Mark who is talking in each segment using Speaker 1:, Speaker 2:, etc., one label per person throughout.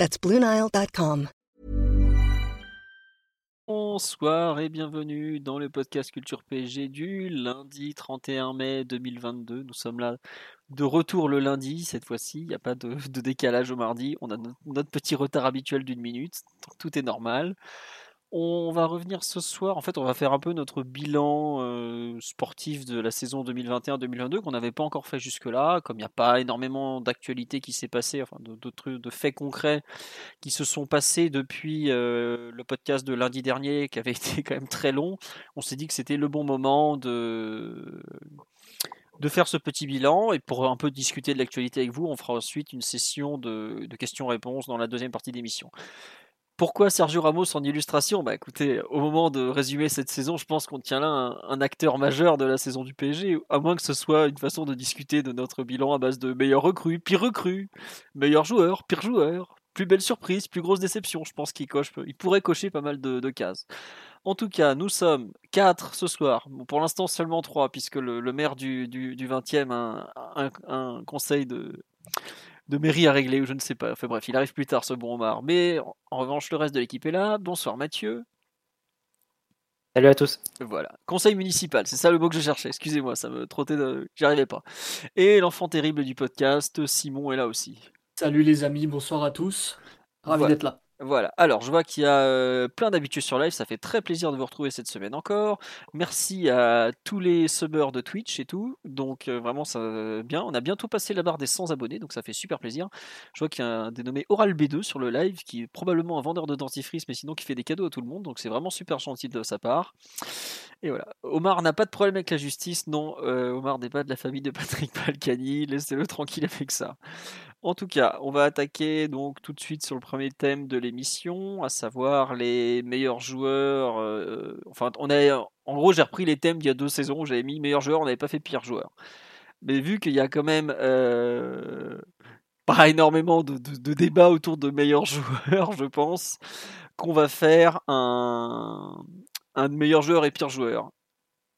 Speaker 1: That's.
Speaker 2: Bonsoir et bienvenue dans le podcast Culture PSG du lundi 31 mai 2022. Nous sommes là de retour le lundi cette fois-ci. Il n'y a pas de, décalage au mardi. On a no- notre petit retard habituel d'une minute. Tout est normal. On va revenir ce soir. En fait, on va faire un peu notre bilan sportif de la saison 2021-2022 qu'on n'avait pas encore fait jusque-là. Comme il n'y a pas énormément d'actualités qui s'est passé, enfin de, faits concrets qui se sont passés depuis le podcast de lundi dernier, qui avait été quand même très long. On s'est dit que c'était le bon moment de de faire ce petit bilan et pour un peu discuter de l'actualité avec vous, on fera ensuite une session de, de questions-réponses dans la deuxième partie d'émission. Pourquoi Sergio Ramos en illustration? Bah écoutez, au moment de résumer cette saison, je pense qu'on tient là un, acteur majeur de la saison du PSG, à moins que ce soit une façon de discuter de notre bilan à base de meilleurs recrues, pire recrues, meilleur joueur, pire joueur, plus belle surprise, plus grosse déception. Je pense qu'il coche, il pourrait cocher pas mal de, cases. En tout cas, nous sommes 4 ce soir. Pour l'instant, seulement 3, puisque le, maire du, du, du 20e a un conseil de, de mairie à régler, ou je ne sais pas. Enfin bref, il arrive plus tard, ce bon Omar. Mais en, en revanche, le reste de l'équipe est là. Bonsoir Mathieu.
Speaker 3: Salut à tous.
Speaker 2: Voilà. Conseil municipal, c'est ça le mot que je cherchais. Excusez-moi, ça me trottait de... J'y arrivais pas. Et l'enfant terrible du podcast, Simon est là aussi.
Speaker 4: Salut les amis, bonsoir à tous. Ravi
Speaker 2: Voilà.
Speaker 4: d'être là.
Speaker 2: Voilà, alors je vois qu'il y a euh, plein d'habitués sur live, ça fait très plaisir de vous retrouver cette semaine encore. Merci à tous les subbers de Twitch et tout, donc euh, vraiment ça va bien. On a bientôt passé la barre des 100 abonnés, donc ça fait super plaisir. Je vois qu'il y a un dénommé Oral B2 sur le live, qui est probablement un vendeur de dentifrice, mais sinon qui fait des cadeaux à tout le monde, donc c'est vraiment super gentil de sa part. Et voilà, Omar n'a pas de problème avec la justice, non, euh, Omar n'est pas de la famille de Patrick Balkany, laissez-le tranquille avec ça. En tout cas, on va attaquer donc tout de suite sur le premier thème de l'émission, à savoir les meilleurs joueurs. euh, enfin, on a, en gros, j'ai repris les thèmes d'il y a deux saisons. J'avais mis meilleurs joueurs, on n'avait pas fait pire joueur. Mais vu qu'il y a quand même euh, pas énormément de débats autour de meilleurs joueurs, je pense qu'on va faire un, un meilleur joueur et pire joueur.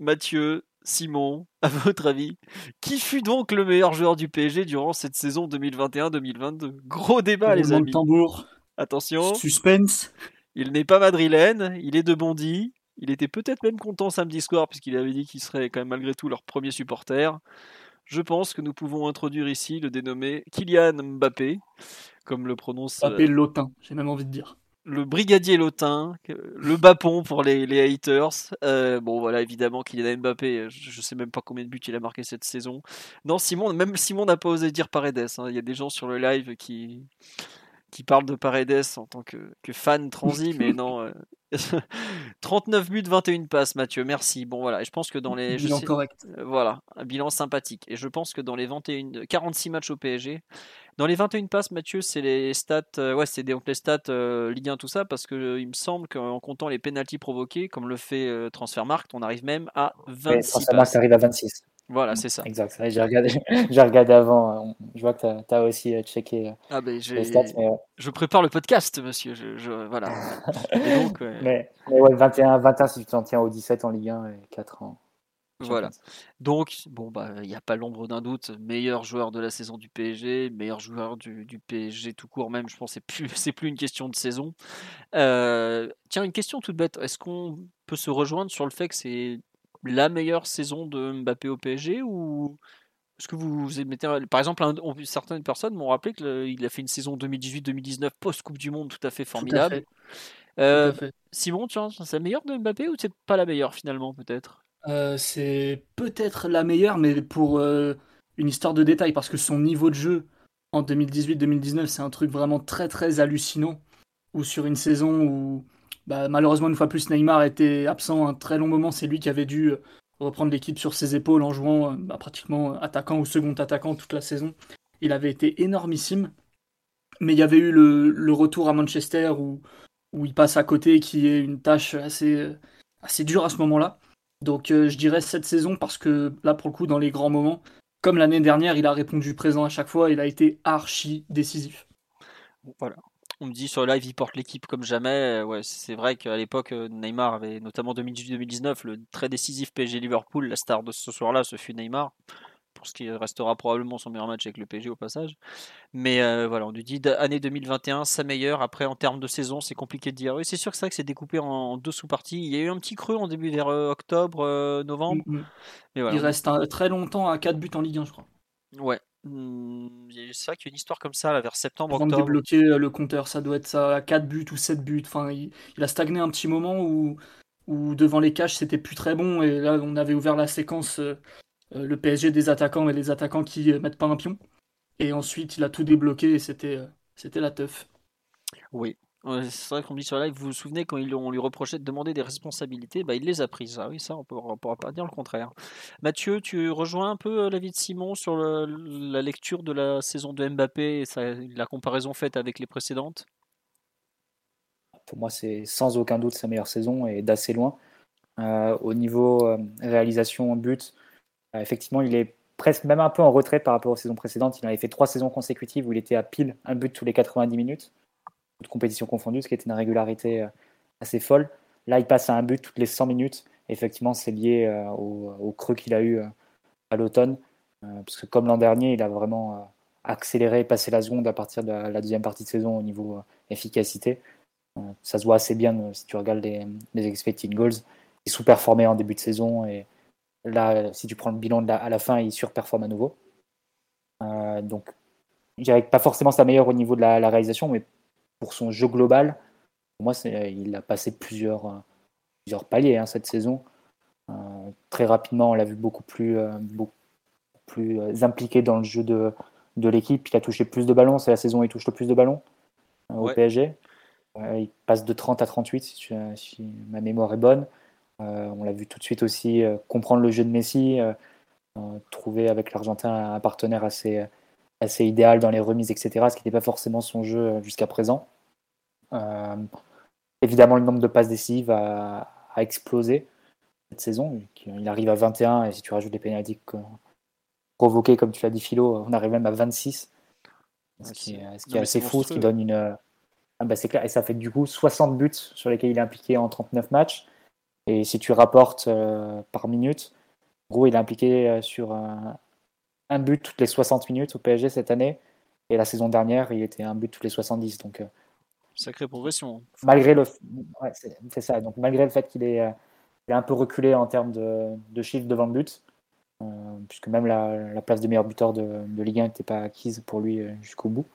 Speaker 2: Mathieu, Simon, à votre avis, qui fut donc le meilleur joueur du PSG durant cette saison 2021-2022 Gros débat, les amis.
Speaker 4: tambour,
Speaker 2: Attention,
Speaker 4: suspense.
Speaker 2: il n'est pas madrilène, il est de Bondy. Il était peut-être même content samedi soir, puisqu'il avait dit qu'il serait quand même malgré tout leur premier supporter. Je pense que nous pouvons introduire ici le dénommé Kylian Mbappé, comme le prononce euh,
Speaker 4: Tapé le lotin, j'ai même envie de dire.
Speaker 2: Le brigadier Lotin, le bapon pour les, les haters. Euh, bon, voilà, évidemment, Kylian Mbappé, je, je sais même pas combien de buts il a marqué cette saison. Non, Simon, même Simon n'a pas osé dire Paredes. hein. Il y a des gens sur le live qui, qui parlent de Paredes en tant que, que fan transi, mais non. euh, 39 buts, 21 passes, Mathieu, merci. Bon, voilà, et je pense que dans les. je
Speaker 4: Bilan
Speaker 2: sais-
Speaker 4: correct.
Speaker 2: euh, Voilà, un bilan sympathique. Et je pense que dans les 21, 46 matchs au PSG, dans les 21 passes, Mathieu, c'est les stats, euh, ouais, c'est donc les stats euh, Ligue 1, tout ça, parce que euh, il me semble qu'en comptant les pénalties provoqués, comme le fait euh, Transfermarkt, on arrive même à 26
Speaker 3: Ouais, forcément,
Speaker 2: passes.
Speaker 3: ça arrive à 26.
Speaker 2: Voilà, c'est ça.
Speaker 3: Exact. J'ai regardé, regardé avant. euh, Je vois que tu as, aussi euh, checké euh,
Speaker 2: Ah ben,
Speaker 3: les stats. Mais, ouais.
Speaker 2: je prépare le podcast, monsieur. Je, je- voilà. Donc, ouais,
Speaker 3: mais, mais ouais, 21, 21 si tu t'en tiens au 17 en Ligue 1 et 4 en
Speaker 2: voilà. Donc, bon, bah, il n'y a pas l'ombre d'un doute. Meilleur joueur de la saison du PSG, meilleur joueur du, du PSG tout court, même. Je pense que c'est plus, c'est plus une question de saison. Euh, tiens, une question toute bête. Est-ce qu'on peut se rejoindre sur le fait que c'est la meilleure saison de Mbappé au PSG ou est-ce que vous vous émettez un- Par exemple, un- on- certaines personnes m'ont rappelé qu'il a fait une saison 2018-2019 post-Coupe du Monde tout à fait
Speaker 4: à
Speaker 2: formidable.
Speaker 4: fait.
Speaker 2: Euh,
Speaker 4: à fait.
Speaker 2: Simon, tu vois, c'est la meilleure de Mbappé ou c'est pas la meilleure finalement peut-être?
Speaker 4: Euh, c'est peut-être la meilleure, mais pour euh, une histoire de détail, parce que son niveau de jeu en 2018-2019, c'est un truc vraiment très très hallucinant. Ou sur une saison où, bah, malheureusement, une fois plus, Neymar était absent un très long moment, c'est lui qui avait dû euh, reprendre l'équipe sur ses épaules en jouant euh, bah, pratiquement attaquant ou second attaquant toute la saison. Il avait été énormissime. mais il y avait eu le, retour à Manchester où, où il passe à côté, qui est une tâche assez, assez dure à ce moment-là. Donc je dirais cette saison parce que là, pour le coup, dans les grands moments, comme l'année dernière, il a répondu présent à chaque fois, il a été archi décisif.
Speaker 2: Voilà. On me dit sur live, il porte l'équipe comme jamais. Ouais, c'est vrai qu'à l'époque, Neymar avait notamment 2018-2019 le très décisif PSG Liverpool. La star de ce soir-là, ce fut Neymar pour ce qui restera probablement son meilleur match avec le PSG au passage. Mais euh, voilà, on lui dit année 2021, sa meilleure. Après, en termes de saison, c'est compliqué de dire. Oui, c'est sûr que c'est que c'est découpé en deux sous-parties. Il y a eu un petit creux en début vers euh, octobre, euh, novembre. Mm, mm.
Speaker 4: Mais Il reste très longtemps à 4 buts en Ligue 1, je crois.
Speaker 2: Ouais. Mm, c'est vrai qu'il y a une histoire comme ça là, vers septembre,
Speaker 4: Avant
Speaker 2: octobre.
Speaker 4: de débloquer le compteur, ça doit être ça, à 4 buts ou 7 buts. Enfin, il, a stagné un petit moment où, où devant les caches, c'était plus très bon. Et là, on avait ouvert la séquence euh, le PSG des attaquants et les attaquants qui euh, mettent pas un pion. Et ensuite, il a tout débloqué et c'était, euh, c'était la teuf.
Speaker 2: Oui, c'est vrai qu'on dit sur live, vous vous souvenez quand on lui reprochait de demander des responsabilités, bah, il les a prises. Ah oui, ça, on ne pourra pas dire le contraire. Mathieu, tu rejoins un peu l'avis de Simon sur la lecture de la saison de Mbappé et la comparaison faite avec les précédentes?
Speaker 3: Pour moi, c'est sans aucun doute sa meilleure saison et d'assez loin. au niveau réalisation, but, euh, effectivement, il est presque même un peu en retrait par rapport aux saisons précédentes. Il avait fait trois saisons consécutives où il était à pile un but tous les 90 minutes, de compétition confondue, ce qui était une régularité euh, assez folle. Là, il passe à un but toutes les 100 minutes. effectivement, c'est lié euh, au, creux qu'il a eu à l'automne. parce que comme l'an dernier, il a vraiment accéléré, passé la seconde à partir de la deuxième partie de saison au niveau efficacité. ça se voit assez bien si tu regardes les, les expected goals. Il sous-performait en début de saison et Là, si tu prends le bilan à la fin, il surperforme à nouveau. Euh, donc, je dirais pas forcément sa meilleure au niveau de la, réalisation, mais pour son jeu global, pour moi, il a passé plusieurs, euh, plusieurs paliers hein, cette saison. Euh, très rapidement, on l'a vu beaucoup plus, beaucoup plus impliqué dans le jeu de, de l'équipe. Il a touché plus de ballons. C'est la saison où il touche le plus de ballons au PSG. il passe de 30 à 38, si ma mémoire est bonne. Euh, on l'a vu tout de suite aussi euh, comprendre le jeu de Messi, euh, trouver avec l'Argentin un partenaire assez, assez idéal dans les remises, etc., ce qui n'était pas forcément son jeu jusqu'à présent. Évidemment, le nombre de passes décisives a, explosé cette saison. Il arrive à 21 et si tu rajoutes les pénalités provoqués, comme tu l'as dit, Philo, on arrive même à 26. Ce qui, est, assez fou, ce qui donne une. Ah bah c'est clair, et ça fait du coup 60 buts sur lesquels il est impliqué en 39 matchs. Et si tu rapportes euh, par minute, en gros, il est impliqué euh, sur un, but toutes les 60 minutes au PSG cette année. Et la saison dernière, il était un but toutes les 70. Donc, euh,
Speaker 2: Sacrée progression.
Speaker 3: Malgré le, c'est ça. Donc, malgré le fait qu'il est, un peu reculé en termes de, de chiffres devant le but, puisque même la, place de meilleur buteur de, Ligue 1 n'était pas acquise pour lui jusqu'au bout.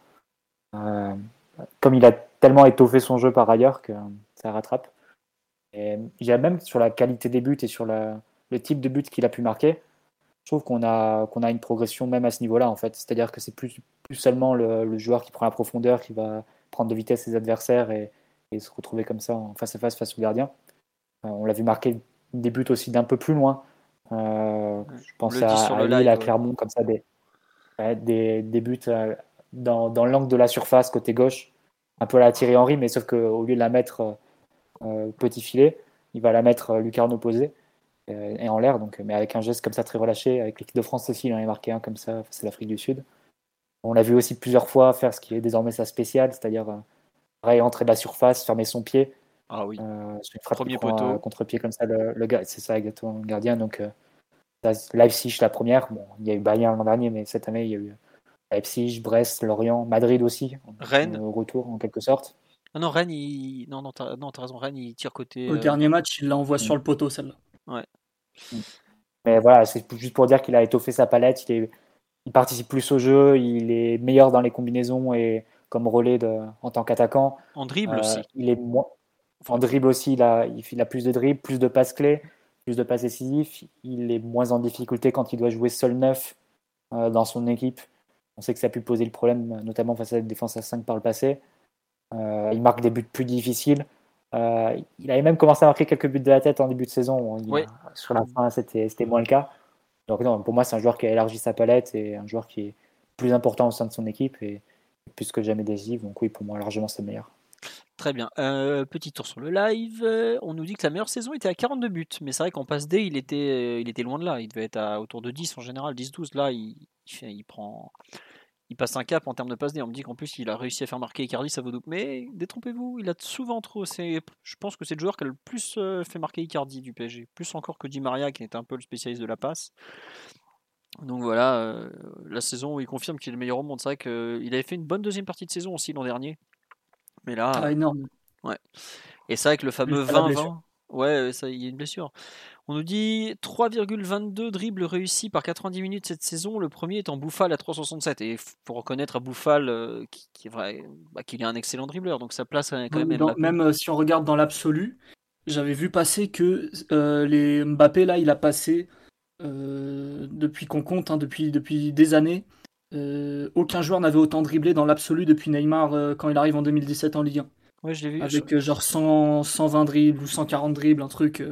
Speaker 3: comme il a tellement étoffé son jeu par ailleurs que ça rattrape. Et il même sur la qualité des buts et sur le type de but qu'il a pu marquer, je trouve qu'on a, qu'on a une progression même à ce niveau-là, en fait. C'est-à-dire que c'est plus, plus seulement le, joueur qui prend la profondeur, qui va prendre de vitesse ses adversaires et, se retrouver comme ça en face à face face au gardien. Euh, on l'a vu marquer des buts aussi d'un peu plus loin. Euh, je pense à, Lille, à Clermont, comme ça, des, des, des buts euh, dans, dans l'angle de la surface, côté gauche, un peu à la Thierry Henry, mais sauf qu'au lieu de la mettre euh, petit filet, il va la mettre lucarne opposée et en l'air, donc, mais avec un geste comme ça très relâché. Avec l'équipe de France aussi, il en a marqué un comme ça, c'est l'Afrique du Sud. On l'a vu aussi plusieurs fois faire ce qui est désormais sa spéciale, c'est-à-dire pareil, entrer de la surface, fermer son pied.
Speaker 2: Ah oui.
Speaker 3: Premier poteau. contre-pied comme ça, le, le c'est ça exactement, le gardien. Donc, Leipzig la première. Bon, il y a eu Bayern l'an dernier, mais cette année, il y a eu Leipzig, Brest, Lorient, Madrid aussi.
Speaker 2: Rennes.
Speaker 3: Au retour, en quelque sorte.
Speaker 2: Ah non, Rennes, il... non, non, t'as, raison, Rennes, il tire côté.
Speaker 4: Au euh, dernier match, il l'envoie sur le poteau, celle-là.
Speaker 2: Ouais.
Speaker 3: Mais voilà, c'est juste pour dire qu'il a étoffé sa palette, il, il participe plus au jeu, il est meilleur dans les combinaisons et comme relais de... en tant qu'attaquant.
Speaker 2: En dribble euh, aussi.
Speaker 3: Il est moins... En dribble aussi, il a... il a plus de dribble, plus de passes clés, plus de passes décisives. Il est moins en difficulté quand il doit jouer seul neuf euh, dans son équipe. On sait que ça a pu poser le problème, notamment face à la défense à 5 par le passé. Euh, il marque des buts plus difficiles. Il avait même commencé à marquer quelques buts de la tête en début de saison. Sur la fin, c'était moins le cas. Donc non, pour moi, c'est un joueur qui a élargi sa palette et un joueur qui est plus important au sein de son équipe. Et plus que jamais décisif. Donc oui, pour moi, largement, c'est meilleur.
Speaker 2: Très bien. Euh, petit tour sur le live. On nous dit que la meilleure saison était à 42 buts. Mais c'est vrai qu'en passe D, il était, il était loin de là. Il devait être à autour de 10 en général, 10-12. Là, il, il, prend, il passe un cap en termes de passe D. On me dit qu'en plus, il a réussi à faire marquer Icardi, ça vaut doute. Mais détrompez-vous, il a souvent trop. Je pense que c'est le joueur qui a le plus euh, fait marquer Icardi du PSG. Plus encore que Di Maria, qui était un peu le spécialiste de la passe. Donc voilà, euh, la saison où il confirme qu'il est le meilleur au monde. C'est vrai qu'il avait fait une bonne deuxième partie de saison aussi l'an dernier. Mais là.
Speaker 4: Ah, énorme.
Speaker 2: Ouais. Et c'est vrai que le fameux 20-20. Ouais, ça, il y a une blessure. On nous dit 3,22 dribbles réussis par 90 minutes cette saison. Le premier est en Bouffal à 3,67. Et pour reconnaître à Bouffal euh, qui, est vrai, bah, qu'il est un excellent dribbleur. Donc ça place quand même.
Speaker 4: même euh, si on regarde dans l'absolu, j'avais vu passer que les Mbappé, là, il a passé euh, depuis qu'on compte, hein, depuis, depuis des années, euh, aucun joueur n'avait autant dribblé dans l'absolu depuis Neymar euh, quand il arrive en 2017 en Ligue 1.
Speaker 2: Ouais, je l'ai vu.
Speaker 4: Avec genre 100, 120 dribbles ou 140 dribbles, un truc,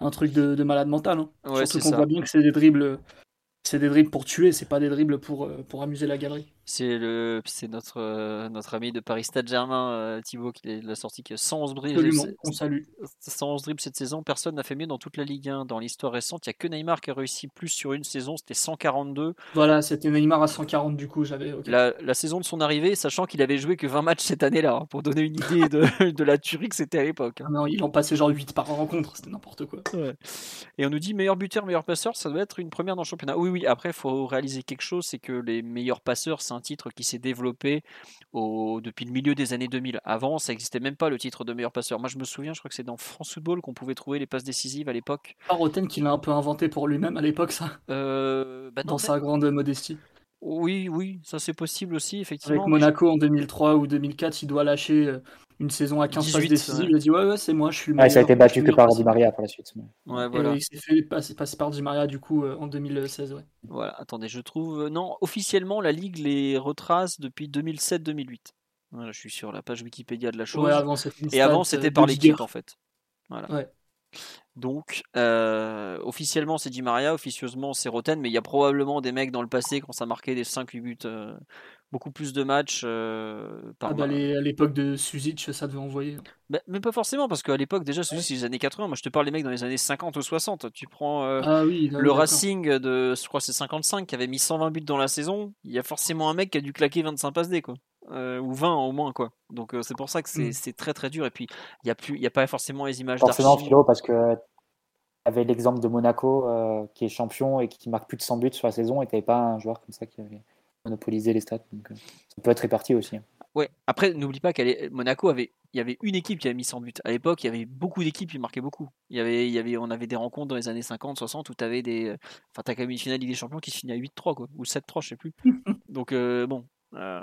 Speaker 4: un truc de, malade mental. Hein. Surtout qu'on voit bien que c'est des dribbles c'est des dribbles pour tuer, c'est pas des dribbles pour, pour amuser la galerie.
Speaker 2: C'est le, c'est notre, euh, notre ami de Paris Stade Germain, euh, Thibaut, qui l'a sorti que 111 dribbles.
Speaker 4: on salue.
Speaker 2: 111 dribbles cette saison. Personne n'a fait mieux dans toute la Ligue 1. Dans l'histoire récente, il n'y a que Neymar qui a réussi plus sur une saison. C'était 142.
Speaker 4: Voilà, c'était Neymar à 140 du coup. J'avais.
Speaker 2: La, la, saison de son arrivée, sachant qu'il avait joué que 20 matchs cette année-là, hein, pour donner une idée de, de la tuerie que c'était à l'époque. Hein.
Speaker 4: Ah non, ils ont passé genre 8 par rencontre. C'était n'importe quoi.
Speaker 2: Et on nous dit meilleur buteur, meilleur passeur, ça doit être une première dans le championnat. Oui, oui. Après, il faut réaliser quelque chose, c'est que les meilleurs passeurs, c'est un titre qui s'est développé au, depuis le milieu des années 2000. Avant, ça n'existait même pas le titre de meilleur passeur. Moi, je me souviens, je crois que c'est dans France Football qu'on pouvait trouver les passes décisives à l'époque.
Speaker 4: Pas Roten qui l'a un peu inventé pour lui-même à l'époque, ça?
Speaker 2: Euh, bah
Speaker 4: Dans sa grande modestie.
Speaker 2: Oui, oui, ça c'est possible aussi, effectivement.
Speaker 4: Avec Monaco en 2003 ou 2004, il doit lâcher euh, une saison à 15 passes décisives. Il a dit Ouais, ouais, c'est moi, je suis.
Speaker 3: ça a été battu que par Di Maria pour la suite.
Speaker 2: Ouais, voilà.
Speaker 4: il s'est fait passer, par Di Maria du coup euh, en 2016. Ouais.
Speaker 2: Voilà, attendez, je trouve. Euh, non, officiellement, la Ligue les retrace depuis 2007-2008. Voilà, je suis sur la page Wikipédia de la chose.
Speaker 4: avant,
Speaker 2: Et avant, c'était par l'équipe en fait. Voilà.
Speaker 4: Ouais.
Speaker 2: Donc, euh, officiellement, c'est Di Maria, officieusement, c'est Roten, mais il y a probablement des mecs dans le passé quand ça marquait des 5-8 buts, euh, beaucoup plus de matchs. Euh,
Speaker 4: par ah bah, à l'époque de Suzic, ça devait envoyer.
Speaker 2: Bah, mais pas forcément, parce qu'à l'époque, déjà, c'est les années 80. Moi, je te parle des mecs dans les années 50 ou 60. Tu prends
Speaker 4: ah
Speaker 2: le Racing de, je crois, c'est 55, qui avait mis 120 buts dans la saison. Il y a forcément un mec qui a dû claquer 25 passes D, quoi. Ou 20 au moins, quoi. Donc, c'est pour ça que c'est mm. très très dur. Et puis, il n'y a, plus, y a pas forcément les images
Speaker 3: Forcément, Philo, parce que avait l'exemple de Monaco euh, qui est champion et qui marque plus de 100 buts sur la saison et tu pas un joueur comme ça qui avait monopolisé les stats. Donc, euh, ça peut être réparti aussi. Hein.
Speaker 2: Ouais. Après, n'oublie pas qu'à Monaco avait, il y avait une équipe qui avait mis 100 buts. À l'époque, il y avait beaucoup d'équipes qui marquaient beaucoup. Il y avait, il y avait, on avait des rencontres dans les années 50, 60 où tu avais des, enfin, t'as quand même une finale Ligue des Champions qui se finit à 8-3 quoi, ou 7-3, je sais plus. Donc euh, bon, euh,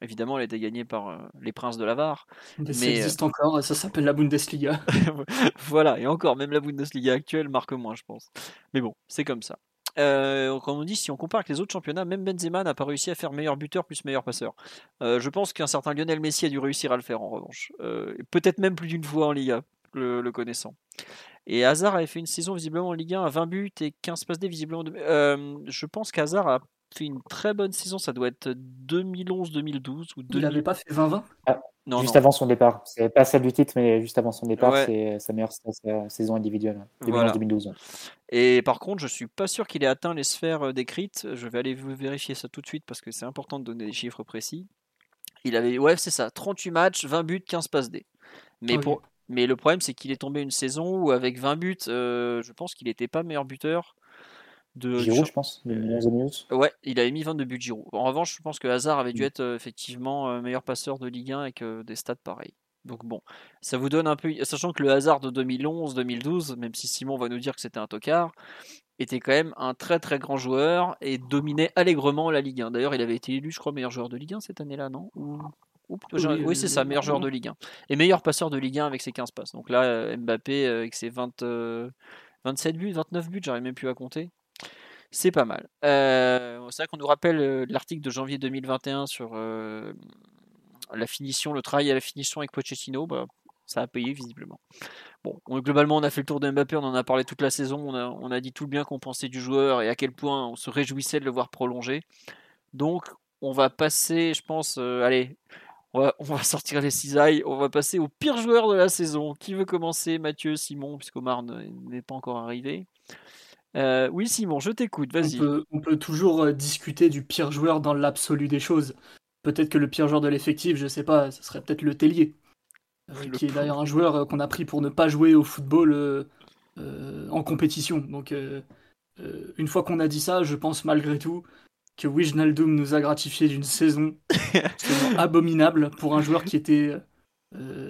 Speaker 2: évidemment, elle a été gagnée par euh, les princes de Lavar.
Speaker 4: Mais, ça existe encore, ça s'appelle la Bundesliga.
Speaker 2: voilà, et encore, même la Bundesliga actuelle marque moins, je pense. Mais bon, c'est comme ça. Euh, quand on dit si on compare avec les autres championnats, même Benzema n'a pas réussi à faire meilleur buteur plus meilleur passeur. je pense qu'un certain Lionel Messi a dû réussir à le faire en revanche. Peut-être même plus d'une fois en Liga, le, le, connaissant. Et Hazard avait fait une saison visiblement en Ligue 1 à 20 buts et 15 passes D visiblement. je pense qu'Hazard a fait une très bonne saison, ça doit être 2011-2012 ou
Speaker 4: Il n'avait pas fait 20-20
Speaker 3: ah, non, Juste avant son départ. C'est pas celle du titre, mais juste avant son départ, c'est sa meilleure saison individuelle. 2011-2012.
Speaker 2: Et par contre, je suis pas sûr qu'il ait atteint les sphères euh, décrites. Je vais aller vérifier ça tout de suite parce que c'est important de donner des chiffres précis. Il avait, ouais, c'est ça, 38 matchs, 20 buts, 15 passes D. Mais, pour, mais le problème, c'est qu'il est tombé une saison où, avec 20 buts, euh, je pense qu'il n'était pas meilleur buteur
Speaker 3: de Giroud, je pense.
Speaker 2: Ouais, il avait mis 22 buts Giroud. En revanche, je pense que Hazard avait dû mm. être euh, effectivement euh, meilleur passeur de Ligue 1 avec euh, des stats pareils. Donc bon, ça vous donne un peu, sachant que le Hazard de 2011-2012, même si Simon va nous dire que c'était un tocard, était quand même un très très grand joueur et dominait allègrement la Ligue 1. D'ailleurs, il avait été élu, je crois, meilleur joueur de Ligue 1 cette année-là, non? Oui, c'est ça, meilleur joueur de Ligue 1. Et meilleur passeur de Ligue 1 avec ses 15 passes. Donc là, Mbappé avec ses 20, 27 buts, 29 buts, j'arrive même plus à compter. C'est pas mal. Euh, c'est vrai qu'on nous rappelle euh, l'article de janvier 2021 sur euh, la finition, le travail à la finition avec Pochettino. Bah, ça a payé visiblement. Bon, globalement, on a fait le tour de Mbappé, on en a parlé toute la saison, on a, dit tout le bien qu'on pensait du joueur et à quel point on se réjouissait de le voir prolonger. Donc, on va passer, je pense, allez, on va, on va sortir les cisailles, on va passer au pire joueur de la saison. Qui veut commencer? Mathieu, Simon, puisqu'Omar ne- n'est pas encore arrivé Euh, Oui, Simon, je t'écoute,
Speaker 4: On
Speaker 2: vas-y.
Speaker 4: peut, on peut toujours euh, discuter du pire joueur dans l'absolu des choses. Peut-être que le pire joueur de l'effectif, je sais pas, ce serait peut-être le Tellier. Euh, qui est d'ailleurs un joueur euh, qu'on a pris pour ne pas jouer au football euh, en compétition. Donc, une fois qu'on a dit ça, je pense malgré tout que Wijnaldum nous a gratifié d'une saison abominable pour un joueur qui était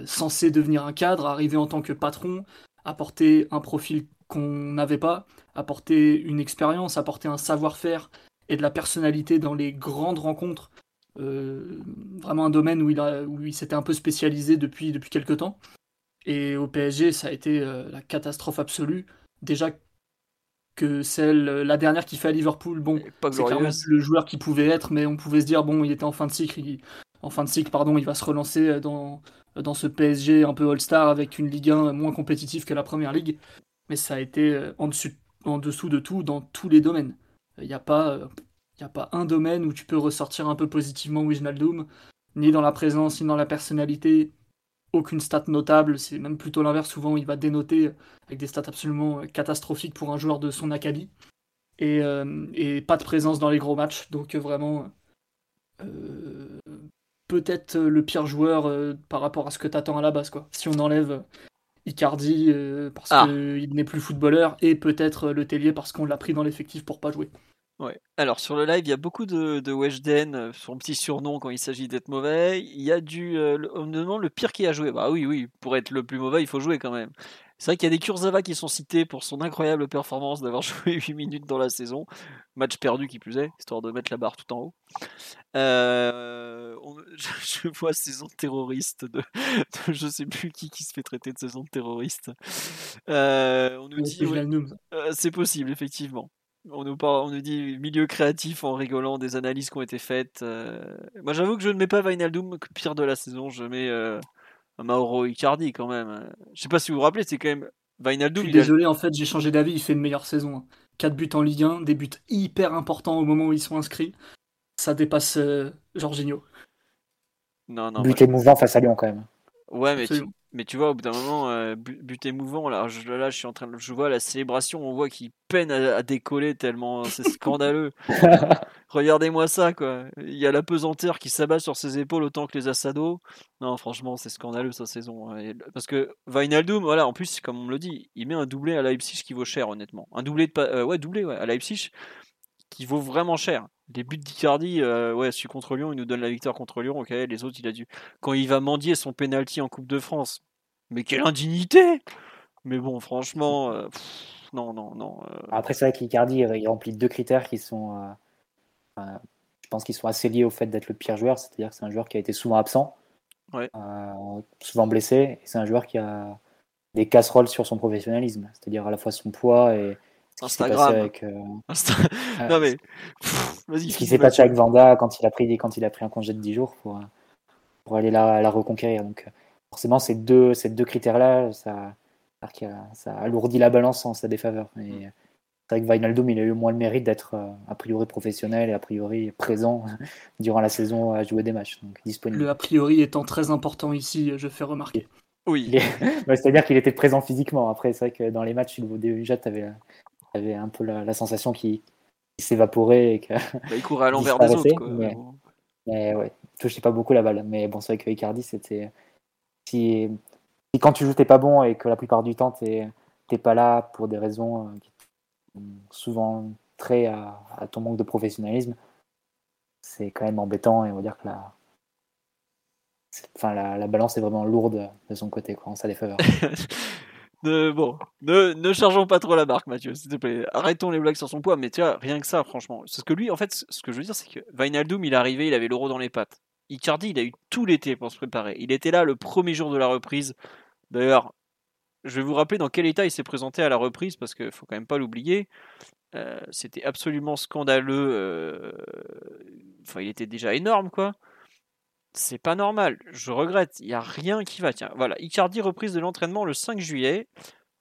Speaker 4: censé devenir un cadre, arriver en tant que patron, apporter un profil qu'on n'avait pas, apporter une expérience, apporter un savoir-faire et de la personnalité dans les grandes rencontres. Euh, vraiment un domaine où il, a, où il s'était un peu spécialisé depuis, depuis quelques temps. Et au PSG, ça a été euh, la catastrophe absolue. Déjà que celle, la dernière qu'il fait à Liverpool, bon, c'est clairement le joueur qui pouvait être, mais on pouvait se dire, bon, il était en fin de cycle, il- en fin de cycle, pardon, il va se relancer dans, dans ce PSG un peu All-Star avec une Ligue 1 moins compétitive que la Première Ligue. Mais ça a été euh, en, en dessous de tout dans tous les domaines. Il n'y a, pas, euh, a pas un domaine où tu peux ressortir un peu positivement Wijnaldum, ni dans la présence, ni dans la personnalité. Aucune stat notable, c'est même plutôt l'inverse. Souvent, il va dénoter avec des stats absolument euh, catastrophiques pour un joueur de son acabit et, euh, et pas de présence dans les gros matchs. Donc euh, vraiment, euh, peut-être euh, le pire joueur euh, par rapport à ce que t'attends à la base. Quoi. Si on enlève euh, Icardi euh, parce
Speaker 2: Ah.
Speaker 4: qu'il n'est plus footballeur et peut-être euh, le Tellier parce qu'on l'a pris dans l'effectif pour pas jouer.
Speaker 2: Ouais. Alors sur le live, il y a beaucoup de, de Weshden, euh, son petit surnom quand il s'agit d'être mauvais. Il y a du, euh, on me demande le pire qui a joué. Bah oui, oui, pour être le plus mauvais, il faut jouer quand même. C'est vrai qu'il y a des Kurzawa qui sont cités pour son incroyable performance d'avoir joué 8 minutes dans la saison. Match perdu qui plus est, histoire de mettre la barre tout en haut. Euh, on- je, vois saison terroriste de, de je sais plus qui qui se fait traiter de saison terroriste. Euh, on nous dit ouais, euh, c'est possible, effectivement. On nous, parle, on nous dit milieu créatif en rigolant des analyses qui ont été faites. Moi, j'avoue que je ne mets pas Vinaldum que pire de la saison. Je mets Mauro Icardi quand même. Je sais pas si vous vous rappelez, c'est quand même
Speaker 4: Je
Speaker 2: Vinaldum.
Speaker 4: suis
Speaker 2: a-
Speaker 4: désolé, en fait, j'ai changé d'avis. Il fait une meilleure saison. 4 buts en Ligue 1, des buts hyper importants au moment où ils sont inscrits. Ça dépasse euh, Jorginho.
Speaker 2: Non, non.
Speaker 3: But émouvant face à Lyon quand même.
Speaker 2: je- Ouais, mais tu. Mais tu vois, au bout d'un moment, euh, but, émouvant. Là, je, là, je suis en train de, je vois la célébration. On voit qu'il peine à, à décoller tellement c'est scandaleux. Regardez-moi ça, quoi. Il y a la pesanteur qui s'abat sur ses épaules autant que les Assados. Non, franchement, c'est scandaleux sa saison. hein. Et- Parce que Wijnaldum, voilà, en plus, comme on me le dit, il met un doublé à Leipzig qui vaut cher, honnêtement. Un doublé de euh, ouais, doublé ouais, à Leipzig qui vaut vraiment cher. Les buts d'Icardi, euh, ouais, celui contre Lyon, il nous donne la victoire contre Lyon. Ok, les autres, il a dû. Quand il va mendier son penalty en Coupe de France, mais quelle indignité Mais bon, franchement, euh, pff, non, non, non. euh,
Speaker 3: Après, c'est vrai qu'Icardi il remplit deux critères qui sont, euh, je pense qu'ils sont assez liés au fait d'être le pire joueur, c'est-à-dire que c'est un joueur qui a été souvent absent,
Speaker 2: Ouais.
Speaker 3: euh, souvent blessé, et c'est un joueur qui a des casseroles sur son professionnalisme, c'est-à-dire à la fois son poids et ce qui s'est passé
Speaker 2: Instagram.
Speaker 3: avec, euh,
Speaker 2: Insta-
Speaker 3: euh,
Speaker 2: non mais, vas-y.
Speaker 3: ce qui s'est passé avec Vanda quand il a pris quand il a pris un congé de 10 jours pour, euh, pour aller la, la reconquérir. Donc forcément ces deux ces deux critères là, ça ça alourdit la balance en sa défaveur. Et
Speaker 2: Mm.
Speaker 3: c'est vrai que Wijnaldum il a eu moins le mérite d'être a priori professionnel et a priori présent durant la saison à jouer des matchs, donc disponible.
Speaker 4: Le a priori étant très important ici, je fais remarquer.
Speaker 2: Oui.
Speaker 3: Ouais, C'est-à-dire qu'il était présent physiquement. Après, c'est vrai que dans les matchs, au déjà, tu avais, un peu la, la sensation qu'il s'évaporait
Speaker 2: Bah, il courait à l'envers des autres. Quoi.
Speaker 3: mais-. Mais ouais, touchait pas beaucoup la balle. Mais bon, c'est vrai que Icardi, c'était. Si, si quand tu joues, t'es pas bon et que la plupart du temps, t'es pas là pour des raisons euh, qui sont souvent très à, à ton manque de professionnalisme, c'est quand même embêtant et on va dire que la, enfin, la, la balance est vraiment lourde de son côté, quoi, en sa défaveur.
Speaker 2: Ne- bon, ne, ne chargeons pas trop la barque, Mathieu, s'il te plaît. Arrêtons les blagues sur son poids, mais tu vois, rien que ça, franchement. C'est ce que lui, en fait, ce que je veux dire, c'est que Wijnaldum, il est arrivé, il avait l'euro dans les pattes. Icardi, il a eu tout l'été pour se préparer. Il était là le premier jour de la reprise. D'ailleurs, je vais vous rappeler dans quel état il s'est présenté à la reprise, parce qu'il faut quand même pas l'oublier. Euh, C'était absolument scandaleux. euh, Enfin, il était déjà énorme, quoi. C'est pas normal. Je regrette. Il n'y a rien qui va. Tiens, voilà. Icardi reprise de l'entraînement le 5 juillet.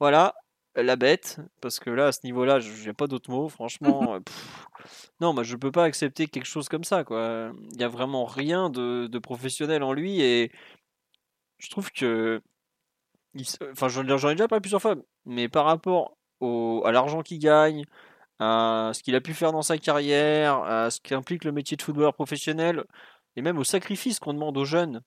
Speaker 2: Voilà. la bête, parce que là, à ce niveau-là, je n'ai pas d'autres mots, franchement. non, moi, je peux pas accepter quelque chose comme ça, quoi. Il n'y a vraiment rien de, de, professionnel en lui, et je trouve que. enfin, j'en ai déjà parlé plusieurs fois, mais par rapport au, à l'argent qu'il gagne, à ce qu'il a pu faire dans sa carrière, à ce qu'implique le métier de footballeur professionnel, et même au sacrifice qu'on demande aux jeunes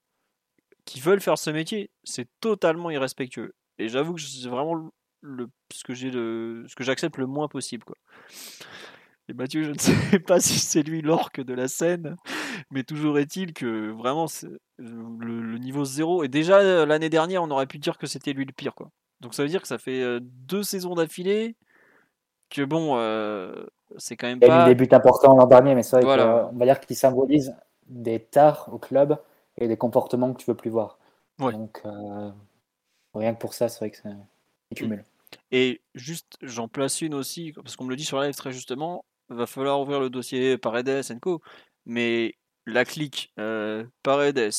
Speaker 2: qui veulent faire ce métier, c'est totalement irrespectueux. Et j'avoue que c'est vraiment le, ce que j'ai ce que j'accepte le moins possible quoi. Et Mathieu, je ne sais pas si c'est lui l'orque de la scène, mais toujours est-il que vraiment le, niveau zéro. Et déjà l'année dernière, on aurait pu dire que c'était lui le pire quoi. Donc ça veut dire que ça fait euh, deux saisons d'affilée que bon, euh, c'est quand même pas.
Speaker 3: Il a eu des buts importants l'an dernier, mais c'est vrai qu'on va dire qu'il symbolise des tares au club et des comportements que tu veux plus voir. Donc euh, rien que pour ça, c'est vrai que c'est cumul.
Speaker 2: Et juste, j'en place une aussi, parce qu'on me le dit sur live très justement, va falloir ouvrir le dossier Paredes Co. Mais la clique euh, Paredes,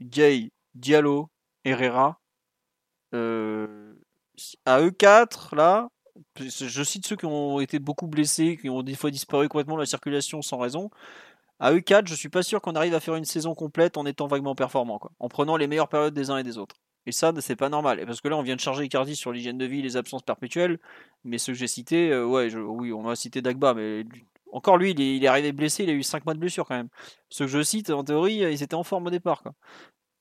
Speaker 2: Gay, Diallo, Herrera, euh, à eux quatre, là, je cite ceux qui ont été beaucoup blessés, qui ont des fois disparu complètement de la circulation sans raison. À eux quatre, je suis pas sûr qu'on arrive à faire une saison complète en étant vaguement performant, en prenant les meilleures périodes des uns et des autres. Et ça, c'est pas normal. Parce que là, on vient de charger Icardi sur l'hygiène de vie, les absences perpétuelles. Mais ceux que j'ai cités, euh, ouais, oui, on va citer Dagba, mais encore lui, il est, arrivé blessé, il a eu 5 mois de blessure quand même. Ceux que je cite, en théorie, ils étaient en forme au départ. Quoi.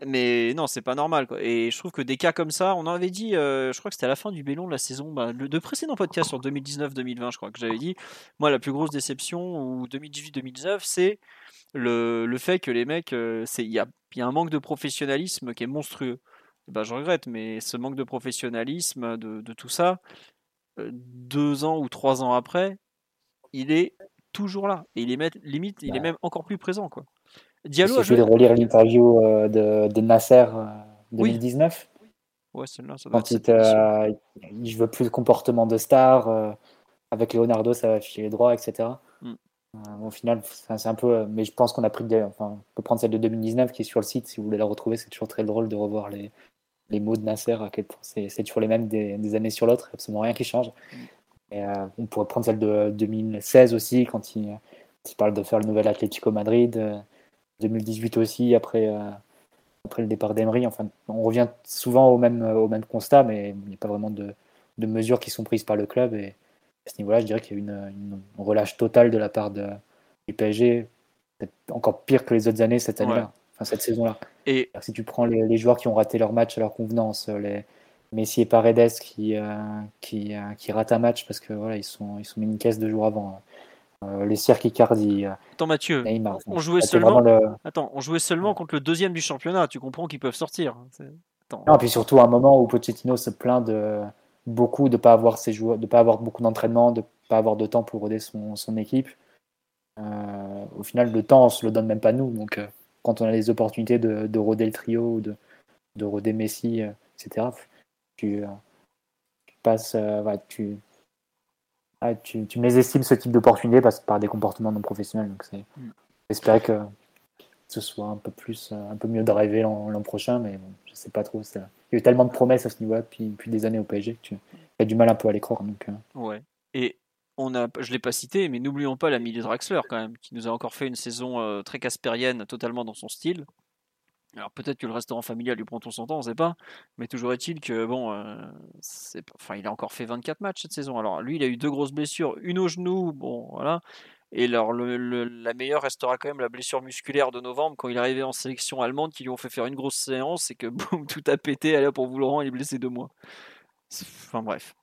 Speaker 2: Mais non, c'est pas normal. Quoi. Et je trouve que des cas comme ça, on en avait dit, euh, je crois que c'était à la fin du Bélon de la saison, bah, le, de précédent podcast sur 2019-2020, je crois que j'avais dit, moi, la plus grosse déception, ou 2018-2019, c'est le, le, fait que les mecs, euh, il y, a, y a un manque de professionnalisme qui est monstrueux. Bah, je regrette, mais ce manque de professionnalisme, de, tout ça, euh, deux ans ou trois ans après, il est toujours là. Et il est limite, il est même encore plus présent. Quoi.
Speaker 3: Diallo. Je vais relire l'interview euh, de, de, Nasser 2019. Euh,
Speaker 2: oui. Ouais,
Speaker 3: ça Quand il, je veux plus de comportement de star. avec Leonardo, ça va filer droit, etc. Mm. au final, c'est un peu. Mais je pense qu'on a pris. Des, enfin, on peut prendre celle de 2019 qui est sur le site si vous voulez la retrouver. C'est toujours très drôle de revoir les, les mots de Nasser, à quel point c'est toujours les mêmes des, années sur l'autre, absolument rien qui change. Mm. Et, euh, on pourrait prendre celle de 2016 aussi, quand il, parle de faire le nouvel Atlético Madrid. 2018 euh, aussi, après, euh, après le départ d'Emery. Enfin, on revient souvent au même, au même constat, mais il n'y a pas vraiment de, de, mesures qui sont prises par le club. Et à ce niveau-là, je dirais qu'il y a une, une, relâche totale de la part de, du PSG, encore pire que les autres années cette année-là cette saison-là. Et si tu prends les, joueurs qui ont raté leur match à leur convenance, euh, les Messi et Paredes qui, euh, qui, euh, qui, ratent un match parce que voilà, ils sont, ils sont mis une caisse deux jours avant. Les Cirque Icardi.
Speaker 2: Attends Mathieu, on jouait seulement. Attends, on jouait seulement contre le deuxième du championnat. Tu comprends qu'ils peuvent sortir.
Speaker 3: Attends. Non, puis surtout à un moment où Pochettino se plaint de beaucoup de pas avoir ses joueurs, de pas avoir beaucoup d'entraînement, de pas avoir de temps pour aider son, son équipe. au final, le temps, on se le donne même pas nous. Donc, quand on a les opportunités de, de roder le trio de, de roder Messi, euh, etc., tu, euh, tu passes, euh, tu, tu, tu mésestimes ce type d'opportunité par, par des comportements non professionnels. Donc c'est, mm. j'espérais que ce soit un peu plus, un peu mieux de rêver l'an, prochain, mais bon, je sais pas trop. Ça. Il y a eu tellement de promesses à ce niveau-là depuis, depuis des années au PSG que tu as du mal un peu à les croire. Donc,
Speaker 2: Ouais. Et on a, je ne l'ai pas cité, mais n'oublions pas l'ami de Draxler quand même, qui nous a encore fait une saison euh, très caspérienne, totalement dans son style. Alors peut-être que le restaurant familial lui prend tout son temps, on ne sait pas, mais toujours est-il que bon, euh, enfin il a encore fait 24 matchs cette saison. Alors lui, il a eu deux grosses blessures, une au genou, bon voilà, et alors la meilleure restera quand même la blessure musculaire de novembre quand il est arrivé en sélection allemande, qui lui ont fait faire une grosse séance et que boum, tout a pété. Allez pour vous Laurent, il est blessé deux mois. Enfin bref,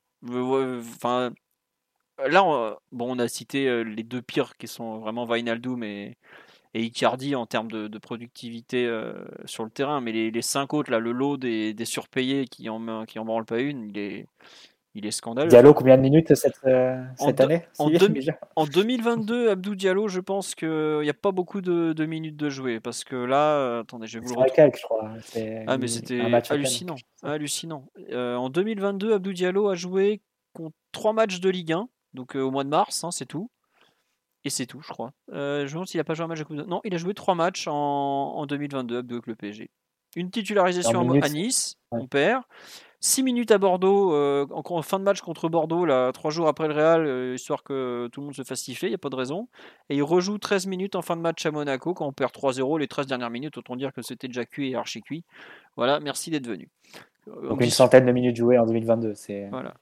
Speaker 2: Là, on, bon, on a cité euh, les deux pires qui sont vraiment Vainaldum et, et Icardi en termes de, productivité euh, sur le terrain, mais les, les, cinq autres, là, le lot des, des surpayés qui en, qui en branlent pas une, il est, il est scandaleux.
Speaker 3: Diallo, combien de minutes cette, euh, cette année
Speaker 2: en, en, 2022, Abdou Diallo, je pense qu'il n'y a pas beaucoup de, de, minutes de jouer parce que là, attendez, je vais vous le
Speaker 3: je crois.
Speaker 2: Ah, mais c'était hallucinant. hallucinant. en 2022, Abdou Diallo a joué contre trois matchs de Ligue 1 donc euh, au mois de mars, hein, c'est tout. Et c'est tout, je crois. Euh, je me demande s'il n'a pas joué un match de Coupe Non, il a joué trois matchs en, 2022 avec le PSG. Une titularisation à Nice, on perd. 6 minutes à Bordeaux, euh, en, fin de match contre Bordeaux, là, 3 jours après le Real, euh, histoire que tout le monde se fasse siffler, il n'y a pas de raison. Et il rejoue 13 minutes en fin de match à Monaco, quand on perd 3-0, les 13 dernières minutes, autant dire que c'était déjà cuit et archi cuit. Voilà, merci d'être venu.
Speaker 3: Donc une centaine de minutes jouées en 2022, c'est voilà.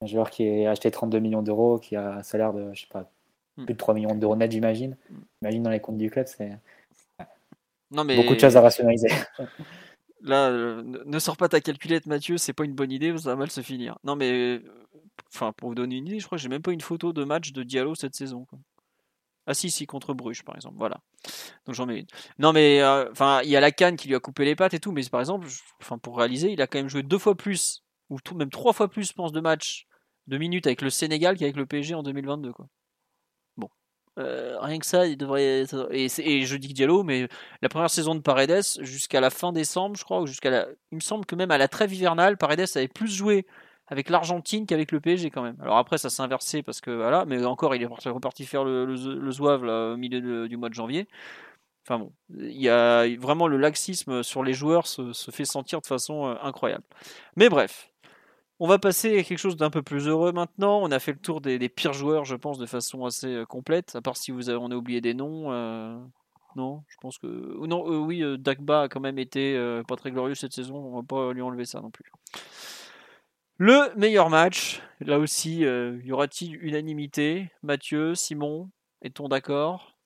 Speaker 3: un joueur qui est acheté 32 millions d'euros, qui a un salaire de, je sais pas. Plus de 3 millions d'euros net, j'imagine. Imagine dans les comptes du club, c'est... Mais... Beaucoup de choses à rationaliser.
Speaker 2: Là, euh, ne sors pas ta calculette, Mathieu, c'est pas une bonne idée, ça va mal se finir. Non, mais enfin, pour vous donner une idée, je crois que j'ai même pas une photo de match de Diallo cette saison. Ah si, si, contre Bruges, par exemple. Voilà. Donc j'en mets une. Non, mais euh, enfin, il y a la canne qui lui a coupé les pattes et tout, mais par exemple, enfin, pour réaliser, il a quand même joué deux fois plus, ou tout, même trois fois plus, je pense, de matchs, de minutes avec le Sénégal qu'avec le PSG en 2022. Quoi. Euh, rien que ça, il devrait. Et, et, je dis Diallo, mais la première saison de Paredes, jusqu'à la fin décembre, je crois, jusqu'à la. Il me semble que même à la trêve hivernale, Paredes avait plus joué avec l'Argentine qu'avec le PSG quand même. Alors après, ça s'est inversé parce que voilà, mais encore, il est reparti faire le, Zouave au milieu du mois de janvier. Enfin bon, il y a vraiment le laxisme sur les joueurs se, se fait sentir de façon euh, incroyable. Mais bref, on va passer à quelque chose d'un peu plus heureux maintenant. On a fait le tour des, pires joueurs, je pense, de façon assez euh, complète. À part si vous avez, on a oublié des noms. Euh, non, je pense que. Non, euh, oui, Dagba a quand même été pas très glorieux cette saison. On va pas lui enlever ça non plus. Le meilleur match, là aussi, y aura-t-il unanimité? Mathieu, Simon, est-on d'accord?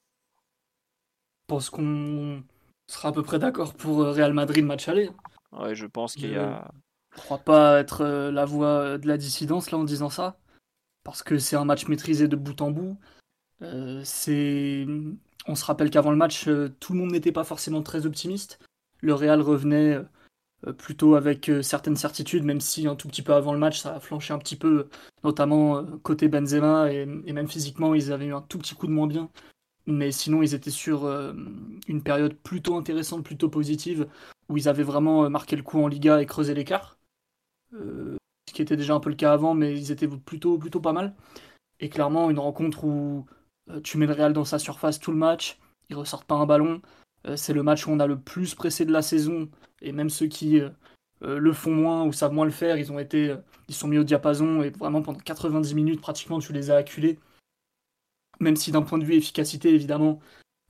Speaker 4: Je pense qu'on sera à peu près d'accord pour Real Madrid match aller.
Speaker 2: Ouais, je pense qu'il y a.
Speaker 4: Je crois pas être euh, la voix de la dissidence là en disant ça, parce que c'est un match maîtrisé de bout en bout. Euh, c'est, on se rappelle qu'avant le match, euh, tout le monde n'était pas forcément très optimiste. Le Real revenait plutôt avec certaines certitudes, même si un tout petit peu avant le match, ça a flanché un petit peu, notamment côté Benzema et, et même physiquement, ils avaient eu un tout petit coup de moins bien. Mais sinon, ils étaient sur une période plutôt intéressante, plutôt positive, où ils avaient vraiment marqué le coup en Liga et creusé l'écart. Euh, ce qui était déjà un peu le cas avant, mais ils étaient plutôt, plutôt pas mal. Et clairement, une rencontre où euh, tu mets le Real dans sa surface tout le match, ils ressortent pas un ballon. Euh, c'est le match où on a le plus pressé de la saison, et même ceux qui le font moins ou savent moins le faire, ils ont été, ils sont mis au diapason et vraiment pendant 90 minutes pratiquement tu les as acculés. Même si d'un point de vue efficacité évidemment,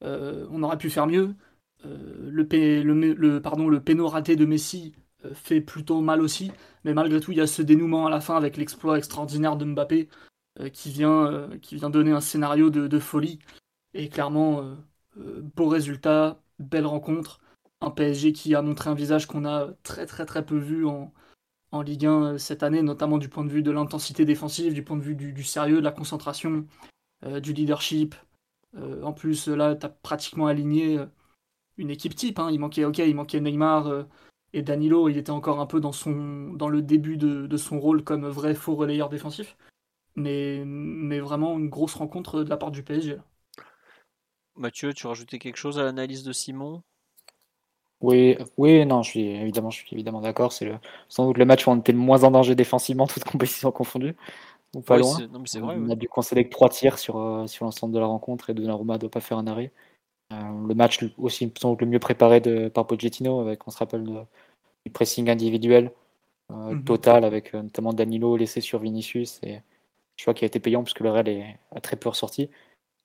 Speaker 4: on aurait pu faire mieux. le, le, le, pardon, le péno raté de Messi fait plutôt mal aussi. Mais malgré tout, il y a ce dénouement à la fin avec l'exploit extraordinaire de Mbappé euh, qui, vient, euh, qui vient donner un scénario de, folie. Et clairement, euh, beau résultat, belle rencontre. Un PSG qui a montré un visage qu'on a très très très peu vu en, en Ligue 1 cette année, notamment du point de vue de l'intensité défensive, du point de vue du, sérieux, de la concentration, du leadership. en plus, là, tu as pratiquement aligné une équipe type. Hein. Il manquait, ok, il manquait Neymar, et Danilo, il était encore un peu dans, son, dans le début de, son rôle comme vrai faux relayeur défensif. Mais, mais vraiment une grosse rencontre de la part du PSG.
Speaker 2: Mathieu, tu rajoutais quelque chose à l'analyse de Simon?
Speaker 3: Oui, oui, non, je suis évidemment, je suis évidemment d'accord. C'est sans doute le match où on était le moins en danger défensivement, toutes compétitions confondues. Ou pas loin. on a dû concéder que trois tirs sur, euh, sur l'ensemble de la rencontre et Donnarumma ne doit pas faire un arrêt. Euh, le match aussi sans doute le mieux préparé de, par Pochettino, avec, on se rappelle, du pressing individuel euh, mhm. total, avec euh, notamment Danilo laissé sur Vinicius. Et je crois qu'il a été payant puisque le Real est, a très peu ressorti.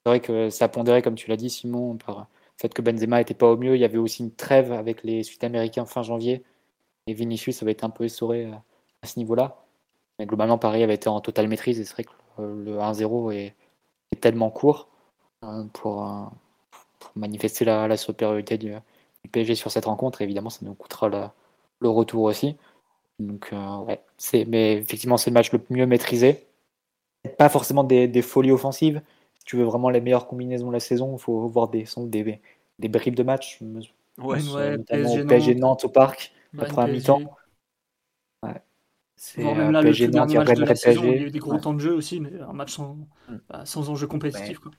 Speaker 3: C'est vrai que ça pondérait, comme tu l'as dit, Simon, par le fait que Benzema n'était pas au mieux. Il y avait aussi une trêve avec les Sud-Américains fin janvier. Et Vinicius avait été un peu essoré à ce niveau-là. Mais globalement, Paris avait été en totale maîtrise. Et c'est vrai que le 1-0 est, est, tellement court pour, manifester la, la supériorité du, PSG sur cette rencontre. évidemment, ça nous coûtera le retour aussi. Donc, euh, ouais, c'est, mais effectivement, c'est le match le mieux maîtrisé. Pas forcément des, folies offensives. Si tu veux vraiment les meilleures combinaisons de la saison, il faut voir des, des, des bribes de match.
Speaker 4: Ouais, ouais,
Speaker 3: PSG, PSG Nantes au parc, après un mi-temps.
Speaker 4: Ouais. C'est même là, PSG le Nantes, il y a eu des gros temps de jeu aussi, mais un match sans, mm. bah, sans enjeu compétitif. Quoi.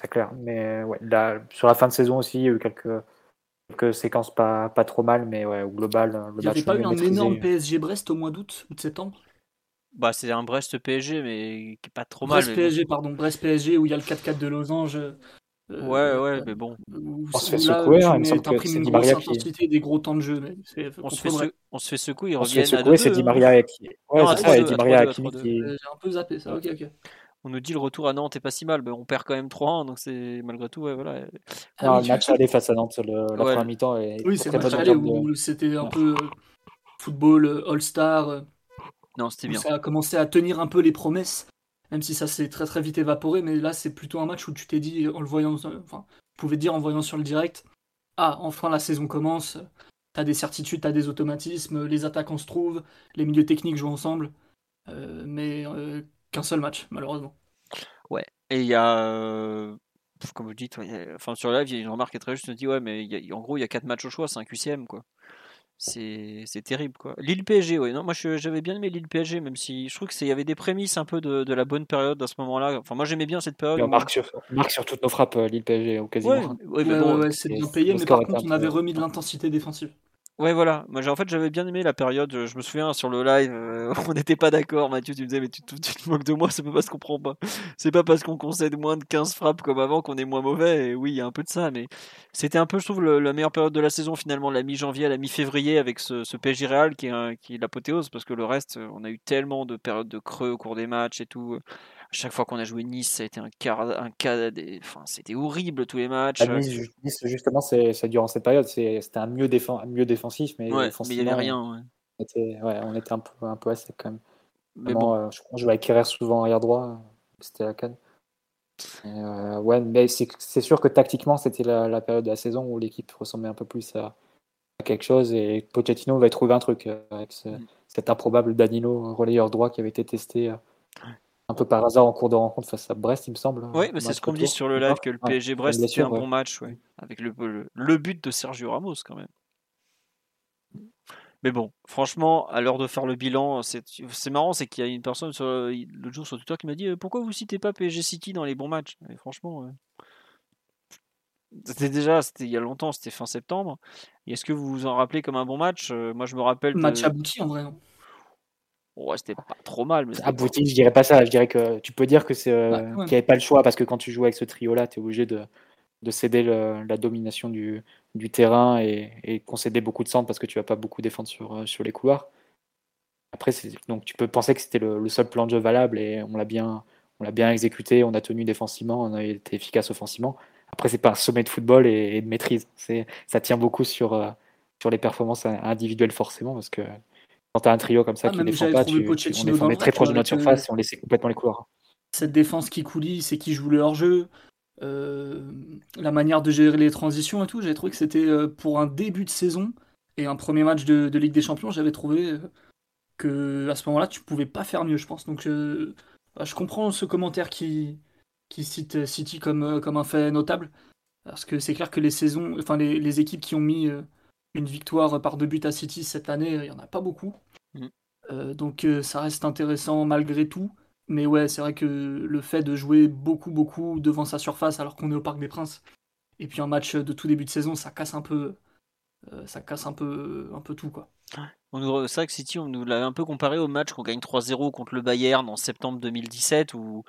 Speaker 3: C'est clair. Mais ouais, là, sur la fin de saison aussi, il y a eu quelques, quelques séquences pas, pas trop mal, mais ouais, au global,
Speaker 4: le il n'y avait pas eu un énorme PSG-Brest au mois d'août ou de septembre?
Speaker 2: Bah, c'est un Brest PSG, mais qui est pas trop mal.
Speaker 4: Brest PSG, pardon. Brest PSG, où il y a le 4-4 de Losange.
Speaker 2: ouais, ouais, mais bon.
Speaker 3: On se fait secouer, hein, il me Maria qui.
Speaker 4: intensité des gros temps de jeu. Mais
Speaker 2: on, se fait on se fait secouer, ils
Speaker 3: on se fait secouer, c'est Di Maria qui. Ouais, c'est ça, et Di Maria qui.
Speaker 4: J'ai un peu zappé ça, ok, ok.
Speaker 2: On nous dit le retour à Nantes est pas si mal, mais on perd quand même 3-1, donc c'est malgré tout, ouais, voilà.
Speaker 3: Ah, non, le match aller face à Nantes, le, la première mi-temps.
Speaker 4: Oui, c'est le match aller où c'était un peu football all-star.
Speaker 2: Non, c'était bien.
Speaker 4: Ça a commencé à tenir un peu les promesses, même si ça s'est très très vite évaporé. Mais là, c'est plutôt un match où tu t'es dit, en le voyant, enfin, tu pouvais dire en voyant sur le direct, ah, enfin la saison commence. T'as des certitudes, t'as des automatismes, les attaquants se trouvent, les milieux techniques jouent ensemble. Euh, mais euh, qu'un seul match, malheureusement.
Speaker 2: Ouais. Et il y a euh, comme vous dites, enfin sur live, il y a une remarque qui est très juste, on dit ouais, mais en gros, il y a 4 matchs au choix, c'est un QCM quoi c'est terrible quoi. Lille PSG, oui. Non, moi j'avais bien aimé Lille PSG, même si je trouve qu'il y avait des prémices un peu de, de, la bonne période à ce moment-là. Enfin, moi j'aimais bien cette période.
Speaker 3: on, marque sur, marque sur, toutes nos frappes, euh, Lille PSG, au quasiment.
Speaker 4: Ouais, ouais, c'est bien payé, mais par contre on avait remis de l'intensité défensive.
Speaker 2: Ouais, voilà. Moi, en fait, j'avais bien aimé la période. Je me souviens sur le live, euh, on n'était pas d'accord. Mathieu, tu me disais, mais tu, te moques de moi, c'est pas parce qu'on prend pas. C'est pas parce qu'on concède moins de 15 frappes comme avant qu'on est moins mauvais. Et oui, il y a un peu de ça, mais c'était un peu, je trouve, la meilleure période de la saison finalement, la mi-janvier à la mi-février avec ce, ce PSG Real qui est, qui est l'apothéose parce que le reste, on a eu tellement de périodes de creux au cours des matchs et tout chaque fois qu'on a joué Nice, ça a été un cas, un cas enfin, c'était horrible tous les matchs.
Speaker 3: À nice, justement, c'est durant cette période, c'était un mieux, mieux défensif, mais
Speaker 2: ouais, il n'y avait rien.
Speaker 3: On était, ouais, on était un peu, un peu à sec quand même. Mais bon. Euh, je, on jouait avec Kerrer souvent arrière droit, c'était la canne. Euh, ouais, mais c'est sûr que tactiquement, c'était la, période de la saison où l'équipe ressemblait un peu plus à, quelque chose et Pochettino va trouver un truc euh, avec mm. cet improbable Danilo, relayeur droit qui avait été testé un peu par hasard en cours de rencontre face à Brest, il me semble.
Speaker 2: Oui, mais c'est ce qu'on dit sur le live que le PSG Brest c'était un bon match, ouais. avec le, le, but de Sergio Ramos quand même. Mais bon, franchement, à l'heure de faire le bilan, c'est marrant, c'est qu'il y a une personne le jour sur Twitter qui m'a dit euh, pourquoi vous citez pas PSG City dans les bons matchs? Et franchement, c'était déjà, c'était il y a longtemps, c'était fin septembre. Est-ce que vous vous en rappelez comme un bon match? Euh, Moi, je me rappelle.
Speaker 4: Match abouti en vrai.
Speaker 2: Ouais, c'était pas trop mal. Mais
Speaker 3: Abouti, je dirais pas ça. Je dirais que tu peux dire que c'est euh, qu'il n'y avait pas le choix parce que quand tu joues avec ce trio-là, tu es obligé de, de céder la domination du, du terrain et, et, concéder beaucoup de centres parce que tu vas pas beaucoup défendre sur, euh, sur les couloirs. Après, donc tu peux penser que c'était le, seul plan de jeu valable et on l'a bien, on l'a bien exécuté, on a tenu défensivement, on a été efficace offensivement. Après, c'est pas un sommet de football et, de maîtrise. C'est, ça tient beaucoup sur, euh, sur les performances individuelles forcément parce que quand tu as un trio comme ça ah, qui ne défend pas, tu, on, est, très proche de notre surface et on laissait complètement les couloirs.
Speaker 4: Cette défense qui coulisse et qui joue le hors-jeu, euh, la manière de gérer les transitions et tout, j'ai trouvé que c'était euh, pour un début de saison et un premier match de, Ligue des Champions, j'avais trouvé euh, que à ce moment-là, tu pouvais pas faire mieux, je pense. Donc bah, je comprends ce commentaire qui, qui cite City comme, comme un fait notable. Parce que c'est clair que les saisons, enfin les, les équipes qui ont mis une victoire par deux buts à City cette année, il n'y en a pas beaucoup. Mm. Euh, donc euh, ça reste intéressant malgré tout. Mais ouais, c'est vrai que le fait de jouer beaucoup, beaucoup devant sa surface alors qu'on est au Parc des Princes, et puis un match de tout début de saison, ça casse un peu, euh, ça casse un peu, un peu tout quoi.
Speaker 2: C'est vrai que City, on nous l'avait un peu comparé au match qu'on gagne 3-0 contre le Bayern en septembre 2017 où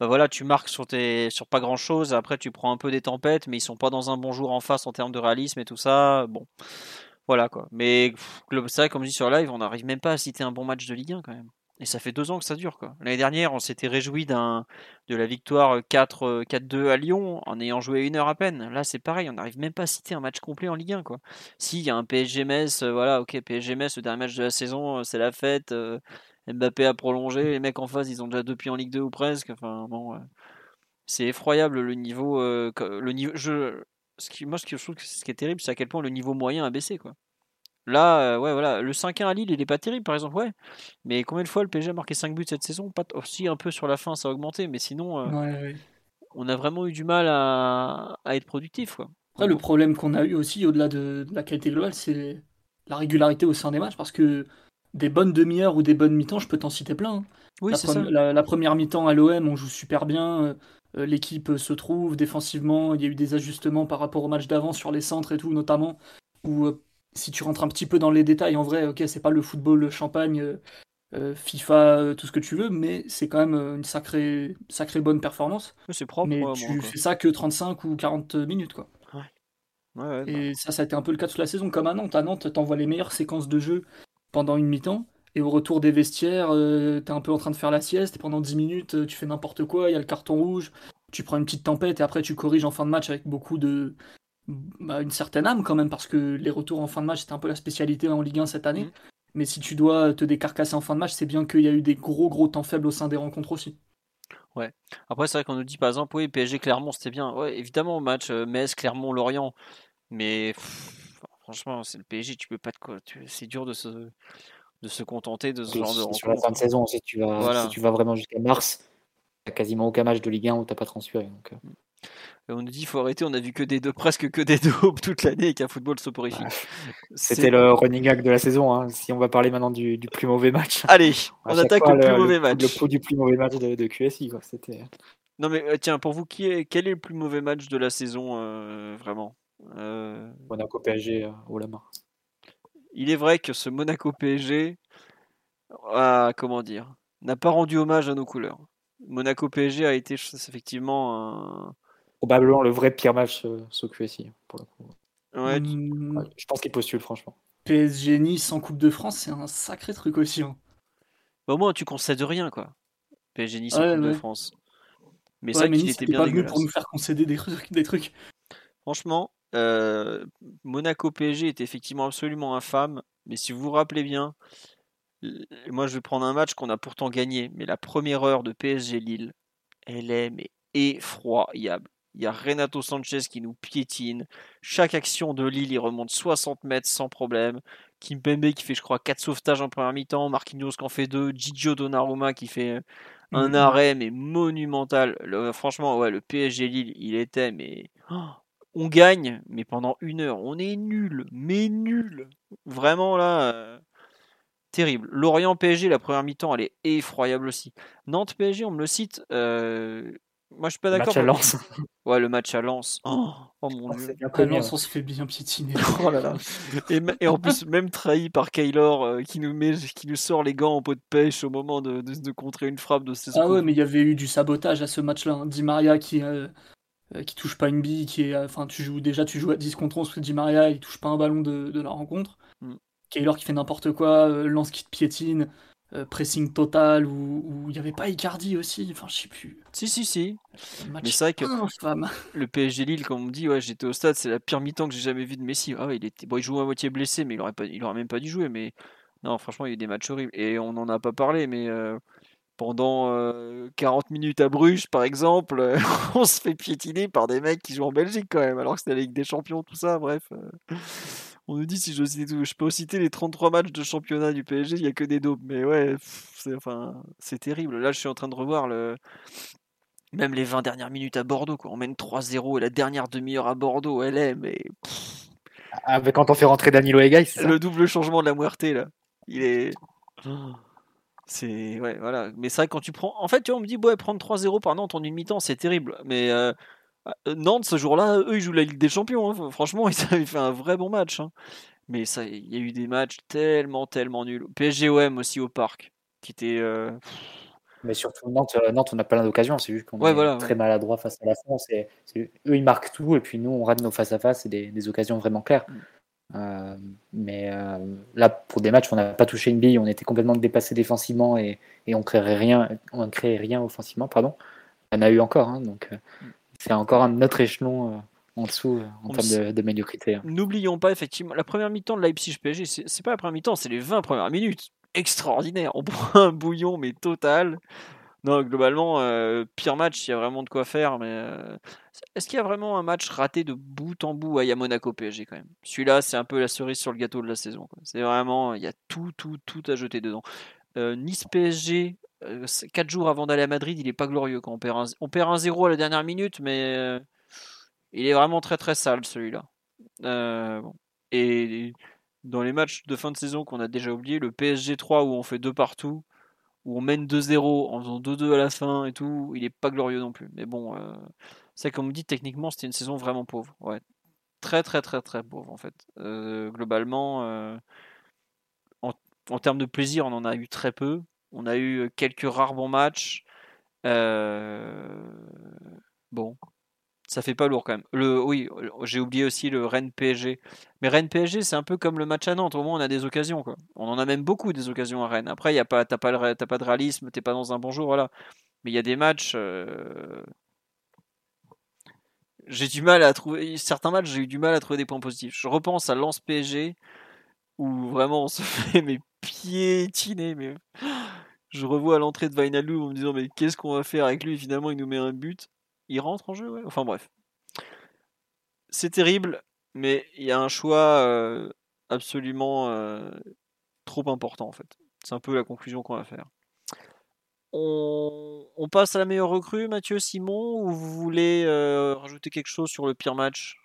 Speaker 2: bah voilà, tu marques sur, tes, sur pas grand chose, après tu prends un peu des tempêtes, mais ils sont pas dans un bon jour en face en termes de réalisme et tout ça. Bon, voilà quoi. Mais comme je dis sur live, on n'arrive même pas à citer un bon match de Ligue 1 quand même. Et ça fait deux ans que ça dure quoi. L'année dernière, on s'était réjoui d'un de la victoire 4, 4-2 à Lyon en ayant joué une heure à peine. Là, c'est pareil, on n'arrive même pas à citer un match complet en Ligue 1 quoi. Si, y a un PSG Metz, euh, voilà, ok, PSG Metz, le dernier match de la saison, euh, c'est la fête. Euh, Mbappé a prolongé, les mecs en face, ils ont déjà deux pieds en Ligue 2 ou presque. Enfin, bon, c'est effroyable le niveau. Euh, le niveau je, ce qui, moi, ce que je trouve que ce qui est terrible, c'est à quel point le niveau moyen a baissé. Quoi. Là, euh, ouais, voilà, le 5-1 à Lille, il est pas terrible, par exemple, ouais. Mais combien de fois le PSG a marqué 5 buts cette saison? Pas aussi un peu sur la fin, ça a augmenté, mais sinon, euh, on a vraiment eu du mal à, à être productif. Quoi.
Speaker 4: Après, le problème qu'on a eu aussi, au-delà de, de, la qualité globale, c'est la régularité au sein des matchs, parce que des bonnes demi-heures ou des bonnes mi-temps, je peux t'en citer plein. Hein.
Speaker 2: Oui,
Speaker 4: la, La, première mi-temps à l'OM, on joue super bien. Euh, euh, l'équipe se trouve défensivement. Il y a eu des ajustements par rapport au match d'avant sur les centres et tout, notamment. Où euh, si tu rentres un petit peu dans les détails, en vrai, ok, c'est pas le football champagne euh, FIFA, tout ce que tu veux, mais c'est quand même une sacrée, sacrée bonne performance.
Speaker 2: C'est propre.
Speaker 4: Mais tu fais ça que 35 ou 40 minutes, quoi. et ça, ça a été un peu le cas toute la saison. Comme à Nantes, à Nantes, t'envoies les meilleures séquences de jeu pendant une mi-temps. Et au retour des vestiaires, t'es un peu en train de faire la sieste, et pendant 10 minutes, tu fais n'importe quoi, il y a le carton rouge, tu prends une petite tempête, et après tu corriges en fin de match avec beaucoup de, bah, une certaine âme quand même, parce que les retours en fin de match, c'était un peu la spécialité en Ligue 1 cette année. Mm. Mais si tu dois te décarcasser en fin de match, c'est bien qu'il y a eu des gros gros temps faibles au sein des rencontres aussi.
Speaker 2: Ouais. Après, c'est vrai qu'on nous dit par exemple, oui, PSG Clermont, c'était bien. Ouais, évidemment, match euh, Metz, Clermont, Lorient. Mais franchement, c'est le PSG, tu peux pas de quoi. C'est dur de se, de se contenter de ce genre de rencontre.
Speaker 3: Sur la fin de saison, si tu vas, si tu vas vraiment jusqu'à mars, il quasiment aucun match de Ligue 1 où tu n'as pas transféré. Donc... Euh.
Speaker 2: On nous dit faut arrêter, on a vu que des deux, presque que des daubes toute l'année et qu'un football soporifique.
Speaker 3: C'était le running gag de la saison. Hein. Si on va parler maintenant du, plus mauvais match.
Speaker 2: Allez, on attaque le plus mauvais match.
Speaker 3: Le, du plus mauvais match de, QSI.
Speaker 2: Non mais euh, tiens, pour vous, qui est, quel est le plus mauvais match de la saison euh, vraiment?
Speaker 3: euh... Monaco PSG au la main.
Speaker 2: Il est vrai que ce Monaco PSG, ah, comment dire, n'a pas rendu hommage à nos couleurs. Monaco PSG a été effectivement un,
Speaker 3: probablement le vrai pire match euh, ce QSI, pour le coup. Hmm. je pense qu'il postule, franchement.
Speaker 4: PSG Nice en Coupe de France, c'est un sacré truc aussi. Hein.
Speaker 2: Bah, au moins, tu concèdes rien, quoi. PSG Nice en Coupe de France. Mais ça, qu'il était bien
Speaker 4: pas pour nous faire concéder des trucs. Des trucs.
Speaker 2: Franchement, euh, Monaco PSG est effectivement absolument infâme. Mais si vous vous rappelez bien, moi je vais prendre un match qu'on a pourtant gagné. Mais la première heure de PSG Lille, elle est mais effroyable. Il y a Renato Sanchez qui nous piétine. Chaque action de Lille, il remonte 60 mètres sans problème. Kimpembe qui fait, je crois, 4 sauvetages en première mi-temps. Marquinhos qui en fait 2. Gigio Donnarumma qui fait un mm-hmm. arrêt, mais monumental. franchement, ouais, le PSG Lille, il était, mais. Oh, on gagne, mais pendant une heure, on est nul, mais nul. Vraiment là. Euh, terrible. Lorient PSG, la première mi-temps, elle est effroyable aussi. Nantes PSG, on me le cite. Euh, moi, je suis pas d'accord.
Speaker 3: Le match à Lens.
Speaker 2: Ouais, le match à Lens. Oh, oh mon dieu.
Speaker 4: À Lens, on se fait bien piétiner.
Speaker 2: oh là là. Et, en plus, même trahi par Kaylor euh, qui, nous met, qui nous sort les gants en pot de pêche au moment de, de, contrer une frappe de ses
Speaker 4: Ah ouais, mais il y avait eu du sabotage à ce match-là. Hein. Di Maria qui, euh, euh, qui touche pas une bille, qui est. Enfin, tu joues déjà, tu joues à 10 contre 11 parce que Di Maria il touche pas un ballon de, de la rencontre. Mm. Kaylor qui fait n'importe quoi, Lance qui te piétine. Euh, pressing total ou il n'y avait pas Icardi aussi enfin je sais plus
Speaker 2: si si si mais c'est vrai que le PSG Lille comme on me dit ouais j'étais au stade c'est la pire mi-temps que j'ai jamais vu de Messi ah, il était bon il joue à moitié blessé mais il aurait pas il aurait même pas dû jouer mais non franchement il y a eu des matchs horribles et on n'en a pas parlé mais euh, pendant 40 euh, minutes à Bruges par exemple on se fait piétiner par des mecs qui jouent en Belgique quand même alors que c'était la Ligue des Champions tout ça bref on nous dit si je citer. Je peux citer les 33 matchs de championnat du PSG, il n'y a que des dopes. Mais ouais, c'est enfin, terrible. Là, je suis en train de revoir le... même les 20 dernières minutes à Bordeaux. Quoi. On mène 3-0 et la dernière demi-heure à Bordeaux, elle est, mais.
Speaker 3: Ah, quand on fait rentrer Danilo Egay,
Speaker 2: c'est Le double changement de la Muerte, là. Il est. C'est. Ouais, voilà. Mais c'est vrai, quand tu prends. En fait, tu vois, on me dit, ouais, prendre 3-0 par Nantes en une mi-temps, c'est terrible. Mais. Euh, euh, Nantes, ce jour-là, eux, ils jouent la Ligue des Champions. Hein. Franchement, ils avaient fait un vrai bon match. Hein. Mais ça, il y a eu des matchs tellement, tellement nuls. PSGOM aussi au parc, qui était. Euh,
Speaker 3: mais surtout Nantes, Nantes on a plein d'occasions. C'est juste qu'on est très maladroit face à la France. Et, eux, ils marquent tout, et puis nous, on rate nos face-à-face et des, occasions vraiment claires. Mm. mais là, pour des matchs, on n'a pas touché une bille, on était complètement dépassé défensivement et, et on créerait rien, on créait rien offensivement, pardon. On a eu encore, hein, donc mm c'est encore un autre échelon euh, en dessous euh, en termes de, médiocrité. Hein.
Speaker 2: N'oublions pas effectivement la première mi-temps de Leipzig PSG, c'est pas la première mi-temps, c'est les 20 premières minutes. Extraordinaire. On prend un bouillon mais total. Non, globalement, euh, pire match, il y a vraiment de quoi faire. Mais est-ce qu'il y a vraiment un match raté de bout en bout à Monaco PSG quand même? Celui-là, c'est un peu la cerise sur le gâteau de la saison. C'est vraiment, il y a tout, tout, tout à jeter dedans. nice PSG, 4 euh, jours avant d'aller à Madrid, il est pas glorieux quand on perd un, on perd un 0 à la dernière minute, mais euh, il est vraiment très très sale celui-là. Euh, Et dans les matchs de fin de saison qu'on a déjà oublié, le PSG 3 où on fait 2 partout, où on mène 2-0 en faisant 2-2 à la fin et tout, il est pas glorieux non plus. Mais bon, c'est comme on dit, techniquement c'était une saison vraiment pauvre. Ouais. Très très très très pauvre en fait. globalement en termes de plaisir, on en a eu très peu. On a eu quelques rares bons matchs. Euh, bon, ça fait pas lourd quand même. Oui, j'ai oublié aussi le Rennes PSG. Mais Rennes PSG, c'est un peu comme le match à Nantes. Au moins, on a des occasions. On en a même beaucoup des occasions à Rennes. Après, y a pas, t'as pas, pas de réalisme, t'es pas dans un bon jour, voilà. Mais il y a des matchs. Euh, j'ai du mal à trouver. Certains matchs, j'ai eu du mal à trouver des points positifs. Je repense à Lens PSG où vraiment on se fait mais piétiner. Mais je revois à l'entrée de Vainalou en me disant mais qu'est-ce qu'on va faire avec lui? Finalement, il nous met un but. Il rentre en jeu, ouais. Enfin bref. C'est terrible, mais il y a un choix euh, absolument euh, trop important en fait. C'est un peu la conclusion qu'on va faire. On, passe à la meilleure recrue, Mathieu Simon, ou vous voulez euh, rajouter quelque chose sur le pire match?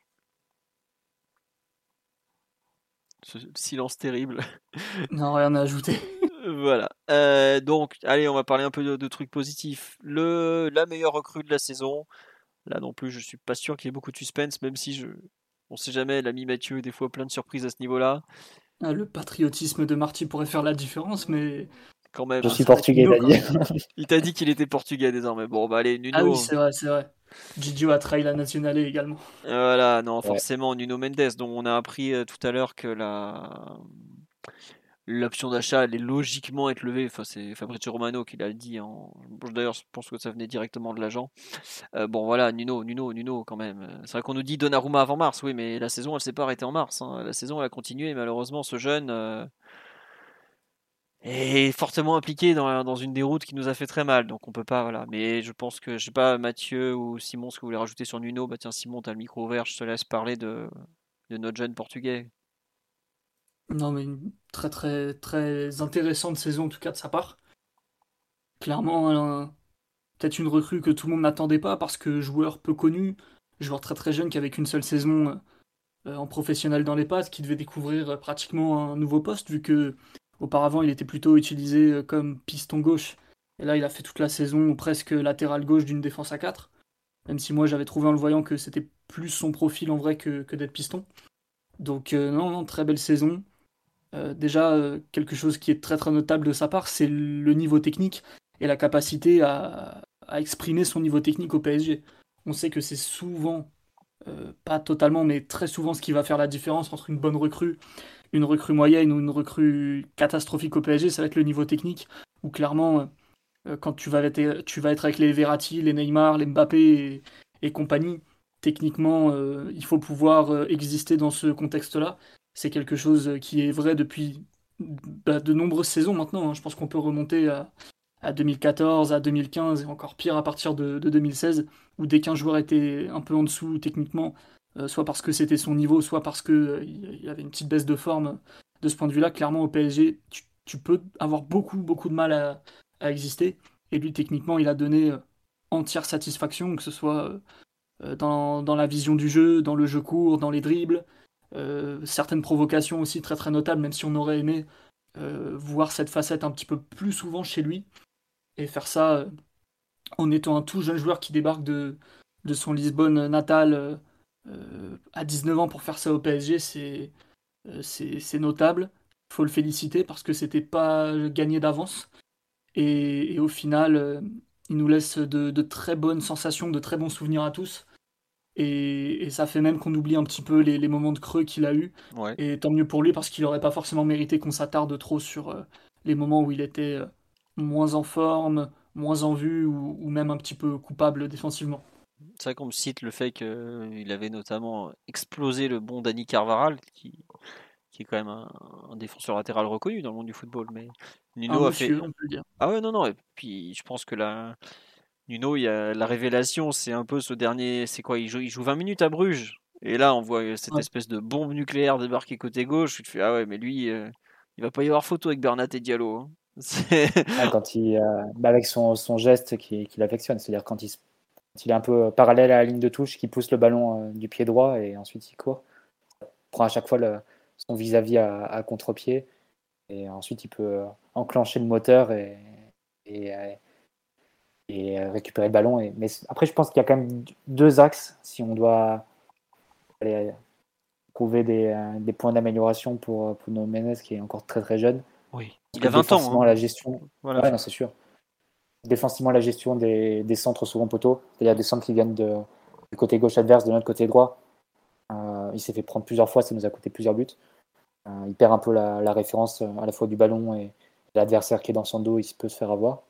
Speaker 2: Ce silence terrible.
Speaker 4: Non, rien à ajouter.
Speaker 2: voilà. Euh, donc, allez, on va parler un peu de, trucs positifs. Le, la meilleure recrue de la saison. Là non plus, je suis pas sûr qu'il y ait beaucoup de suspense, même si je, on sait jamais, l'ami Mathieu, des fois plein de surprises à ce niveau-là.
Speaker 4: Ah, le patriotisme de Marty pourrait faire la différence, mais
Speaker 2: même.
Speaker 3: Je suis portugais, Dani.
Speaker 2: Il t'a dit qu'il était portugais désormais. Bon, bah allez, Nuno.
Speaker 4: Ah oui, c'est vrai, c'est vrai. Gigi a trahi la nationale également.
Speaker 2: Voilà, non, forcément, Nuno Mendes, dont on a appris euh, tout à l'heure que la l'option d'achat allait logiquement être levée. Enfin, c'est Fabrizio Romano qui l'a dit. En... D'ailleurs, je pense que ça venait directement de l'agent. Euh, bon, voilà, Nuno, Nuno, Nuno, quand même. C'est vrai qu'on nous dit Donnarumma avant mars, oui, mais la saison, elle s'est pas arrêtée en mars. Hein. La saison, elle a continué. malheureusement, ce jeune, euh, est fortement impliqué dans, dans, une déroute qui nous a fait très mal. Donc on peut pas, voilà. Mais je pense que, je sais pas, Mathieu ou Simon, ce que vous voulez rajouter sur Nuno, bah tiens, Simon, tu as le micro ouvert, je te laisse parler de, de notre jeune portugais.
Speaker 4: Non, mais une très très très intéressante saison en tout cas de sa part. Clairement, peut-être une recrue que tout le monde n'attendait pas parce que joueur peu connu, joueur très très jeune qui avait qu'une seule saison euh, en professionnel dans les pattes, qui devait découvrir pratiquement un nouveau poste vu que Auparavant, il était plutôt utilisé euh, comme piston gauche. Et là, il a fait toute la saison presque latéral gauche d'une défense à 4. Même si moi, j'avais trouvé en le voyant que c'était plus son profil en vrai que, d'être piston. Donc, euh, non, non, très belle saison. Euh, déjà, quelque chose qui est très très notable de sa part, c'est le niveau technique et la capacité à, à, exprimer son niveau technique au PSG. On sait que c'est souvent, pas totalement, mais très souvent ce qui va faire la différence entre une bonne recrue une recrue moyenne ou une recrue catastrophique au PSG, ça va être le niveau technique, où clairement, euh, quand tu vas, être, avec les Verratti, les Neymar, les Mbappé et, compagnie, techniquement, euh, il faut pouvoir euh, exister dans ce contexte-là. C'est quelque chose qui est vrai depuis bah, de nombreuses saisons maintenant. Hein. Je pense qu'on peut remonter à, 2014, à 2015 et encore pire à partir de, de 2016, où dès qu'un joueur était un peu en dessous techniquement, euh, soit parce que c'était son niveau, soit parce qu'il euh, y avait une petite baisse de forme. De ce point de vue-là, clairement, au PSG, tu, peux avoir beaucoup, beaucoup de mal à, exister. Et lui, techniquement, il a donné euh, entière satisfaction, que ce soit dans, la vision du jeu, dans le jeu court, dans les dribbles. certaines provocations aussi très très notables, même si on aurait aimé voir cette facette un petit peu plus souvent chez lui. Et faire ça en étant un tout jeune joueur qui débarque de, de son Lisbonne natal euh, à 19 ans pour faire ça au PSG, euh, c'est c'est notable. Il faut le féliciter parce que c'était pas gagné d'avance. Et, au final, euh, il nous laisse de, très bonnes sensations, de très bons souvenirs à tous. Et, ça fait même qu'on oublie un petit peu les, moments de creux qu'il a eu. Et tant mieux pour lui parce qu'il n'aurait pas forcément mérité qu'on s'attarde trop sur les moments où il était moins en forme, moins en vue ou même un petit peu coupable défensivement.
Speaker 2: C'est vrai qu'on me cite le fait qu'il avait notamment explosé le bon Danny Carvaral, qui, qui est quand même un, défenseur latéral reconnu dans le monde du football. Mais
Speaker 4: Nuno a fait. On peut dire.
Speaker 2: Ah ouais, non, non. Et puis je pense que la, Nuno, il y a la révélation, c'est un peu ce dernier. C'est quoi il joue, il joue 20 minutes à Bruges. Et là, on voit cette espèce de bombe nucléaire débarquer côté gauche. Tu fais, ah ouais, mais lui, euh, il va pas y avoir photo avec Bernat et Diallo. Hein.
Speaker 3: Ah, quand il, euh, bah, avec son, son geste qu'il qui affectionne, c'est-à-dire quand il se il est un peu parallèle à la ligne de touche, qui pousse le ballon euh, du pied droit et ensuite il court. Il prend à chaque fois son vis-à-vis à, contre-pied et ensuite il peut euh, enclencher le moteur et, euh, et, récupérer le ballon. Et, mais après, je pense qu'il y a quand même deux axes si on doit aller trouver des, points d'amélioration pour, pour Menez qui est encore très très jeune.
Speaker 2: Oui, il a 20 ans.
Speaker 3: Hein. La gestion... Voilà. c'est sûr. Défensivement, la gestion des, centres second poteau, c'est-à-dire des centres qui viennent du côté gauche adverse, de notre côté droit. Euh, il s'est fait prendre plusieurs fois, ça nous a coûté plusieurs buts. Euh, il perd un peu la, référence à la fois du ballon et l'adversaire qui est dans son dos, il peut se faire avoir.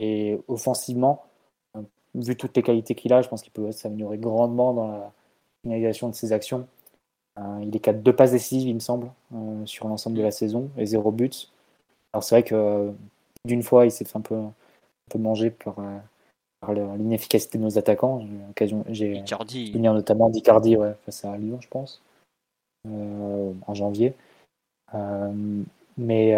Speaker 3: Et offensivement, vu toutes les qualités qu'il a, je pense qu'il peut s'améliorer grandement dans la finalisation de ses actions. Euh, il est qu'à deux passes décisives, il me semble, euh, sur l'ensemble de la saison et zéro but. Alors c'est vrai que d'une fois, il s'est fait un peu, peu manger par, euh, par l'inefficacité de nos attaquants. J'ai souvenir notamment d'Icardi ouais, face à Lyon, je pense, en janvier. mais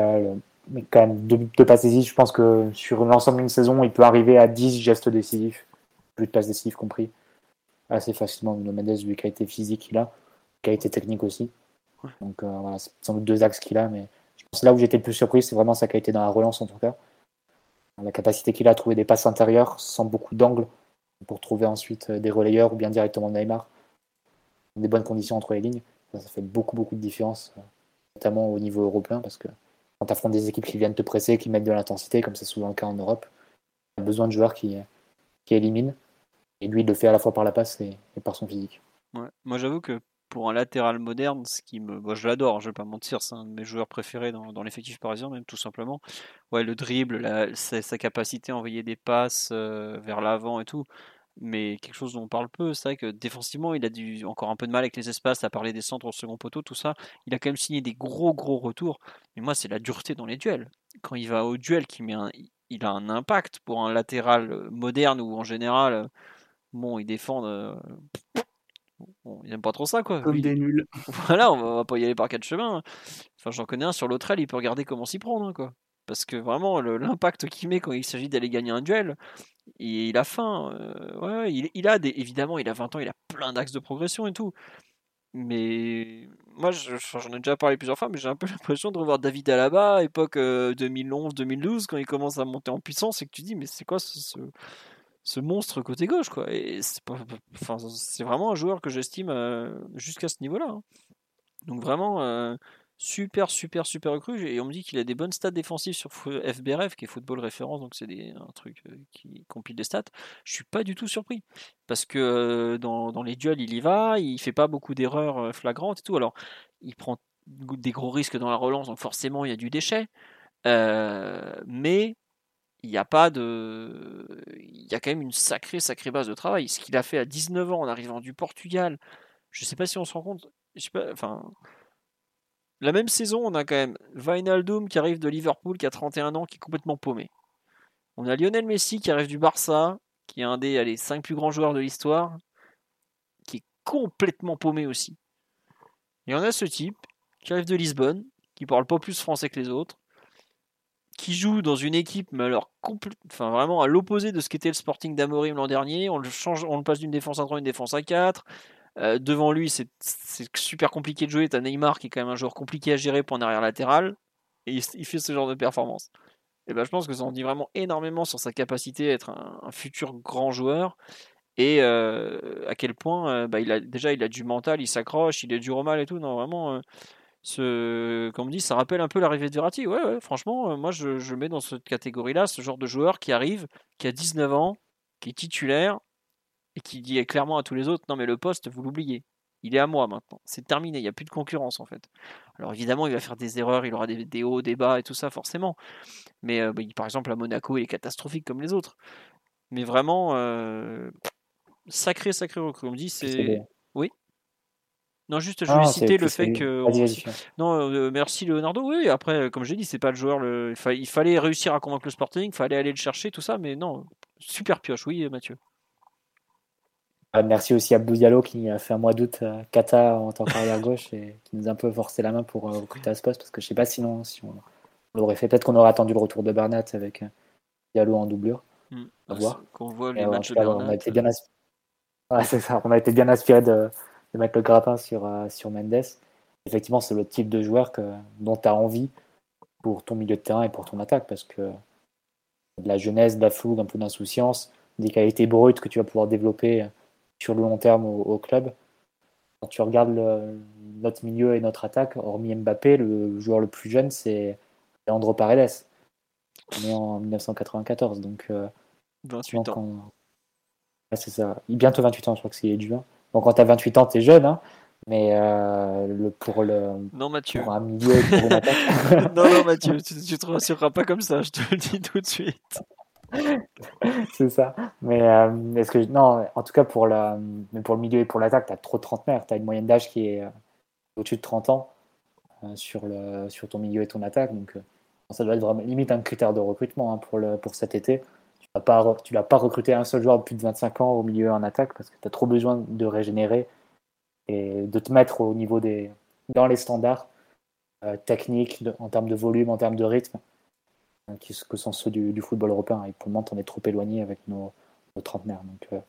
Speaker 3: mais quand même, deux, passes décisives, je pense que sur l'ensemble d'une saison, il peut arriver à 10 gestes décisifs, plus de passes décisives compris, assez facilement. Le Mendes, vu qualité physique qu'il a, qualité technique aussi. Donc euh, voilà, c'est sans doute deux axes qu'il a, mais je pense que là où j'étais le plus surpris, c'est vraiment sa qualité dans la relance en tout cas. La capacité qu'il a à trouver des passes intérieures sans beaucoup d'angle pour trouver ensuite euh, des relayeurs ou bien directement Neymar. Des bonnes conditions entre les lignes. Ça, fait beaucoup, beaucoup de différence, euh, notamment au niveau européen, parce que quand tu affrontes des équipes qui viennent te presser, qui mettent de l'intensité, comme c'est souvent le cas en Europe, tu as besoin de joueurs qui, qui éliminent. Et lui, il le fait à la fois par la passe et, par son physique.
Speaker 2: Moi, j'avoue que pour un latéral moderne, ce qui me, je l'adore, je vais pas mentir, c'est un de mes joueurs préférés dans, l'effectif parisien, même tout simplement. Ouais, le dribble, sa, capacité à envoyer des passes euh, vers l'avant et tout mais quelque chose dont on parle peu, c'est vrai que défensivement, il a encore un peu de mal avec les espaces, à parler des centres au second poteau, tout ça. Il a quand même signé des gros gros retours. Mais moi, c'est la dureté dans les duels. Quand il va au duel, met il a un impact pour un latéral euh, moderne ou en général, euh, bon, il défend. Euh, bon, il n'aime pas trop ça, quoi.
Speaker 4: Comme des nuls.
Speaker 2: Voilà, on va, pas y aller par quatre chemins. Hein. Enfin, j'en connais un sur l'autre aile, il peut regarder comment s'y prendre, hein, quoi. Parce que vraiment, l'impact qu'il met quand il s'agit d'aller gagner un duel, il a faim. Euh, ouais, il, a des, évidemment, il a 20 ans, il a plein d'axes de progression et tout. Mais moi, j'en ai déjà parlé plusieurs fois, mais j'ai un peu l'impression de revoir David Alaba, époque 2011-2012, euh, quand il commence à monter en puissance, et que tu dis, mais c'est quoi ce, ce, monstre côté gauche, quoi Et c'est enfin, vraiment un joueur que j'estime euh, jusqu'à ce niveau-là. Hein. Donc vraiment, super, super, super recrue. Et on me dit qu'il a des bonnes stats défensives sur FBRF, qui est Football Référence, donc c'est un truc euh, qui compile des stats. Je suis pas du tout surpris. Parce que euh, dans, les duels, il y va, il fait pas beaucoup d'erreurs euh, flagrantes et tout. Alors, il prend des gros risques dans la relance, donc forcément, il y a du déchet. mais il n'y a pas de. Il y a quand même une sacrée, sacrée base de travail. Ce qu'il a fait à 19 ans en arrivant du Portugal, je sais pas si on se rend compte. Je sais pas, enfin, la même saison, on a quand même Vinaldoom qui arrive de Liverpool, qui a 31 ans, qui est complètement paumé. On a Lionel Messi qui arrive du Barça, qui est un des allez, 5 plus grands joueurs de l'histoire, qui est complètement paumé aussi. Et on a ce type qui arrive de Lisbonne, qui parle pas plus français que les autres, qui joue dans une équipe, mais alors enfin, vraiment à l'opposé de ce qu'était le Sporting d'Amorim l'an dernier. On le, change, on le passe d'une défense à 3 à une défense à 4. Euh, devant lui, c'est super compliqué de jouer. T'as Neymar qui est quand même un joueur compliqué à gérer pour un arrière latéral. Et il, fait ce genre de performance. Et ben, je pense que ça en dit vraiment énormément sur sa capacité à être un, futur grand joueur. Et euh, à quel point euh, bah, déjà il a du mental, il s'accroche, il est dur au et tout. Non, vraiment, ce, comme on dit, ça rappelle un peu l'arrivée de Verratti. Ouais, franchement, moi je, je mets dans cette catégorie-là ce genre de joueur qui arrive, qui a 19 ans, qui est titulaire, et qui dit clairement à tous les autres non mais le poste vous l'oubliez. Il est à moi maintenant. C'est terminé. Il n'y a plus de concurrence en fait. Alors évidemment il va faire des erreurs il aura des, hauts des bas et tout ça forcément. Mais euh, bah, par exemple à Monaco il est catastrophique comme les autres. Mais vraiment euh, sacré sacré recrue. On me dit c'est oui non, juste, je voulais citer le fait que. Non, euh, merci Leonardo. Oui, après, comme j'ai dit, c'est pas le joueur. Le... Il fallait réussir à convaincre le Sporting, il fallait aller le chercher, tout ça, mais non, super pioche, oui, Mathieu.
Speaker 3: Ah, merci aussi à Diallo qui a fait un mois d'août à Qatar en tant qu'arrière gauche et qui nous a un peu forcé la main pour euh, recruter à ce poste parce que je sais pas sinon si on l'aurait fait. Peut-être qu'on aurait attendu le retour de Bernat avec euh, Diallo en doublure.
Speaker 2: À voir. voit les
Speaker 3: matchs de on a été bien ça. On a été bien inspiré de, mettre le grappin sur, euh, sur Mendes. Effectivement, c'est le type de joueur que, dont tu as envie pour ton milieu de terrain et pour ton attaque parce que de la jeunesse, de la fougue, un peu d'insouciance, des qualités brutes que tu vas pouvoir développer sur le long terme au, club. Quand tu regardes notre milieu et notre attaque, hormis Mbappé, le joueur le plus jeune, c'est Leandro Paredes. On est en 1994, donc.
Speaker 2: 28 ans.
Speaker 3: c'est ça. Bientôt 28 ans, je crois que c'est juin. Donc quand tu as 28 ans, tu es jeune, hein. mais le, pour le.
Speaker 2: Non, Mathieu.
Speaker 3: Pour un milieu, pour une attaque.
Speaker 2: non, non, Mathieu, tu, ne te rassureras pas comme ça, je te le dis tout de suite.
Speaker 3: c'est ça. Mais est-ce que non, en tout cas pour la, pour le milieu et pour l'attaque, tu as trop de trentenaires. Tu as une moyenne d'âge qui est au-dessus de 30 ans sur, le, sur ton milieu et ton attaque. Donc ça doit être vraiment limite un critère de recrutement hein, pour, le, pour cet été. Tu vas pas recruter un seul joueur de plus de 25 ans au milieu en attaque parce que tu as trop besoin de régénérer et de te mettre au niveau des dans les standards euh, techniques en termes de volume, en termes de rythme, euh, qui, que sont ceux du, football européen. Et pour le moment, on est trop éloigné avec nos, nos trentenaires. Donc euh,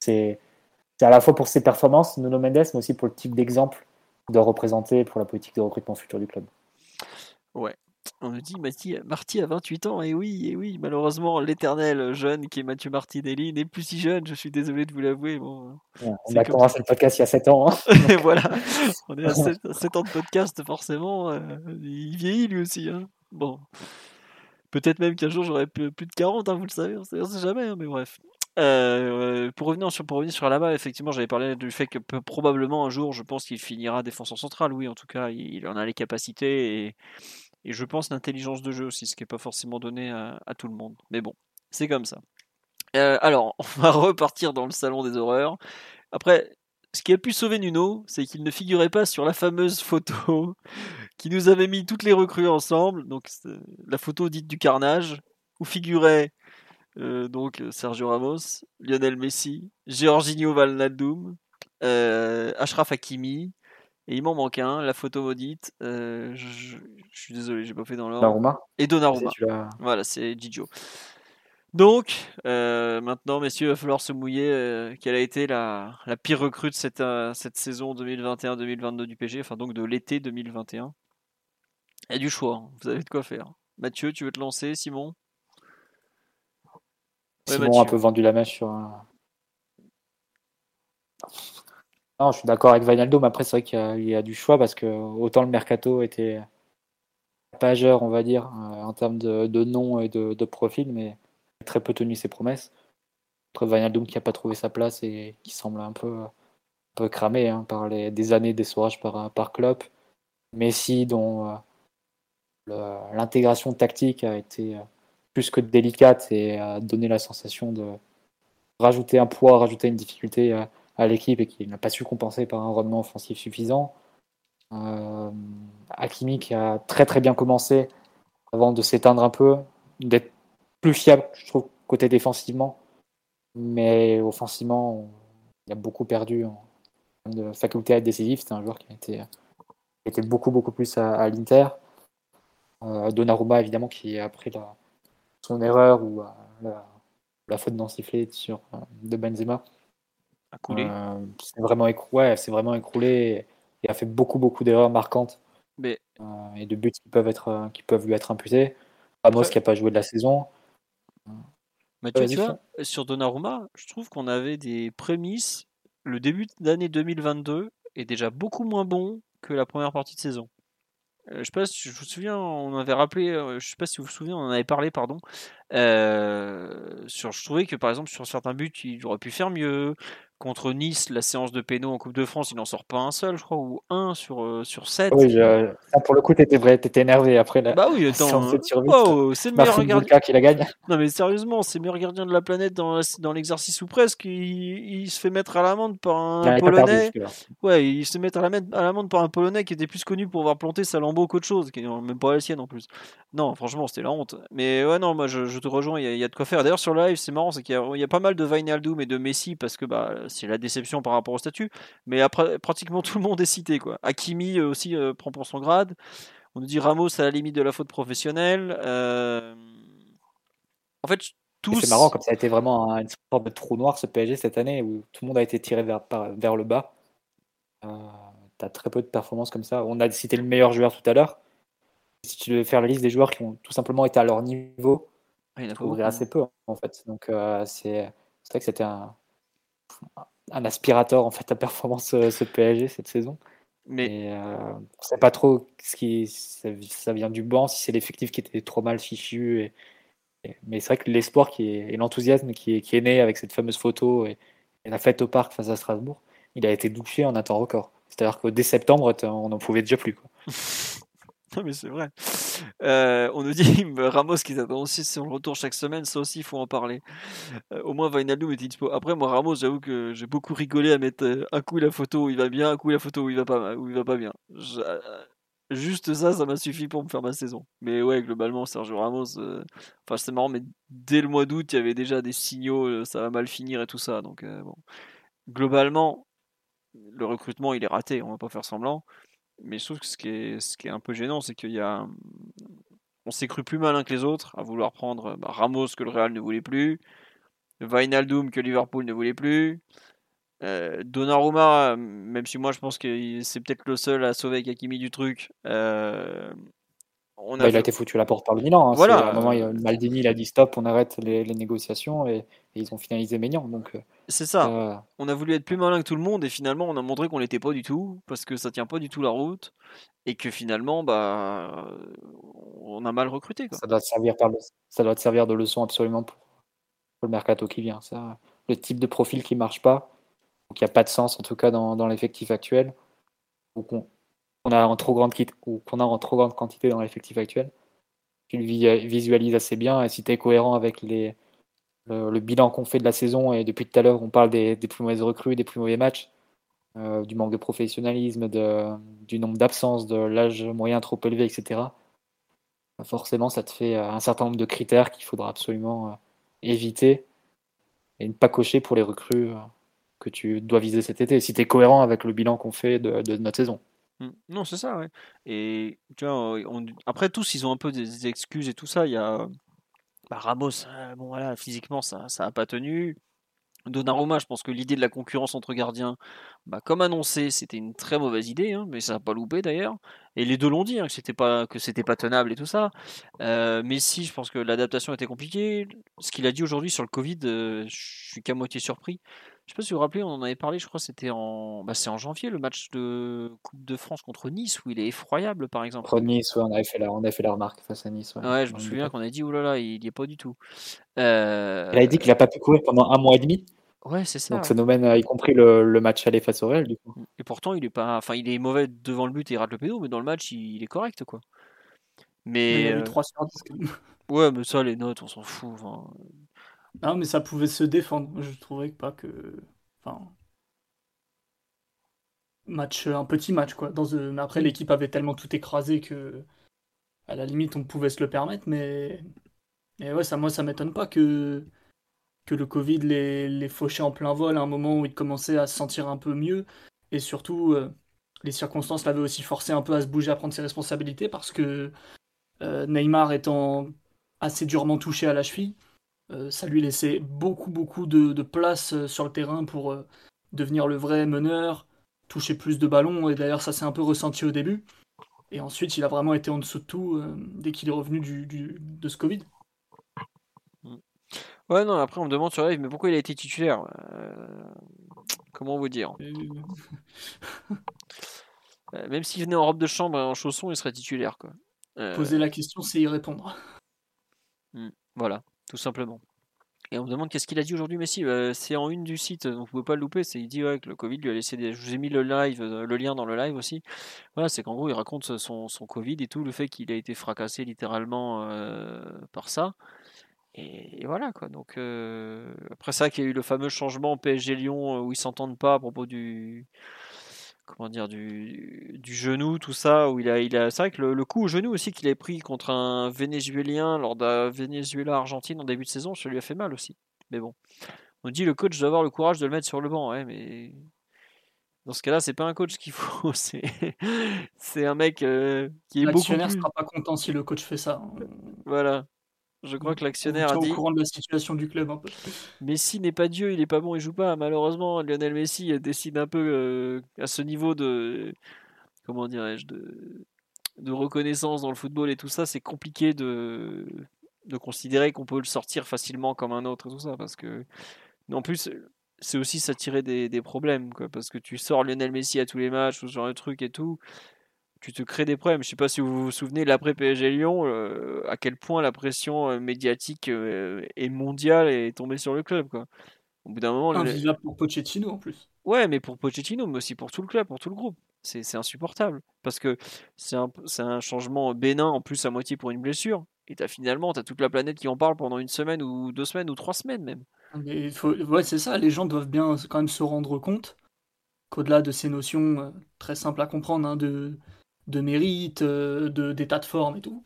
Speaker 3: c'est à la fois pour ses performances, Nuno Mendes, mais aussi pour le type d'exemple de représenter pour la politique de recrutement futur du club.
Speaker 2: Ouais, on nous dit Marty a 28 ans, et oui, et oui, malheureusement, l'éternel jeune qui est Mathieu Martinelli n'est plus si jeune, je suis désolé de vous l'avouer. Bon,
Speaker 3: on a commencé le podcast il y a 7 ans. Hein.
Speaker 2: voilà, on est à 7, ans de podcast, forcément. Euh, il vieillit lui aussi. Hein. Bon, peut-être même qu'un jour j'aurai plus, de 40, hein, vous le savez, on sait, sait jamais, mais bref. Euh, pour, revenir sur, pour revenir sur Alaba, effectivement, j'avais parlé du fait que probablement un jour, je pense qu'il finira défenseur central. Oui, en tout cas, il en a les capacités et et je pense l'intelligence de jeu aussi, ce qui n'est pas forcément donné à, tout le monde. Mais bon, c'est comme ça. Euh, alors, on va repartir dans le salon des horreurs. Après, ce qui a pu sauver Nuno, c'est qu'il ne figurait pas sur la fameuse photo qui nous avait mis toutes les recrues ensemble. Donc, la photo dite du carnage, où figurait euh, donc Sergio Ramos, Lionel Messi, Georginio Valnaldoum, euh, Ashraf Hakimi, et il m'en manque un, la photo maudite. Euh, je, suis désolé, j'ai pas fait dans l'ordre. Et Donnarumma. Voilà, c'est Gigio. Donc, euh, maintenant, messieurs, il va falloir se mouiller. Euh, quelle a été la, la pire recrue de cette, cette saison 2021-2022 du PG, enfin donc de l'été 2021 Il y a du choix, hein. vous avez de quoi faire. Mathieu, tu veux te lancer? Simon?
Speaker 3: Simon a un peu vendu la mèche sur un... Non, je suis d'accord avec Vinaldo, mais après, c'est vrai qu'il y, a du choix parce que autant le mercato était pageur, on va dire, euh, en termes de, nom et de, profil, mais très peu tenu ses promesses. Entre Vinaldoom qui n'a pas trouvé sa place et qui semble un peu, un peu cramé hein, par les, des années d'essorage par, par Klopp. Messi, dont euh, l'intégration tactique a été euh, plus que délicate et a donné la sensation de rajouter un poids, rajouter une difficulté l'équipe et qui n'a pas su compenser par un rendement offensif suffisant. Euh, Hakimi qui a très très bien commencé avant de s'éteindre un peu, d'être plus fiable, je trouve, côté défensivement. Mais offensivement, il a beaucoup perdu en de faculté à être décisif. C'est un joueur qui a été, été beaucoup beaucoup plus à, l'Inter. Euh, Donnarumma, évidemment, qui a pris la, son erreur ou la, faute d'en siffler sur, euh, de Benzema euh, c'est vraiment, écroulé, c'est vraiment écroulé et a fait beaucoup, beaucoup d'erreurs marquantes.
Speaker 2: Mais...
Speaker 3: Euh, et de buts qui peuvent, être, euh, qui peuvent lui être imputés. Ramos qui n'a pas joué de la saison.
Speaker 2: Mais tu, vois, sur Donnarumma, je trouve qu'on avait des prémices. Le début d'année 2022 est déjà beaucoup moins bon que la première partie de saison. je sais pas si je vous souviens, on avait rappelé, je sais pas si vous vous souvenez, on en avait parlé, pardon. sur, je trouvais que par exemple sur certains buts, il aurait pu faire mieux. Contre Nice, la séance de péno en Coupe de France, il n'en sort pas un seul, je crois, ou un sur, euh, sur 7.
Speaker 3: Oui, pour le coup, tu étais, vrai, étais énervé après la
Speaker 2: bah oui, attends, sur oh, c'est le meilleur
Speaker 3: gardien qui la gagne.
Speaker 2: Non, mais sérieusement, c'est le meilleur gardien de la planète dans, dans l'exercice ou presque. Il, se fait mettre à l'amende par un Polonais. ouais, il se met à l'amende par un Polonais qui était plus connu pour avoir planté sa lambeau qu'autre chose, qui n'est même pas la sienne en plus. Non, franchement, c'était la honte. Mais ouais, non, moi je, te rejoins, il y, a de quoi faire. D'ailleurs, sur le live, c'est marrant, c'est qu'il y, a pas mal de Vinaldoom et de Messi parce que bah, c'est la déception par rapport au statut, mais après, pratiquement tout le monde est cité. Quoi. Hakimi euh, aussi euh, prend pour son grade. On nous dit Ramos à la limite de la faute professionnelle. Euh, en fait, tous.
Speaker 3: C'est marrant, comme ça a été vraiment une sorte de trou noir ce PSG cette année où tout le monde a été tiré vers, vers le bas. tu as très peu de performances comme ça. On a cité le meilleur joueur tout à l'heure. Si tu veux faire la liste des joueurs qui ont tout simplement été à leur niveau, ah, il y a assez peu en fait. Donc c'est vrai que c'était un, un aspirateur en fait à performance euh, ce PSG cette saison.
Speaker 2: Mais
Speaker 3: euh, c'est pas trop ce qui ça, vient du banc, si c'est l'effectif qui était trop mal fichu. Et, mais c'est vrai que l'espoir qui est, et l'enthousiasme qui est, qui est né avec cette fameuse photo et, la fête au parc face à Strasbourg, il a été douché en un temps record. C'est-à-dire que dès septembre, on n'en pouvait déjà plus. Quoi.
Speaker 2: non mais c'est vrai. Euh, on nous dit Ramos qui attend aussi sur le retour chaque semaine, ça aussi il faut en parler. Euh, au moins Vainaldum était dispo. Après moi Ramos, j'avoue que j'ai beaucoup rigolé à mettre euh, un coup la photo où il va bien, un coup la photo où il va pas, où il va pas bien. juste ça, ça m'a suffi pour me faire ma saison. Mais ouais, globalement Sergio Ramos, enfin c'est marrant, mais dès le mois d'août il y avait déjà des signaux, ça va mal finir et tout ça. Donc bon, globalement le recrutement il est raté, on va pas faire semblant. Mais je trouve que ce qui est, ce qui est un peu gênant, c'est qu'il y a. On s'est cru plus malin que les autres à vouloir prendre bah, Ramos que le Real ne voulait plus, Wijnaldum que Liverpool ne voulait plus, euh, Donnarumma, même si moi je pense que c'est peut-être le seul à sauver Kakimi du truc. Euh,
Speaker 3: bah, il a été foutu à la porte par le Milan. Hein. Voilà. À un moment, Maldini il a dit stop, on arrête les, négociations et, ils ont finalisé Maignan. Donc euh,
Speaker 2: c'est ça. Euh, on a voulu être plus malin que tout le monde et finalement on a montré qu'on l'était pas du tout parce que ça tient pas du tout la route et que finalement bah on a mal recruté.
Speaker 3: Ça doit servir ça doit te servir de leçon absolument pour, le mercato qui vient. Ça, le type de profil qui marche pas, qui a pas de sens en tout cas dans, dans l'effectif actuel, ou qu'on qu'on a en trop grande quantité dans l'effectif actuel. Tu le visualises assez bien et si tu es cohérent avec le, bilan qu'on fait de la saison et depuis tout à l'heure on parle des, plus mauvaises recrues, des plus mauvais matchs, euh, du manque de professionnalisme, du nombre d'absences, de l'âge moyen trop élevé, etc. Forcément, ça te fait euh, un certain nombre de critères qu'il faudra absolument euh, éviter et ne pas cocher pour les recrues que tu dois viser cet été, si tu es cohérent avec le bilan qu'on fait de notre saison.
Speaker 2: Mmh. Non, c'est ça, ouais. Et après tous, ils ont un peu des excuses et tout ça. Il y a bah, Ramos, euh, bon voilà, physiquement, ça, ça pas tenu. Donnarumma, je pense que l'idée de la concurrence entre gardiens, bah, comme annoncé, c'était une très mauvaise idée, hein, mais ça n'a pas loupé d'ailleurs. Et les deux l'ont dit, hein, que c'était pas que c'était pas tenable et tout ça. Euh, Messi, je pense que l'adaptation était compliquée. Ce qu'il a dit aujourd'hui sur le Covid, je suis qu'à moitié surpris. Je sais pas si vous vous rappelez, on en avait parlé, je crois c'était en bah, c'est en janvier le match de Coupe de France contre Nice où il est effroyable par exemple.
Speaker 3: Contre Nice, on avait fait la, on avait fait la remarque face à Nice.
Speaker 2: Ouais, je me souviens qu'on a dit oulala, il y est pas du tout. Euh...
Speaker 3: Il a dit qu'il a pas pu courir pendant un mois et demi.
Speaker 2: Ouais, c'est ça.
Speaker 3: Donc phénomène, y compris le, le, match aller face au Real du coup.
Speaker 2: Et pourtant, il est pas, enfin, il est mauvais devant le but et il rate le pédo, mais dans le match, il, est correct quoi. Mais,
Speaker 4: il a eu 3 sur 10
Speaker 2: Ouais, mais ça, les notes, on s'en fout.
Speaker 4: Non, mais ça pouvait se défendre. Je trouvais pas que match, un petit match quoi. Dans, mais après, l'équipe avait tellement tout écrasé que, à la limite, on pouvait se le permettre. Mais, mais ouais, ça, moi, ça m'étonne pas que que le Covid les, les fauchait en plein vol à un moment où ils commençaient à se sentir un peu mieux. Et surtout, euh, les circonstances l'avaient aussi forcé un peu à se bouger, à prendre ses responsabilités parce que euh, Neymar étant assez durement touché à la cheville, euh, ça lui laissait beaucoup, beaucoup de, place euh, sur le terrain pour euh, devenir le vrai meneur, toucher plus de ballons, et d'ailleurs ça s'est un peu ressenti au début. Et ensuite, il a vraiment été en dessous de tout dès qu'il est revenu du, de ce Covid.
Speaker 2: Mm. Ouais, non, après on me demande sur live, mais pourquoi il a été titulaire Comment vous dire? Même s'il venait en robe de chambre et en chaussons, il serait titulaire. Quoi.
Speaker 4: Poser la question, c'est y répondre.
Speaker 2: Mm. Voilà tout simplement. Et on me demande qu'est-ce qu'il a dit aujourd'hui Messi. Bah, c'est en une du site, donc vous pouvez pas le louper. C'est il dit que le Covid lui a laissé des. Je vous ai mis le live, euh, le lien dans le live aussi. Voilà, c'est qu'en gros il raconte son, son, Covid et tout, le fait qu'il a été fracassé littéralement euh, par ça. Et, voilà quoi. Donc euh, après ça qu'il y a eu le fameux changement PSG Lyon où ils s'entendent pas à propos du comment dire du, du, genou, tout ça, où il a, il a c'est vrai que le, coup au genou aussi qu'il a pris contre un Vénézuélien lors d'un Venezuela-Argentine en début de saison, ça lui a fait mal aussi. Mais bon, on dit le coach doit avoir le courage de le mettre sur le banc, ouais, mais dans ce cas-là, c'est pas un coach qu'il faut, c'est c'est un mec euh, qui est beaucoup
Speaker 4: plus... sera pas content si le coach fait ça.
Speaker 2: Voilà. Je crois que l'actionnaire a dit.
Speaker 4: au courant de la situation du club un peu.
Speaker 2: Messi n'est pas Dieu, il est pas bon, il joue pas. Malheureusement, Lionel Messi décide un peu euh, à ce niveau de. Comment dirais-je de, de reconnaissance dans le football et tout ça, c'est compliqué de, de considérer qu'on peut le sortir facilement comme un autre et tout ça. Parce que. En plus, c'est aussi s'attirer des, des problèmes, quoi, parce que tu sors Lionel Messi à tous les matchs, ou ce genre de trucs et tout, tu te crées des problèmes. Je sais pas si vous vous souvenez, l'après PSG Lyon, euh, à quel point la pression euh, médiatique euh, et mondiale est tombée sur le club, quoi. Au bout d'un moment, le-
Speaker 4: Invivable pour Pochettino en plus.
Speaker 2: Ouais, mais pour Pochettino, mais aussi pour tout le club, pour tout le groupe. C'est insupportable. Parce que c'est un, un changement bénin, en plus à moitié pour une blessure. Et t'as finalement, t'as toute la planète qui en parle pendant une semaine ou deux semaines ou trois semaines même.
Speaker 4: Mais faut... Ouais, c'est ça, les gens doivent bien quand même se rendre compte qu'au-delà de ces notions euh, très simples à comprendre, hein, de, de mérite, euh, de, d'état de forme et tout,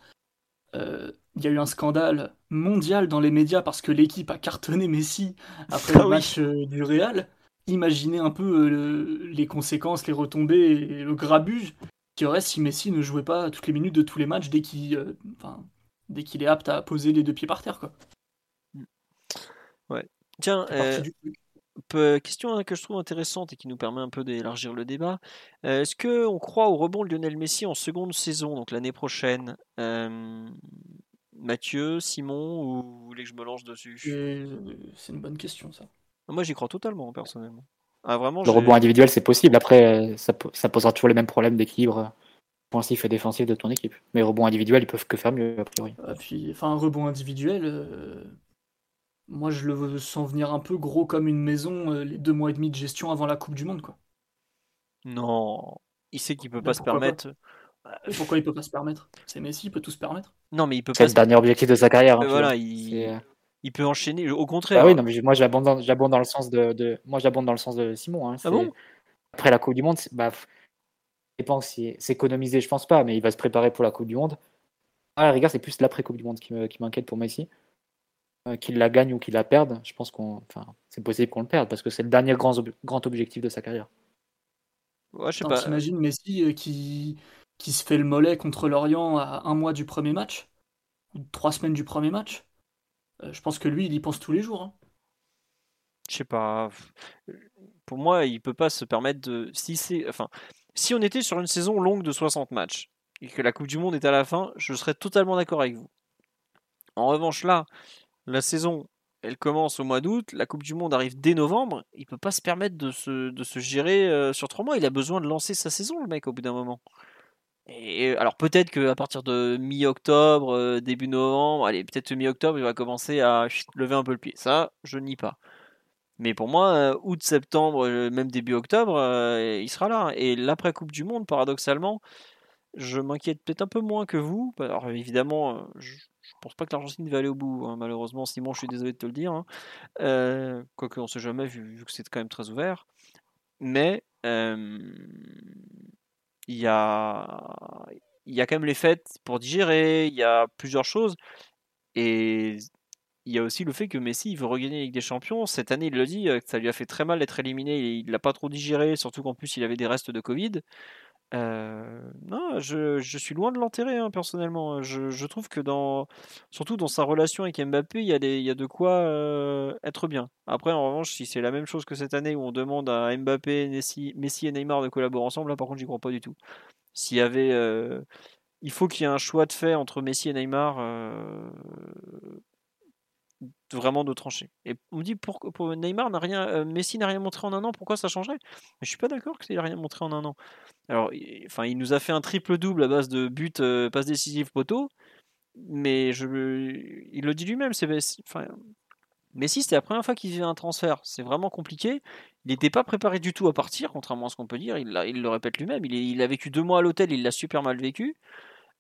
Speaker 4: euh, il y a eu un scandale mondial dans les médias parce que l'équipe a cartonné Messi après
Speaker 2: Ah
Speaker 4: le match euh, du Real. Imaginez un peu le- les conséquences, les retombées et le grabuge qu'il y aurait si Messi ne jouait pas toutes les minutes de tous les matchs dès qu'il enfin, dès qu'il est apte à poser les deux pieds par terre. Quoi.
Speaker 2: Tiens, euh,
Speaker 4: du truc.
Speaker 2: peu- question hein, que je trouve intéressante et qui nous permet un peu d'élargir le débat. Euh, Est-ce que on croit au rebond de Lionel Messi en seconde saison, donc l'année prochaine? Euh, Mathieu, Simon, ou vous voulez que je me lance dessus?
Speaker 4: Euh, C'est une bonne question ça.
Speaker 2: Moi, j'y crois totalement, personnellement. Ah, vraiment,
Speaker 3: Le rebond individuel, c'est possible. Après, euh, ça, po- ça posera toujours les mêmes problèmes d'équilibre euh, offensif et défensif de ton équipe. Mais rebond individuel, ils peuvent que faire mieux, a priori.
Speaker 4: Et puis, enfin, un rebond individuel, euh, moi je le sens venir un peu gros comme une maison euh, les deux mois et demi de gestion avant la Coupe du Monde. Quoi.
Speaker 2: Non, il sait qu'il peut
Speaker 4: Mais
Speaker 2: pas se
Speaker 4: pas
Speaker 2: permettre.
Speaker 4: Et pourquoi il peut pas se permettre? C'est Messi, il peut tout se permettre.
Speaker 2: Non, mais il peut
Speaker 3: C'est
Speaker 2: pas.
Speaker 3: le
Speaker 2: se-
Speaker 3: dernier objectif de sa carrière. hein,
Speaker 2: voilà, il,
Speaker 3: C'est, euh,
Speaker 2: il peut enchaîner. Au contraire.
Speaker 3: Bah oui, non, mais moi j'abonde dans, le sens de, de- moi j'abonde dans le sens de Simon. hein.
Speaker 2: Ah bon?
Speaker 3: C'est- Après la Coupe du Monde, c'est- bah, f- je pense si s'économiser, je pense pas, mais il va se préparer pour la Coupe du Monde. À la rigueur, c'est plus l'après Coupe du Monde qui me- qui m'inquiète pour Messi. Euh, qu'il la gagne ou qu'il la perde, je pense qu'on, enfin, c'est possible qu'on le perde parce que c'est le dernier grand, ob- grand objectif de sa carrière.
Speaker 2: Ouais, je sais pas.
Speaker 4: T'imagines Messi euh, qui, qui se fait le mollet contre l'Orient à un mois du premier match? Ou trois semaines du premier match? Euh, Je pense que lui, il y pense tous les jours. hein.
Speaker 2: Je sais pas. Pour moi, il peut pas se permettre de. Si c'est, enfin, si on était sur une saison longue de 60 matchs et que la Coupe du Monde est à la fin, je serais totalement d'accord avec vous. En revanche, là, la saison, elle commence au mois d'août, la Coupe du Monde arrive dès novembre. Il peut pas se permettre de se, de se gérer euh, sur trois mois. Il a besoin de lancer sa saison, le mec, au bout d'un moment. Et alors peut-être qu'à partir de mi-octobre, euh, début novembre, allez, peut-être mi-octobre, il va commencer à lever un peu le pied. Ça, je nie pas. Mais pour moi, euh, août, septembre, même début octobre, il sera là. Et l'après Coupe du Monde, paradoxalement, je m'inquiète peut-être un peu moins que vous. Alors évidemment, je pense pas que l'Argentine va aller au bout. hein, malheureusement, Simon, je suis désolé de te le dire. hein. Euh, quoique on sait jamais, vu, vu que c'est quand même très ouvert. Mais il y a, y a quand même les fêtes pour digérer. Il y a plusieurs choses. Et il y a aussi le fait que Messi il veut regagner la des Champions. Cette année, il le dit, euh, ça lui a fait très mal d'être éliminé. Il l'a pas trop digéré, surtout qu'en plus il avait des restes de Covid. Euh, non, je, je suis loin de l'enterrer hein, personnellement. Je, je trouve que dans, surtout dans sa relation avec Mbappé, il y a, des, il y a de quoi euh, être bien. Après, en revanche, si c'est la même chose que cette année où on demande à Mbappé, Messi, Messi et Neymar de collaborer ensemble, là par contre, j'y crois pas du tout. S'il y avait, euh, il faut qu'il y ait un choix de fait entre Messi et Neymar. Vraiment de trancher. Et on me dit pour, Neymar n'a rien, euh, Messi n'a rien montré en un an, pourquoi ça changerait? Mais je suis pas d'accord qu'il ait rien montré en un an. Alors, il, enfin, il nous a fait un triple double à base de buts, euh, passes décisives, poteau, mais je, il le dit lui-même. C'est, enfin, Messi, c'était la première fois qu'il faisait un transfert. C'est vraiment compliqué. Il n'était pas préparé du tout à partir, contrairement à ce qu'on peut dire. Il, le répète lui-même. Il, il, a vécu deux mois à l'hôtel, il l'a super mal vécu.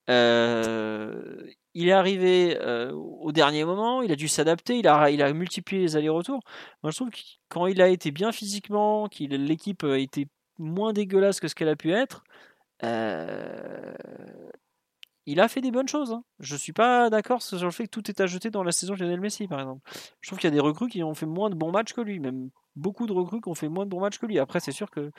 Speaker 2: Il est arrivé au dernier moment, il a dû s'adapter, il a, il a multiplié les allers-retours. Moi, je trouve que quand il a été bien physiquement, qu'il l'équipe a été moins dégueulasse que ce qu'elle a pu être, il a fait des bonnes choses. Hein. Je suis pas d'accord sur le fait que tout est à jeter dans la saison de Lionel Messi, par exemple. Je trouve qu'il y a des recrues qui ont fait moins de bons matchs que lui, même beaucoup de recrues qui ont fait moins de bons matchs que lui. Après, c'est sûr que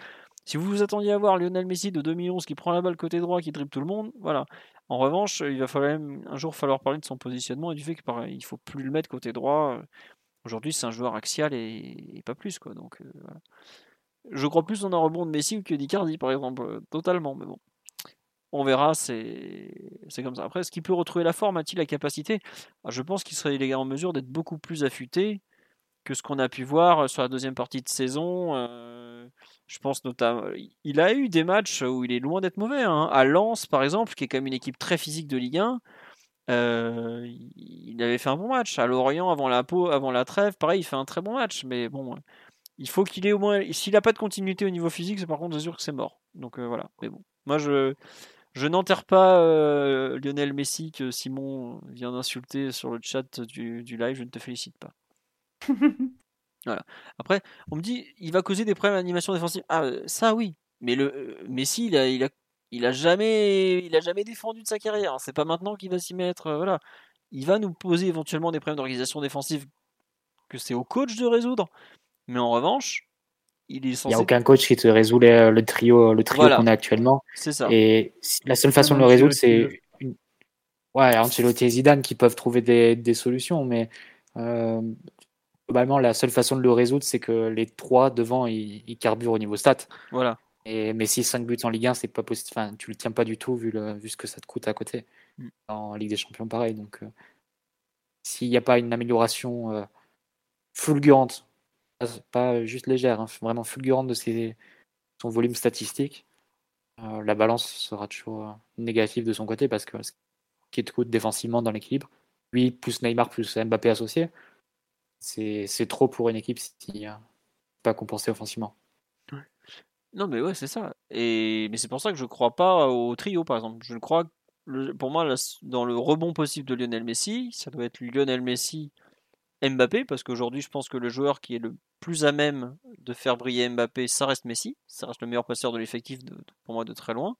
Speaker 2: si vous vous attendiez à voir Lionel Messi de 2011 qui prend la balle côté droit, qui dribble tout le monde, voilà. En revanche, il va falloir un jour falloir parler de son positionnement et du fait qu'il ne faut plus le mettre côté droit. Aujourd'hui, c'est un joueur axial et, pas plus. Quoi. Donc, euh. Je crois plus en un rebond de Messi que d'Icardi, par exemple, euh, totalement. Mais bon, on verra, c'est comme ça. Après, est-ce qu'il peut retrouver la forme? A-t-il la capacité? Ah, Je pense qu'il serait en mesure d'être beaucoup plus affûté que ce qu'on a pu voir sur la deuxième partie de saison. je pense notamment, il a eu des matchs où il est loin d'être mauvais. Hein. À Lens, par exemple, qui est quand même une équipe très physique de Ligue 1, il avait fait un bon match. À Lorient, avant la, avant la trêve, pareil, il fait un très bon match. Mais bon, il faut qu'il ait au moins. S'il n'a pas de continuité au niveau physique, par contre, c'est sûr que c'est mort. Donc voilà. Mais bon, moi, je. Je n'enterre pas Lionel Messi que Simon vient d'insulter sur le chat du, du, live. Je ne te félicite pas. voilà. Après, on me dit, il va causer des problèmes d'animation défensive. Ah, ça oui. Mais le Messi, il a, il a il a jamais, il a jamais défendu de sa carrière. C'est pas maintenant qu'il va s'y mettre. Euh, voilà, il va nous poser éventuellement des problèmes d'organisation défensive que c'est au coach de résoudre. Mais en revanche, il est
Speaker 3: censé... Il n'y a aucun coach qui te résout le, trio, le trio qu'on a actuellement.
Speaker 2: C'est ça.
Speaker 3: Et la seule façon de le résoudre, c'est une... ouais, Ancelotti et Zidane qui peuvent trouver des, des solutions, mais euh, globalement, la seule façon de le résoudre, c'est que les trois devant, ils, ils carburent au niveau stats.
Speaker 2: Voilà.
Speaker 3: Et, mais si 5 buts en Ligue 1, c'est pas possible. Enfin, tu le tiens pas du tout vu, le, vu ce que ça te coûte à côté. Mm. En Ligue des Champions, pareil. Donc, euh, s'il n'y a pas une amélioration euh, fulgurante, pas juste légère, hein, vraiment fulgurante de ses, son volume statistique, euh, la balance sera toujours négative de son côté parce que ce qui te coûte défensivement dans l'équilibre, lui plus Neymar plus Mbappé associé, c'est trop pour une équipe si pas compensé offensivement.
Speaker 2: Non, mais ouais, c'est ça. Et mais c'est pour ça que je crois pas au trio, par exemple. Je crois, pour moi, dans le rebond possible de Lionel Messi, ça doit être Lionel Messi, Mbappé, parce qu'aujourd'hui, je pense que le joueur qui est le plus à même de faire briller Mbappé, ça reste Messi. Ça reste le meilleur passeur de l'effectif, pour moi, de très loin.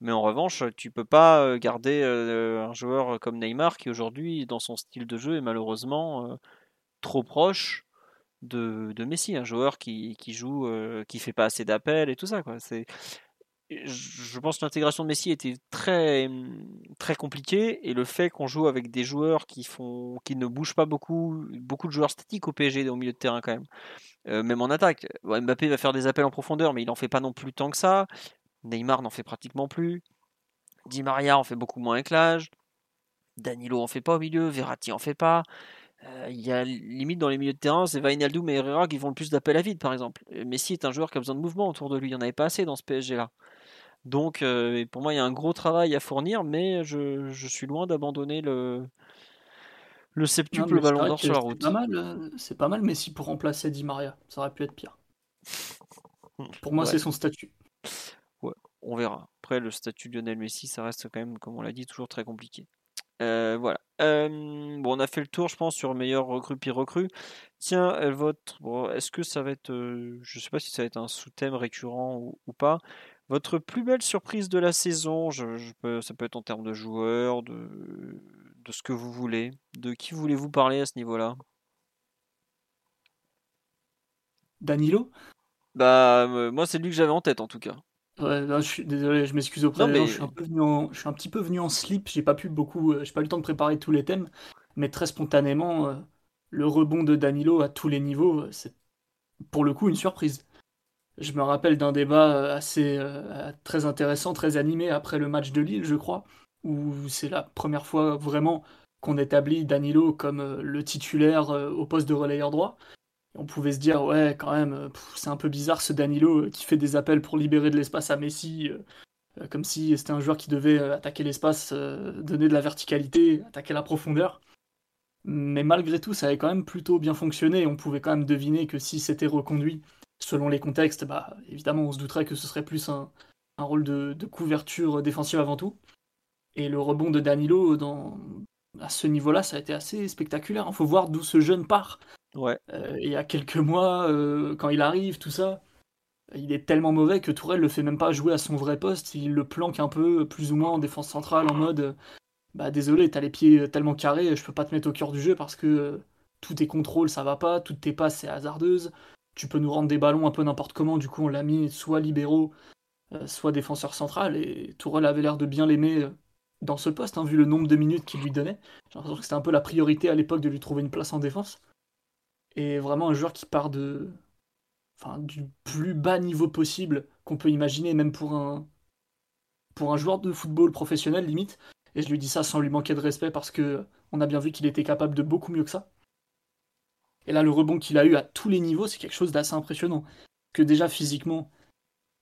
Speaker 2: Mais en revanche, tu peux pas euh, garder euh, un joueur comme Neymar qui aujourd'hui, dans son style de jeu, est malheureusement euh, trop proche de, Messi, un joueur qui, joue, euh, qui fait pas assez d'appels et tout ça. Je pense que l'intégration de Messi était très, très compliquée et le fait qu'on joue avec des joueurs qui, font, qui ne bougent pas beaucoup, beaucoup de joueurs statiques au PSG au milieu de terrain quand même, euh, même en attaque. Mbappé va faire des appels en profondeur, mais il n'en fait pas non plus tant que ça. Neymar n'en fait pratiquement plus. Di Maria en fait beaucoup moins avec l'âge. Danilo en fait pas au milieu, Verratti en fait pas. Euh, il y a limite dans les milieux de terrain, c'est Vainaldum et Herrera qui font le plus d'appels à vide, par exemple. Messi est un joueur qui a besoin de mouvement autour de lui. Il n'y en avait pas assez dans ce PSG-là. Donc, euh, pour moi, il y a un gros travail à fournir, mais je, suis loin d'abandonner le, le septuple ballon d'or sur la route.
Speaker 4: C'est pas, mal, euh, mal Messi pour remplacer Di Maria. Ça aurait pu être pire. Pour moi, c'est son statut.
Speaker 2: Ouais, on verra. Après, le statut de Lionel Messi, ça reste quand même, comme on l'a dit, toujours très compliqué. Euh, voilà. bon, on a fait le tour, je pense, sur meilleur recrue puis recrue. Tiens, euh, votre, est-ce que ça va être, euh, je sais pas si ça va être un sous-thème récurrent ou, pas. Votre plus belle surprise de la saison, je, peux, ça peut être en termes de joueurs, de, de ce que vous voulez. De qui voulez-vous parler à ce niveau-là?
Speaker 4: Danilo?
Speaker 2: Bah, moi, c'est lui que j'avais en tête en tout cas.
Speaker 4: Ouais, je suis désolé, je m'excuse auprès des gens, je suis un peu venu en, je suis un petit peu venu en slip, j'ai pas pu beaucoup, euh, j'ai pas eu le temps de préparer tous les thèmes, mais très spontanément, euh, le rebond de Danilo à tous les niveaux, euh, c'est pour le coup une surprise. Je me rappelle d'un débat assez très intéressant, très animé après le match de Lille, je crois, où c'est la première fois vraiment qu'on établit Danilo comme le titulaire au poste de relayeur droit on pouvait se dire, ouais, quand même, euh, c'est un peu bizarre ce Danilo euh, qui fait des appels pour libérer de l'espace à Messi, euh, comme si c'était un joueur qui devait attaquer l'espace, donner de la verticalité, attaquer la profondeur. Mais malgré tout, ça avait quand même plutôt bien fonctionné. On pouvait quand même deviner que si c'était reconduit, selon les contextes, bah, évidemment, on se douterait que ce serait plus un, rôle de, couverture défensive avant tout. Et le rebond de Danilo dans, à ce niveau-là, ça a été assez spectaculaire. Il faut voir d'où ce jeune part.
Speaker 2: Ouais.
Speaker 4: Euh, il y a quelques mois, euh, quand il arrive, tout ça, il est tellement mauvais que Tourelle le fait même pas jouer à son vrai poste. Il le planque un peu, plus ou moins, en défense centrale, en mode Bah désolé, t'as les pieds tellement carrés, je peux pas te mettre au cœur du jeu parce que euh, tous tes contrôles ça va pas, toutes tes passes c'est hasardeuse. Tu peux nous rendre des ballons un peu n'importe comment, du coup on l'a mis soit libéraux, soit défenseur central. Et Tourelle avait l'air de bien l'aimer dans ce poste, hein, vu le nombre de minutes qu'il lui donnait. J'ai l'impression que c'était un peu la priorité à l'époque de lui trouver une place en défense. Et vraiment un joueur qui part de, enfin, du plus bas niveau possible qu'on peut imaginer, même pour un, pour un joueur de football professionnel limite. Et je lui dis ça sans lui manquer de respect parce que on a bien vu qu'il était capable de beaucoup mieux que ça. Et là, le rebond qu'il a eu à tous les niveaux, c'est quelque chose d'assez impressionnant. Que déjà physiquement,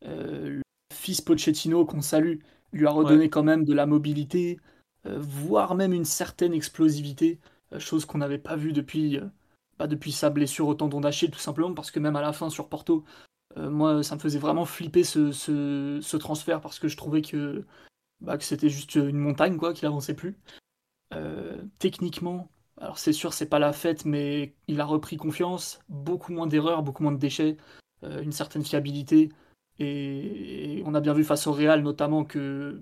Speaker 4: euh, le fils Pochettino, qu'on salue, lui a redonné quand même de la mobilité, euh, voire même une certaine explosivité, euh, chose qu'on n'avait pas vue depuis, depuis sa blessure au tendon tout simplement, parce que même à la fin sur Porto, moi, ça me faisait vraiment flipper ce, ce, transfert, parce que je trouvais que, bah, que c'était juste une montagne, quoi, qu'il avançait plus. techniquement, alors c'est sûr, c'est pas la fête, mais il a repris confiance, beaucoup moins d'erreurs, beaucoup moins de déchets, une certaine fiabilité. Et, on a bien vu face au Real notamment que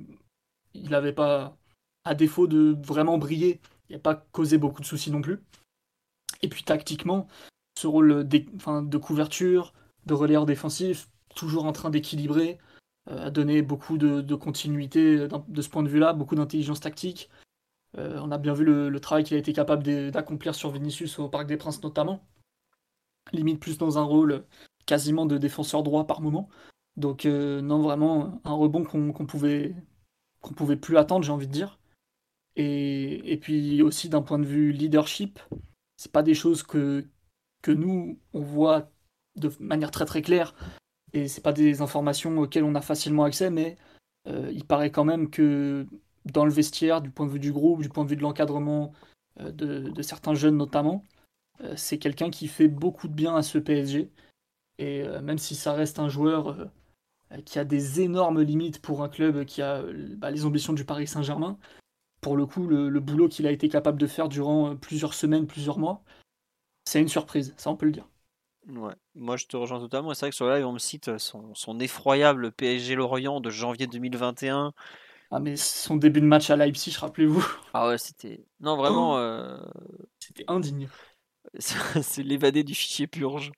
Speaker 4: il n'avait pas, à défaut de vraiment briller, il n'a pas causé beaucoup de soucis non plus. Et puis tactiquement, ce rôle de couverture, de relayeur défensif, toujours en train d'équilibrer, euh, a donné beaucoup de, continuité de ce point de vue-là, beaucoup d'intelligence tactique. Euh, on a bien vu le, travail qu'il a été capable d'accomplir sur Vinicius au Parc des Princes notamment. Limite plus dans un rôle quasiment de défenseur droit par moment. Donc euh, non, vraiment un rebond qu'on pouvait qu'on pouvait plus attendre, j'ai envie de dire. Et, puis aussi d'un point de vue leadership, c'est pas des choses que, nous on voit de manière très très claire et c'est pas des informations auxquelles on a facilement accès, mais euh, il paraît quand même que dans le vestiaire, du point de vue du groupe, du point de vue de l'encadrement euh, de, certains jeunes notamment, c'est quelqu'un qui fait beaucoup de bien à ce PSG. Et même si ça reste un joueur euh, qui a des énormes limites pour un club qui a bah, les ambitions du Paris Saint-Germain. Pour le coup, le, boulot qu'il a été capable de faire durant euh, plusieurs semaines, plusieurs mois, c'est une surprise, ça on peut le dire.
Speaker 2: Ouais, moi je te rejoins totalement. C'est vrai que sur le live, on me cite son, son effroyable PSG Lorient de janvier 2021.
Speaker 4: Ah, mais son début de match à Leipzig, rappelez-vous.
Speaker 2: Ah ouais, c'était. Non, vraiment. Euh,
Speaker 4: c'était indigne.
Speaker 2: c'est l'évadé du fichier purge.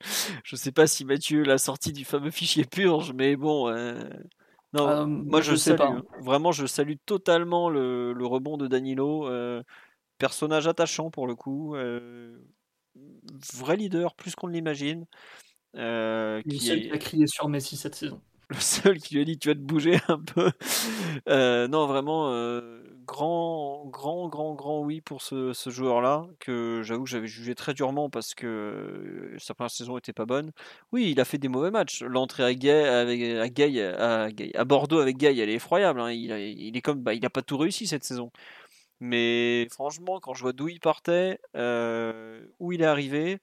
Speaker 2: Je sais pas si Mathieu l'a sorti du fameux fichier purge, mais bon. Euh, non, euh, moi je, sais pas. Hein. Vraiment, je salue totalement le, rebond de Danilo. Euh, personnage attachant pour le coup. vrai leader, plus qu'on ne l'imagine.
Speaker 4: qui, qui a crié sur Messi cette saison.
Speaker 2: Le seul qui lui a dit tu vas te bouger un peu. non, vraiment grand, grand, grand, grand oui pour ce, joueur-là, que j'avoue que j'avais jugé très durement parce que sa première saison était pas bonne. Oui, il a fait des mauvais matchs. L'entrée à Gay, avec, à, à, Bordeaux avec Gay, elle est effroyable. Hein. Il, est comme, bah, il a pas tout réussi cette saison. Mais franchement, quand je vois d'où il partait, euh, où il est arrivé,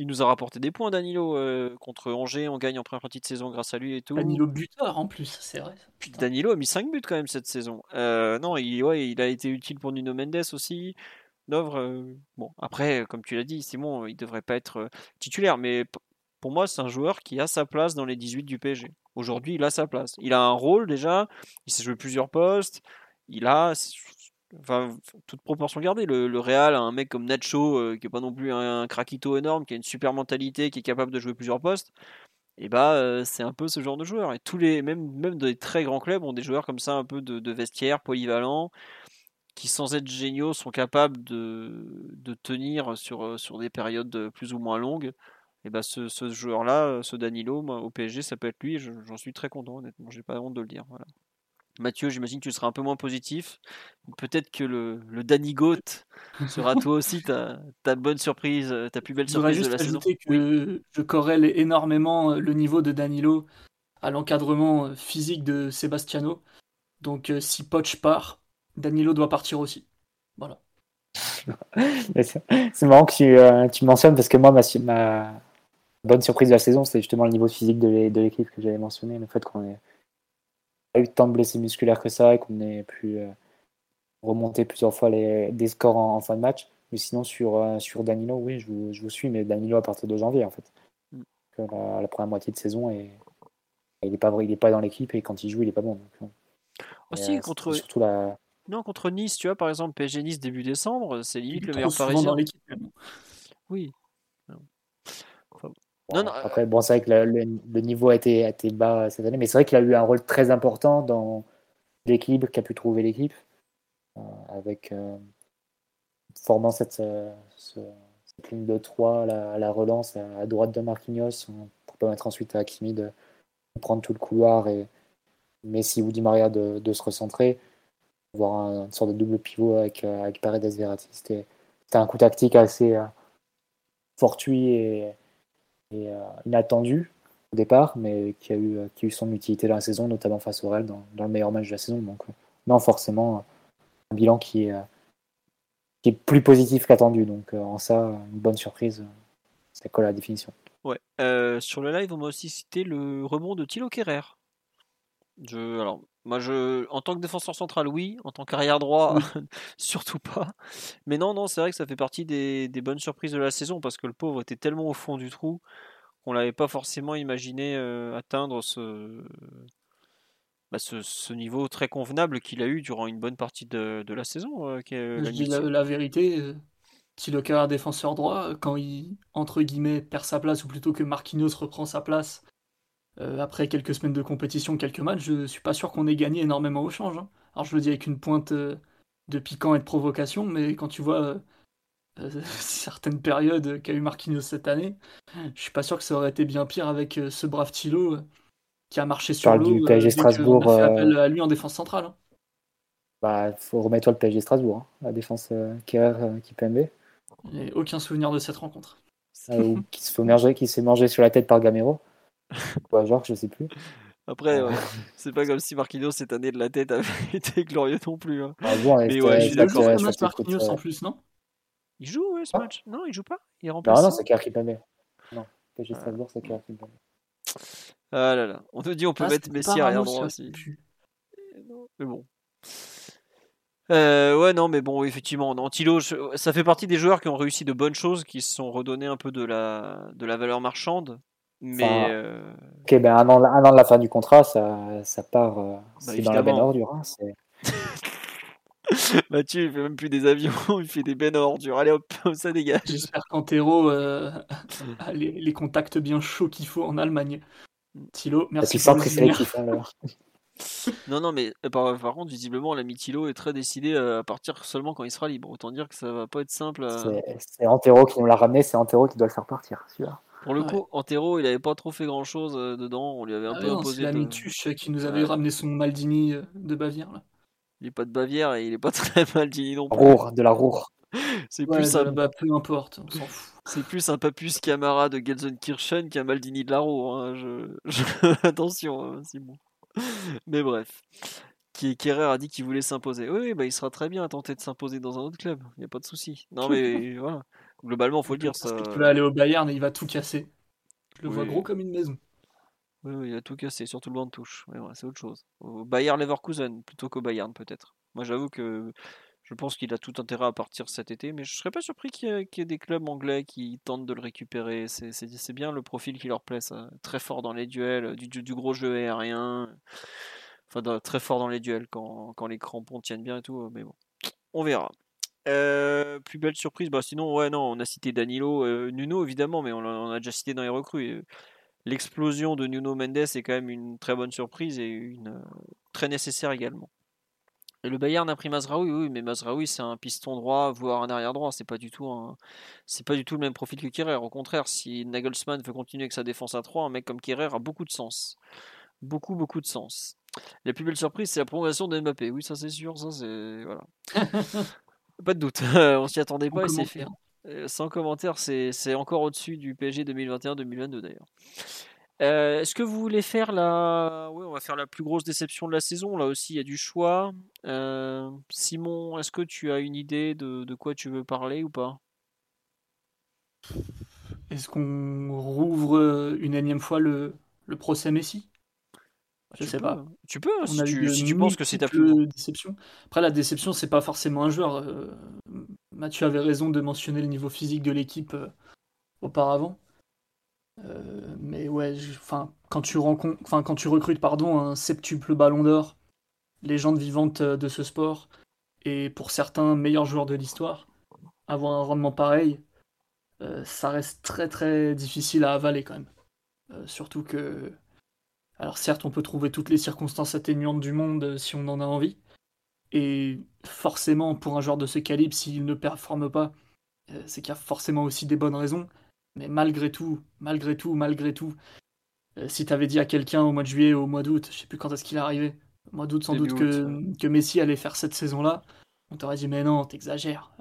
Speaker 2: il nous a rapporté des points, Danilo, euh, contre Angers. On gagne en première partie de saison grâce à lui et tout.
Speaker 4: Danilo buteur en plus, c'est vrai.
Speaker 2: Danilo a mis 5 buts quand même cette saison. Euh, non, il, ouais, il a été utile pour Nuno Mendes aussi. Euh, bon, après, comme tu l'as dit, Simon, il devrait pas être titulaire, mais pour moi, c'est un joueur qui a sa place dans les 18 du PSG. Aujourd'hui, il a sa place. Il a un rôle déjà, il sait jouer plusieurs postes. Il a, Enfin, toute proportion gardée. Le, Real a un mec comme Nacho, euh, qui est pas non plus un, craquito énorme, qui a une super mentalité, qui est capable de jouer plusieurs postes. Et bah, euh, c'est un peu ce genre de joueur. Et tous les, même, même des très grands clubs ont des joueurs comme ça, un peu de, vestiaire, polyvalents, qui sans être géniaux sont capables de, de tenir sur, sur des périodes plus ou moins longues. Et bah, ce, ce joueur-là, ce Danilo, au PSG, ça peut être lui. J'en suis très content, honnêtement. J'ai pas honte de le dire. Mathieu, j'imagine que tu seras un peu moins positif. Peut-être que le, le Danny Goat sera toi aussi ta, ta bonne surprise, euh, ta plus belle surprise
Speaker 4: de
Speaker 2: la saison.
Speaker 4: Que Je corrèle énormément euh, le niveau de Danilo à l'encadrement euh, physique de Sebastiano. Donc si Poch part, Danilo doit partir aussi. Voilà.
Speaker 3: c'est marrant que tu, tu, mentionnes parce que moi, ma, ma bonne surprise de la saison, c'est justement le niveau physique de l'équipe que j'avais mentionné, le fait qu'on est eu tant de blessés musculaires que ça et qu'on ait pu euh, remonter plusieurs fois les, des scores en, fin de match. Mais sinon, sur, euh, sur Danilo, oui, je vous, je vous, suis, mais Danilo à partir de janvier, en fait. Mm. La, première moitié de saison, et, il n'est pas, il est pas dans l'équipe et quand il joue, il n'est pas bon.
Speaker 2: Aussi, euh, contre... Surtout la... Non, contre Nice, tu vois, par exemple, PSG Nice début décembre, c'est limite le meilleur parisien. Dans
Speaker 3: Après, bon, c'est vrai que le, niveau a été, été, bas cette année, mais c'est vrai qu'il a eu un rôle très important dans l'équilibre qu'a pu trouver l'équipe, euh, avec euh, formant cette, euh, cette, ligne de 3, la, la relance à, droite de Marquinhos, pour permettre ensuite à Hakimi de prendre tout le couloir et Messi ou Di Maria de, de se recentrer, avoir une sorte de double pivot avec, avec Paredes Verratti. C'était un coup tactique assez fortuit et, inattendu au départ, mais qui a, eu, qui a eu son utilité dans la saison, notamment face au Real dans, le meilleur match de la saison. Donc, non, forcément, un bilan qui est, plus positif qu'attendu. Donc, en ça, une bonne surprise, ça colle à la définition.
Speaker 2: Ouais. Euh, sur le live, on m'a aussi cité le rebond de Thilo Kerrer. Je, alors, moi, je, en tant que défenseur central, oui. En tant qu'arrière droit, surtout pas. Mais non, non, c'est vrai que ça fait partie des, bonnes surprises de la saison parce que le pauvre était tellement au fond du trou qu'on l'avait pas forcément imaginé euh, atteindre bah, ce, ce, niveau très convenable qu'il a eu durant une bonne partie de, la saison. Euh,
Speaker 4: je dis la, vérité, si le carrière défenseur droit, quand il, entre guillemets, perd sa place, ou plutôt que Marquinhos reprend sa place, euh, après quelques semaines de compétition, quelques matchs, je suis pas sûr qu'on ait gagné énormément au change. Hein. Alors je le dis avec une pointe euh, de piquant et de provocation, mais quand tu vois euh, certaines périodes qu'a eu Marquinhos cette année, je suis pas sûr que ça aurait été bien pire avec ce brave Thilo qui a marché sur l'eau.
Speaker 3: du PSG Strasbourg.
Speaker 4: On a fait appel à lui en défense centrale. Hein.
Speaker 3: Bah, faut remettre toi le PSG Strasbourg, hein, la défense qui.
Speaker 4: Et aucun souvenir de cette rencontre.
Speaker 3: ou qui se fait manger, qui s'est mangé sur la tête par Gamero. Ou genre, je sais plus.
Speaker 2: Après, c'est pas comme si Marquinhos cette année de la tête avait été glorieux non plus. Hein.
Speaker 3: Ah bon,
Speaker 2: mais ouais, je suis d'accord.
Speaker 4: Il match Marquinhos en plus, non?
Speaker 2: Il joue, ouais, ce match? Non, il joue pas. Il est
Speaker 3: remplacé. Non, non, c'est Kerr qui Non, PSG Strasbourg, c'est Kerr qui
Speaker 2: Ah là là. On te dit on peut ah, mettre Messi arrière droit aussi. Mais bon. Euh, ouais, non, mais bon, effectivement, Antilo, ça fait partie des joueurs qui ont réussi de bonnes choses, qui se sont redonnés un peu de la, de la valeur marchande. Mais. Euh,
Speaker 3: ok, ben un an, un an, de la fin du contrat, ça, ça part. Euh, bah, c'est dans la benne ordure. Hein,
Speaker 2: Mathieu, il fait même plus des avions, il fait des bennes ordures. Allez hop, ça dégage.
Speaker 4: J'espère qu'Antero a les, les, contacts bien chauds qu'il faut en Allemagne. Tilo, merci pour le
Speaker 2: non, non, mais euh, par, contre, visiblement, l'ami Tilo est très décidé à partir seulement quand il sera libre. Autant dire que ça va pas être simple.
Speaker 3: C'est Antero qui nous l'a ramené, c'est Antero qui doit le faire partir,
Speaker 2: Pour le coup, Antero, il avait pas trop fait grand chose euh, dedans. On lui avait un ah peu imposé.
Speaker 4: C'est l'ami Tuche qui nous avait ramené son Maldini euh, de Bavière. Là.
Speaker 2: Il est pas de Bavière et il est pas très Maldini non plus.
Speaker 3: Roure, de la Roure.
Speaker 2: C'est plus un...
Speaker 4: Bah, peu importe, on s'en fout.
Speaker 2: C'est plus un papus Camara de Gelsenkirchen qu'un Maldini de la Roure. Hein. Je... Attention, hein, Simon. Mais bref. Kerrer a dit qu'il voulait s'imposer. Oui, bah, il sera très bien à tenter de s'imposer dans un autre club. Il n'y a pas de souci. Non, mais voilà. Globalement, faut le dire. Ça...
Speaker 4: Il peut aller au Bayern et il va tout casser. Je le vois gros comme une maison.
Speaker 2: Oui, il a tout cassé, surtout le banc de touche. c'est autre chose. Au Bayern Leverkusen plutôt qu'au Bayern, peut-être. Moi, j'avoue que je pense qu'il a tout intérêt à partir cet été, mais je serais pas surpris qu'il y, ait des clubs anglais qui tentent de le récupérer. C'est bien le profil qui leur plaît, ça. Très fort dans les duels, du, gros jeu aérien. Enfin, très fort dans les duels quand, les crampons tiennent bien et tout, mais bon, on verra. Euh, plus belle surprise, bah sinon, ouais, non, on a cité Danilo, euh, Nuno évidemment, mais on, on, a déjà cité dans les recrues. L'explosion de Nuno Mendes est quand même une très bonne surprise et une euh, très nécessaire également le Bayern a pris Mazraoui, oui, mais Mazraoui c'est un piston droit, voire un arrière droit. C'est pas du tout c'est pas du tout le même profil que Kerrer. Au contraire, si Nagelsmann veut continuer avec sa défense à 3, un mec comme Kerrer a beaucoup de sens, beaucoup beaucoup de sens. La plus belle surprise, c'est la prolongation de Mbappé. Oui, ça c'est sûr, ça c'est voilà. pas de doute, on s'y attendait pas et c'est fait. Euh, sans commentaire, c'est encore au-dessus du PSG 2021-2022 d'ailleurs. Euh, est-ce que vous voulez faire la... Oui, on va faire la plus grosse déception de la saison. Là aussi, il y a du choix. Euh, Simon, est-ce que tu as une idée de, quoi tu veux parler ou pas?
Speaker 4: Est-ce qu'on rouvre une énième fois le, procès Messi?
Speaker 2: Je sais pas. Tu peux, si, tu, penses que c'est ta plus
Speaker 4: déception. Après, la déception, c'est pas forcément un joueur. Mathieu avait raison de mentionner le niveau physique de l'équipe auparavant. Euh, mais ouais, enfin, quand tu enfin, quand tu recrutes pardon un septuple Ballon d'Or, légende vivante euh, de ce sport, et pour certains meilleurs joueurs de l'histoire, avoir un rendement pareil, euh, ça reste très très difficile à avaler quand même. surtout que, alors certes, on peut trouver toutes les circonstances atténuantes du monde si on en a envie, et forcément pour un joueur de ce calibre, s'il ne performe pas, c'est qu'il y a forcément aussi des bonnes raisons. Mais malgré tout, malgré tout, malgré tout, euh, si tu avais dit à quelqu'un au mois de juillet ou au mois d'août, je sais plus quand est-ce qu'il est arrivé, au mois d'août sans doute que, que Messi allait faire cette saison-là, on t'aurait dit mais non, t'exagères.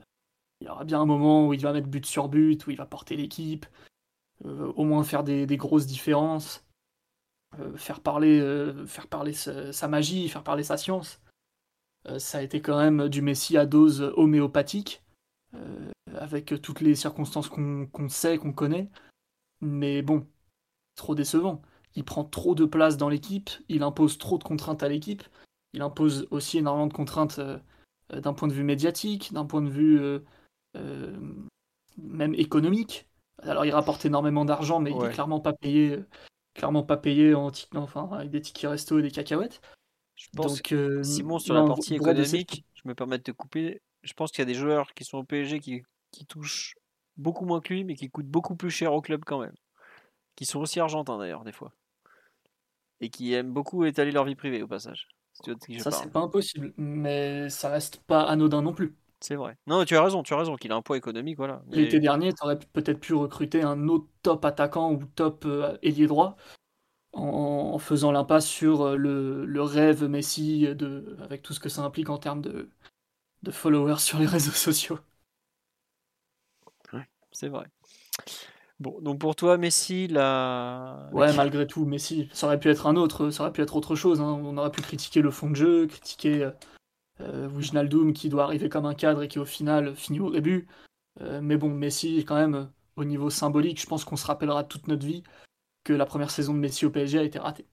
Speaker 4: il y aura bien un moment où il va mettre but sur but, où il va porter l'équipe, au moins faire des, grosses différences, faire parler, faire parler sa, magie, faire parler sa science. ça a été quand même du Messi à dose homéopathique, avec toutes les circonstances qu'on sait, qu'on connaît. Mais bon, trop décevant. Il prend trop de place dans l'équipe, il impose trop de contraintes à l'équipe, il impose aussi énormément de contraintes euh, euh, d'un point de vue médiatique, d'un point de vue euh, même économique. Alors il rapporte énormément d'argent, mais il est clairement pas payé, clairement pas payé en enfin, avec des tickets resto et des cacahuètes.
Speaker 2: Je pense que Simon sur la partie économique, je me permets de te couper. Je pense qu'il y a des joueurs qui sont au PSG qui, qui touchent beaucoup moins que lui, mais qui coûtent beaucoup plus cher au club quand même. Qui sont aussi argentins d'ailleurs, des fois. Et qui aiment beaucoup étaler leur vie privée au passage.
Speaker 4: ça, c'est pas impossible, mais ça reste pas anodin non plus.
Speaker 2: C'est vrai. Non, tu as raison, tu as raison qu'il a un poids économique, voilà.
Speaker 4: L'été dernier, tu aurais peut-être pu recruter un autre top attaquant ou top euh, ailier droit en, faisant l'impasse sur euh, le, rêve Messi de, avec tout ce que ça implique en termes de, de followers sur les réseaux sociaux.
Speaker 2: Ouais, c'est vrai. Bon, donc pour toi, Messi, la.
Speaker 4: Ouais, malgré tout, Messi, ça aurait pu être un autre, ça aurait pu être autre chose. Hein. On aurait pu critiquer le fond de jeu, critiquer euh, Wijnaldum qui doit arriver comme un cadre et qui au final finit au début. Euh, mais bon, Messi, quand même, au niveau symbolique, je pense qu'on se rappellera toute notre vie que la première saison de Messi au PSG a été ratée.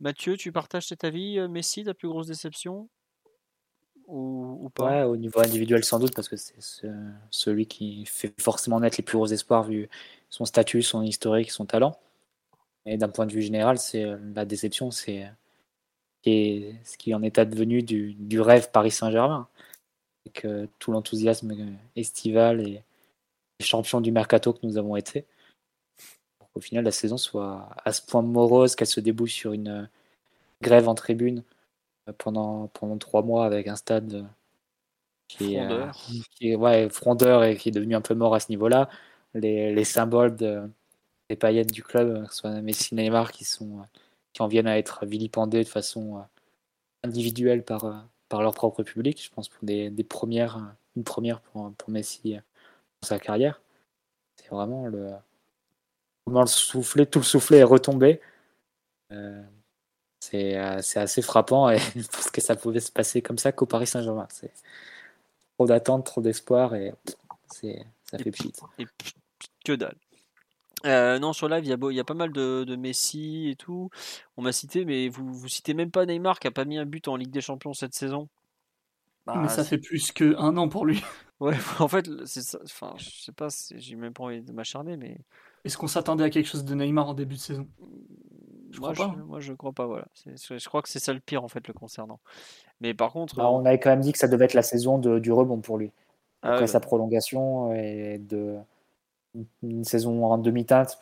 Speaker 2: Mathieu, tu partages cet avis euh, Messi, la plus grosse déception? Ou, pas?
Speaker 3: Ouais, au niveau individuel sans doute, parce que c'est celui qui fait forcément naître les plus gros espoirs vu son statut, son historique, son talent. Et d'un point de vue général, c'est euh, la déception, c'est ce qui en est advenu du, du rêve Paris Saint-Germain. Avec euh, tout l'enthousiasme estival et les champions du mercato que nous avons été. Au final, la saison soit à ce point morose qu'elle se débouche sur une euh, grève en tribune pendant, pendant trois mois avec un stade qui est, euh, qui est ouais, frondeur et qui est devenu un peu mort à ce niveau-là. Les, les symboles de, des paillettes du club, que ce soit Messi Neymar, qui, sont, qui en viennent à être vilipendés de façon euh, individuelle par, euh, par leur propre public. Je pense pour des, des premières, une première pour, pour Messi dans sa carrière. C'est vraiment le. Comment le soufflet, tout le soufflet est retombé. Euh, c'est assez frappant et je pense que ça pouvait se passer comme ça qu'au Paris Saint-Germain. C'est trop d'attentes, trop d'espoir et ça fait pchit.
Speaker 2: Et que dalle. Euh, non, sur live, il y, a, pas mal de, Messi et tout. On m'a cité, mais vous, vous citez même pas Neymar qui a pas mis un but en Ligue des Champions cette saison.
Speaker 4: mais bah, ça fait plus qu'un an pour lui.
Speaker 2: Ouais, en fait, c'est ça. Enfin, je sais pas, j'ai même pas envie de m'acharner, mais.
Speaker 4: Est-ce qu'on s'attendait à quelque chose de Neymar en début de saison?
Speaker 2: Je moi, crois pas. Je, moi, je crois pas. Voilà. je crois que c'est ça le pire en fait le concernant. Mais par contre,
Speaker 3: bah, on avait quand même dit que ça devait être la saison de, du rebond pour lui. Ah Après sa prolongation et de une saison en demi-teinte,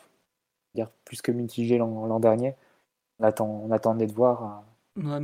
Speaker 3: dire plus que mitigée l'an dernier. On, attend, on attendait de voir.
Speaker 4: Euh,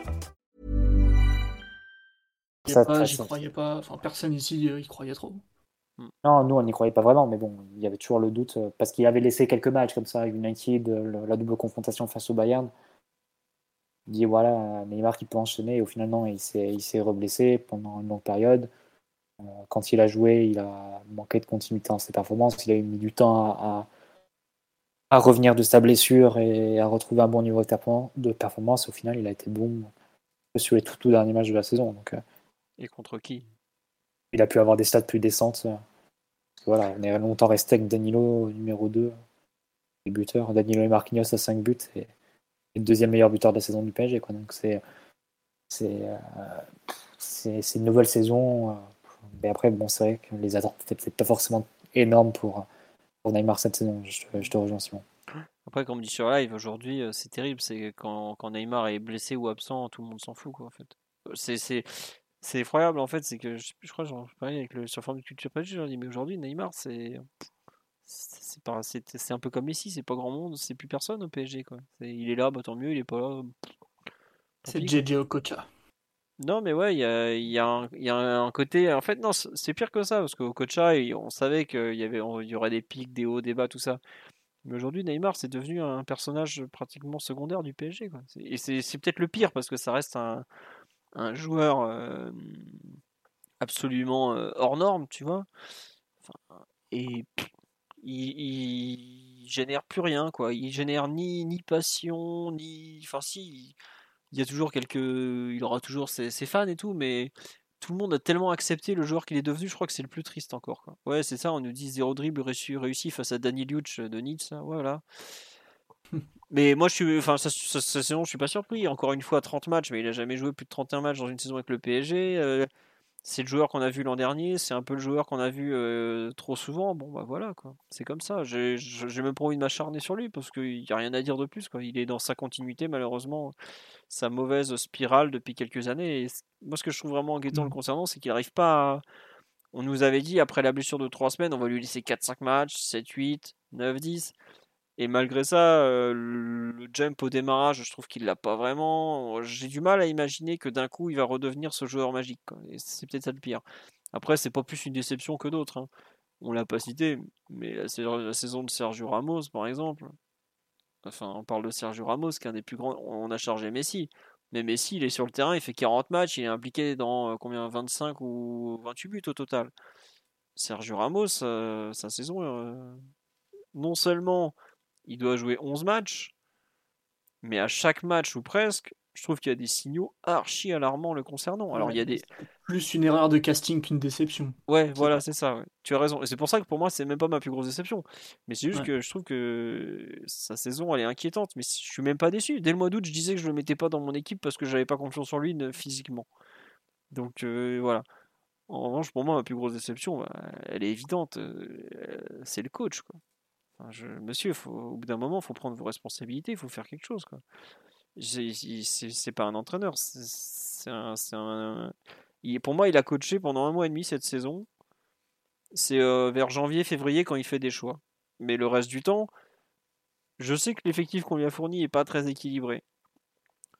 Speaker 4: J'y croyais pas, enfin personne ici euh, y croyait trop.
Speaker 3: Hmm. Non, nous on n'y croyait pas vraiment, mais bon, il y avait toujours le doute euh, parce qu'il avait laissé quelques matchs comme ça, United, la double confrontation face au Bayern. Il dit voilà, Neymar qui peut enchaîner, et au final, non, il s'est reblessé pendant une longue période. Euh, quand il a joué, il a manqué de continuité dans ses performances, il a eu mis du temps à, à, revenir de sa blessure et à retrouver un bon niveau de performance. Au final, il a été bon sur les tout, tout derniers matchs de la saison. Donc,
Speaker 2: Et contre qui?
Speaker 3: Il a pu avoir des stats plus décentes. Voilà, on est longtemps resté avec Danilo numéro 2, les buteurs. Danilo et Marquinhos à 5 buts et, le deuxième meilleur buteur de la saison du PSG. Quoi. Donc c'est c'est c'est une nouvelle saison. Mais après, bon, c'est vrai que les attentes n'étaient peut-être pas forcément énormes pour, pour Neymar cette saison. Je, je te rejoins, Simon.
Speaker 2: Après, comme on dit sur live, aujourd'hui, c'est terrible. C'est quand, quand, Neymar est blessé ou absent, tout le monde s'en fout, quoi, en fait. C'est c'est effroyable en fait, c'est que je, je crois j'en parlais avec le sur forme de culture PSG, j'ai dit mais aujourd'hui Neymar c'est c'est un peu comme Messi, c'est pas grand monde, c'est plus personne au PSG quoi. il est là, bah tant mieux, il est pas là.
Speaker 4: C'est JJ Okocha.
Speaker 2: Non mais ouais, il y a, y, a y a, un côté, en fait non, c'est pire que ça parce qu'au Okocha, on savait qu'il y avait, il y aurait des pics, des hauts, des bas, tout ça. Mais aujourd'hui, Neymar, c'est devenu un personnage pratiquement secondaire du PSG. Quoi. Et c'est peut-être le pire parce que ça reste un, un joueur euh, absolument euh, hors norme, tu vois? et il, génère plus rien, quoi. Il génère ni, ni passion, ni. Enfin, si, il y a toujours quelques. Il aura toujours ses, fans et tout, mais tout le monde a tellement accepté le joueur qu'il est devenu, je crois que c'est le plus triste encore. Quoi. Ouais, c'est ça, on nous dit zéro dribble réussi, face à Danny Luch de Nice. Voilà. Mais moi, je suis, enfin, cette saison, je suis pas surpris. Encore une fois, 30 matchs, mais il a jamais joué plus de 31 matchs dans une saison avec le PSG. Euh, c'est le joueur qu'on a vu l'an dernier, c'est un peu le joueur qu'on a vu euh, trop souvent. Bon, bah voilà, quoi. C'est comme ça. J'ai même pas envie de m'acharner sur lui parce qu'il n'y a rien à dire de plus, quoi. Il est dans sa continuité, malheureusement, sa mauvaise spirale depuis quelques années. Et moi, ce que je trouve vraiment inquiétant le mmh. concernant, c'est qu'il n'arrive pas à... On nous avait dit, après la blessure de 3 semaines, on va lui laisser 4-5 matchs, 7, 8, 9, 10. Et malgré ça, euh, le jump au démarrage, je trouve qu'il l'a pas vraiment. J'ai du mal à imaginer que d'un coup, il va redevenir ce joueur magique. C'est peut-être ça le pire. Après, c'est pas plus une déception que d'autres. Hein. On l'a pas cité, mais la, saison de Sergio Ramos, par exemple. Enfin, on parle de Sergio Ramos, qui est un des plus grands. On a chargé Messi. Mais Messi, il est sur le terrain, il fait 40 matchs, il est impliqué dans euh, combien 25 ou 28 buts au total. Sergio Ramos, euh, sa saison, non seulement il doit jouer 11 matchs, mais à chaque match ou presque, je trouve qu'il y a des signaux archi alarmants le concernant. Alors il y a des
Speaker 4: plus une erreur de casting qu'une déception.
Speaker 2: Ouais, voilà, c'est ça. Tu as raison. Et c'est pour ça que pour moi, c'est même pas ma plus grosse déception. Mais c'est juste que je trouve que sa saison, elle est inquiétante. Mais je suis même pas déçu. Dès le mois d'août, je disais que je le mettais pas dans mon équipe parce que j'avais pas confiance en lui physiquement. Donc euh, voilà. En revanche, pour moi, ma plus grosse déception, bah, elle est évidente. Euh, c'est le coach. Quoi monsieur, au bout d'un moment, il faut prendre vos responsabilités, il faut faire quelque chose. C'est pas un entraîneur. Pour moi, il a coaché pendant un mois et demi cette saison. C'est euh, vers janvier, février quand il fait des choix. Mais le reste du temps, je sais que l'effectif qu'on lui a fourni est pas très équilibré.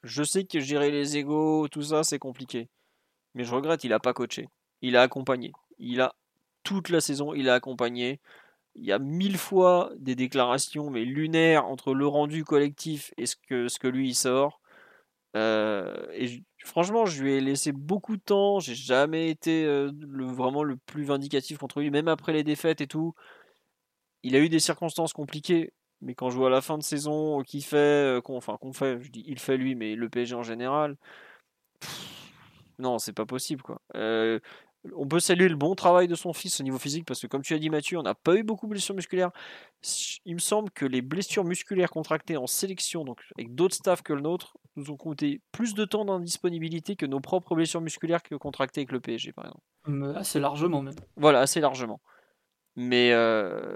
Speaker 2: Je sais que gérer les égaux, tout ça, c'est compliqué. Mais je regrette, il a pas coaché. Il a accompagné. Il a toute la saison, il a accompagné il y a mille fois des déclarations mais lunaires entre le rendu collectif et ce que, ce que lui il sort. Euh, et franchement, je lui ai laissé beaucoup de temps. J'ai jamais été euh, vraiment le plus vindicatif contre lui, même après les défaites et tout. Il a eu des circonstances compliquées, mais quand je vois à la fin de saison qu'il fait, euh, enfin qu'on fait, je dis il fait lui, mais le PSG en général, non, c'est pas possible quoi. On peut saluer le bon travail de son fils au niveau physique parce que, comme tu as dit, Mathieu, on n'a pas eu beaucoup de blessures musculaires. Il me semble que les blessures musculaires contractées en sélection, donc avec d'autres staffs que le nôtre, nous ont coûté plus de temps d'indisponibilité que nos propres blessures musculaires que contractées avec le PSG, par exemple.
Speaker 4: assez largement, même.
Speaker 2: Voilà, assez largement. Mais euh,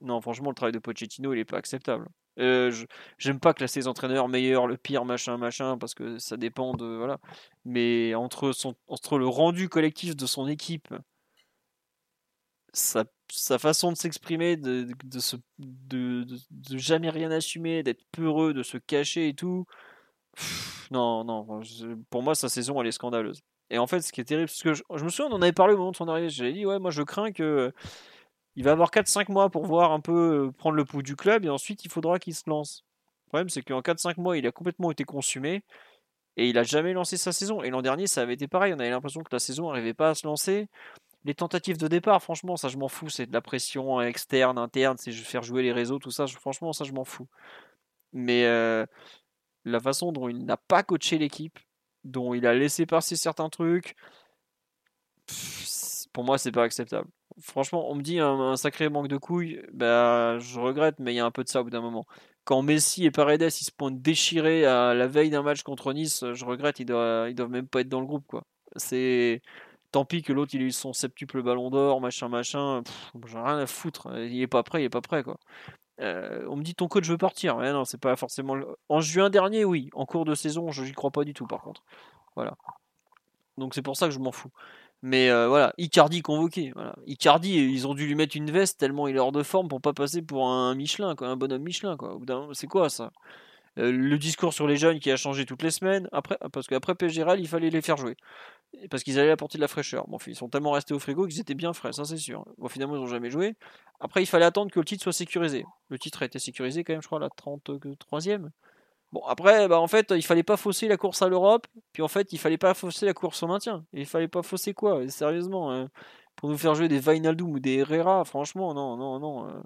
Speaker 2: non, franchement, le travail de Pochettino, il n'est pas acceptable. Euh, j'aime pas classer les entraîneurs meilleurs, le pire, machin, machin, parce que ça dépend de. Voilà. Mais entre, son, entre le rendu collectif de son équipe, sa, sa façon de s'exprimer, de, de, de, de, jamais rien assumer, d'être peureux, de se cacher et tout. non, non, pour moi, sa saison, elle est scandaleuse. Et en fait, ce qui est terrible, parce que je, je me souviens, on en avait parlé au moment de son arrivée. J'avais dit, ouais, moi je crains que il va avoir 4-5 mois pour voir un peu euh, prendre le pouls du club et ensuite il faudra qu'il se lance. Le problème c'est qu'en 4-5 mois il a complètement été consumé et il a jamais lancé sa saison. Et l'an dernier ça avait été pareil, on avait l'impression que la saison n'arrivait pas à se lancer. Les tentatives de départ, franchement, ça je m'en fous, c'est de la pression externe, interne, c'est faire jouer les réseaux, tout ça, franchement ça je m'en fous. Mais euh, la façon dont il n'a pas coaché l'équipe, dont il a laissé passer certains trucs, pour moi, c'est pas acceptable. Franchement, on me dit un, sacré manque de couilles, bah, je regrette, mais il y a un peu de ça au bout d'un moment. Quand Messi et Paredes ils se pointent déchirés à la veille d'un match contre Nice, je regrette, ils doivent, doivent même pas être dans le groupe. quoi. C'est tant pis que l'autre il a eu son septuple ballon d'or, machin, machin. J'ai rien à foutre. Il est pas prêt, il est pas prêt quoi. Euh, on me dit ton coach veut partir. Ouais, non, c'est pas forcément. En juin dernier, oui. En cours de saison, je n'y crois pas du tout par contre. Voilà. Donc c'est pour ça que je m'en fous. Mais euh, voilà, Icardi convoqué. Voilà. Icardi, ils ont dû lui mettre une veste tellement il est hors de forme pour pas passer pour un Michelin, quoi, un bonhomme Michelin. Quoi. C'est quoi ça? Euh, Le discours sur les jeunes qui a changé toutes les semaines, après, parce qu'après PSG il fallait les faire jouer. Parce qu'ils allaient apporter de la fraîcheur. Bon, ils sont tellement restés au frigo qu'ils étaient bien frais, ça c'est sûr. Bon, finalement, ils n'ont jamais joué. Après, il fallait attendre que le titre soit sécurisé. Le titre a été sécurisé quand même, je crois, la 33e. Bon, après, bah, en fait, il fallait pas fausser la course à l'Europe, puis en fait, il fallait pas fausser la course au maintien. Il fallait pas fausser quoi Sérieusement, hein. pour nous faire jouer des Vainaldum ou des Herrera, franchement, non, non, non. Euh.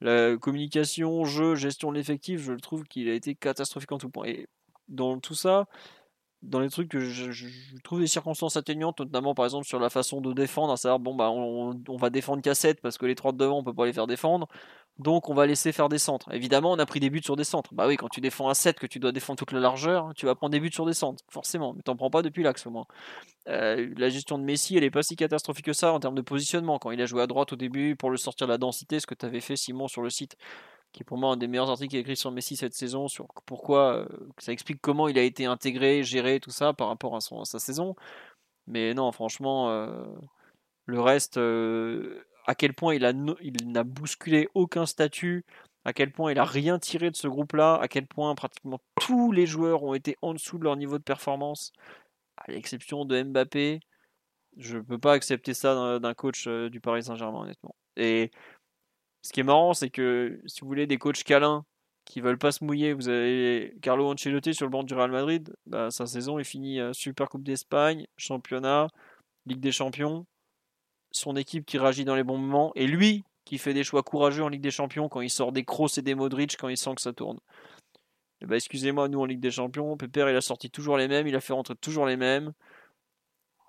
Speaker 2: la communication, jeu, gestion de l'effectif, je trouve qu'il a été catastrophique en tout point. Et dans tout ça, dans les trucs que je, trouve des circonstances atteignantes, notamment par exemple sur la façon de défendre, à savoir bon bah on, va défendre qu'à 7 parce que les trois de devant on peut pas les faire défendre, donc on va laisser faire des centres. Évidemment on a pris des buts sur des centres. Bah oui quand tu défends à 7 que tu dois défendre toute la largeur, tu vas prendre des buts sur des centres, forcément, mais t'en prends pas depuis l'axe au moins. Euh, la gestion de Messi elle est pas si catastrophique que ça en termes de positionnement. Quand il a joué à droite au début pour le sortir de la densité, ce que tu avais fait Simon sur le site, qui est pour moi un des meilleurs articles écrits sur Messi cette saison, sur pourquoi euh, ça explique comment il a été intégré, géré, tout ça par rapport à, sa saison. Mais non, franchement, euh, le reste, à quel point il, n'a bousculé aucun statut, à quel point il a rien tiré de ce groupe-là, à quel point pratiquement tous les joueurs ont été en dessous de leur niveau de performance, à l'exception de Mbappé. Je ne peux pas accepter ça d'un coach du Paris Saint-Germain, honnêtement. Et ce qui est marrant, c'est que si vous voulez des coachs câlins qui veulent pas se mouiller, vous avez Carlo Ancelotti sur le banc du Real Madrid. Bah, sa saison est finie euh, Super Coupe d'Espagne, championnat, Ligue des Champions. Son équipe qui réagit dans les bons moments. Et lui qui fait des choix courageux en Ligue des Champions quand il sort des Kroos et des Modric quand il sent que ça tourne. bah, excusez-moi, nous en Ligue des Champions, Pépère il a sorti toujours les mêmes, il a fait rentrer toujours les mêmes.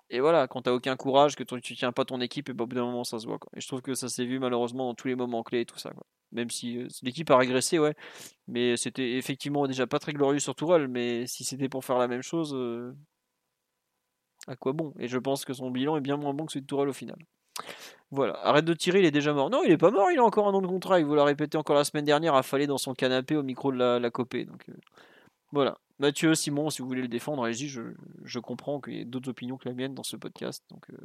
Speaker 2: Et voilà, quand t'as aucun courage, que tu tiens pas ton équipe, et bah, au bout d'un moment ça se voit. Quoi. Et je trouve que ça s'est vu malheureusement dans tous les moments clés et tout ça. Quoi. Même si euh, l'équipe a régressé, ouais. Mais c'était effectivement déjà pas très glorieux sur Tourelle, mais si c'était pour faire la même chose, euh, à quoi bon? Et je pense que son bilan est bien moins bon que celui de Tourelle au final. Voilà, arrête de tirer, il est déjà mort. Non, il est pas mort, il a encore un an de contrat. Il vous l'a répété encore la semaine dernière, affalé dans son canapé au micro de la, la copée. Donc euh, voilà. Mathieu, Simon, si vous voulez le défendre, allez-y, je, je comprends qu'il y ait d'autres opinions que la mienne dans ce podcast. Donc, euh,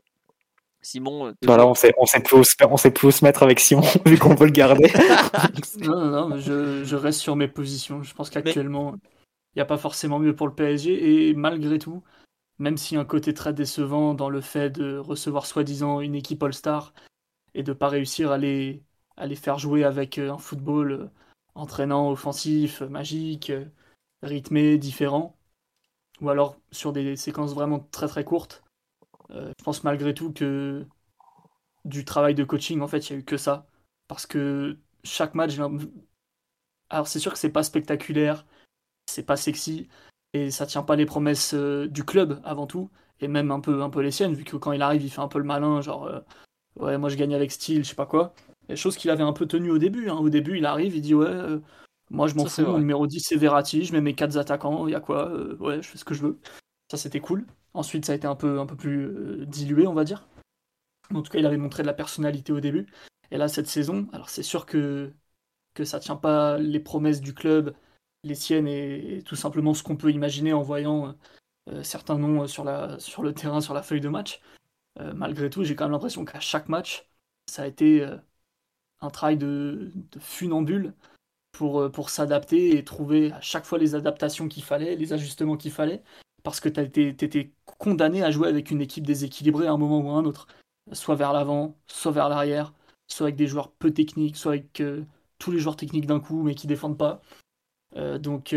Speaker 2: Simon. Euh,
Speaker 3: voilà, on sait, on, sait plus, on sait plus se mettre avec Simon, vu qu'on peut le garder.
Speaker 4: non, non, non, je, je, reste sur mes positions. Je pense qu'actuellement, il n'y a pas forcément mieux pour le PSG. Et malgré tout, même si un côté très décevant dans le fait de recevoir soi-disant une équipe All-Star et de ne pas réussir à les, faire jouer avec euh, un football entraînant, offensif, magique rythmé, différent, ou alors sur des séquences vraiment très très courtes. Euh, je pense malgré tout que du travail de coaching, en fait, il n'y a eu que ça. Parce que chaque match, alors c'est sûr que c'est pas spectaculaire, c'est pas sexy, et ça tient pas les promesses euh, du club avant tout, et même un peu, un peu les siennes, vu que quand il arrive, il fait un peu le malin, genre euh, ouais, moi je gagne avec style, je sais pas quoi. Et chose qu'il avait un peu tenu au début. Hein. Au début, il arrive, il dit ouais, moi, je m'en fous. Mon numéro 10, c'est Verratti. Je mets mes 4 attaquants. Il y a quoi euh, Ouais, je fais ce que je veux. Ça, c'était cool. Ensuite, ça a été un peu, un peu plus euh, dilué, on va dire. En tout cas, il avait montré de la personnalité au début. Et là, cette saison, alors c'est sûr que, que ça tient pas les promesses du club, les siennes et, tout simplement ce qu'on peut imaginer en voyant euh, certains noms sur, la, sur le terrain, sur la feuille de match. malgré tout, j'ai quand même l'impression qu'à chaque match, ça a été un travail de, funambule pour, euh, s'adapter et trouver à chaque fois les adaptations qu'il fallait, les ajustements qu'il fallait, parce que tu étais condamné à jouer avec une équipe déséquilibrée à un moment ou à un autre, soit vers l'avant, soit vers l'arrière, soit avec des joueurs peu techniques, soit avec euh, tous les joueurs techniques d'un coup mais qui défendent pas. Euh, donc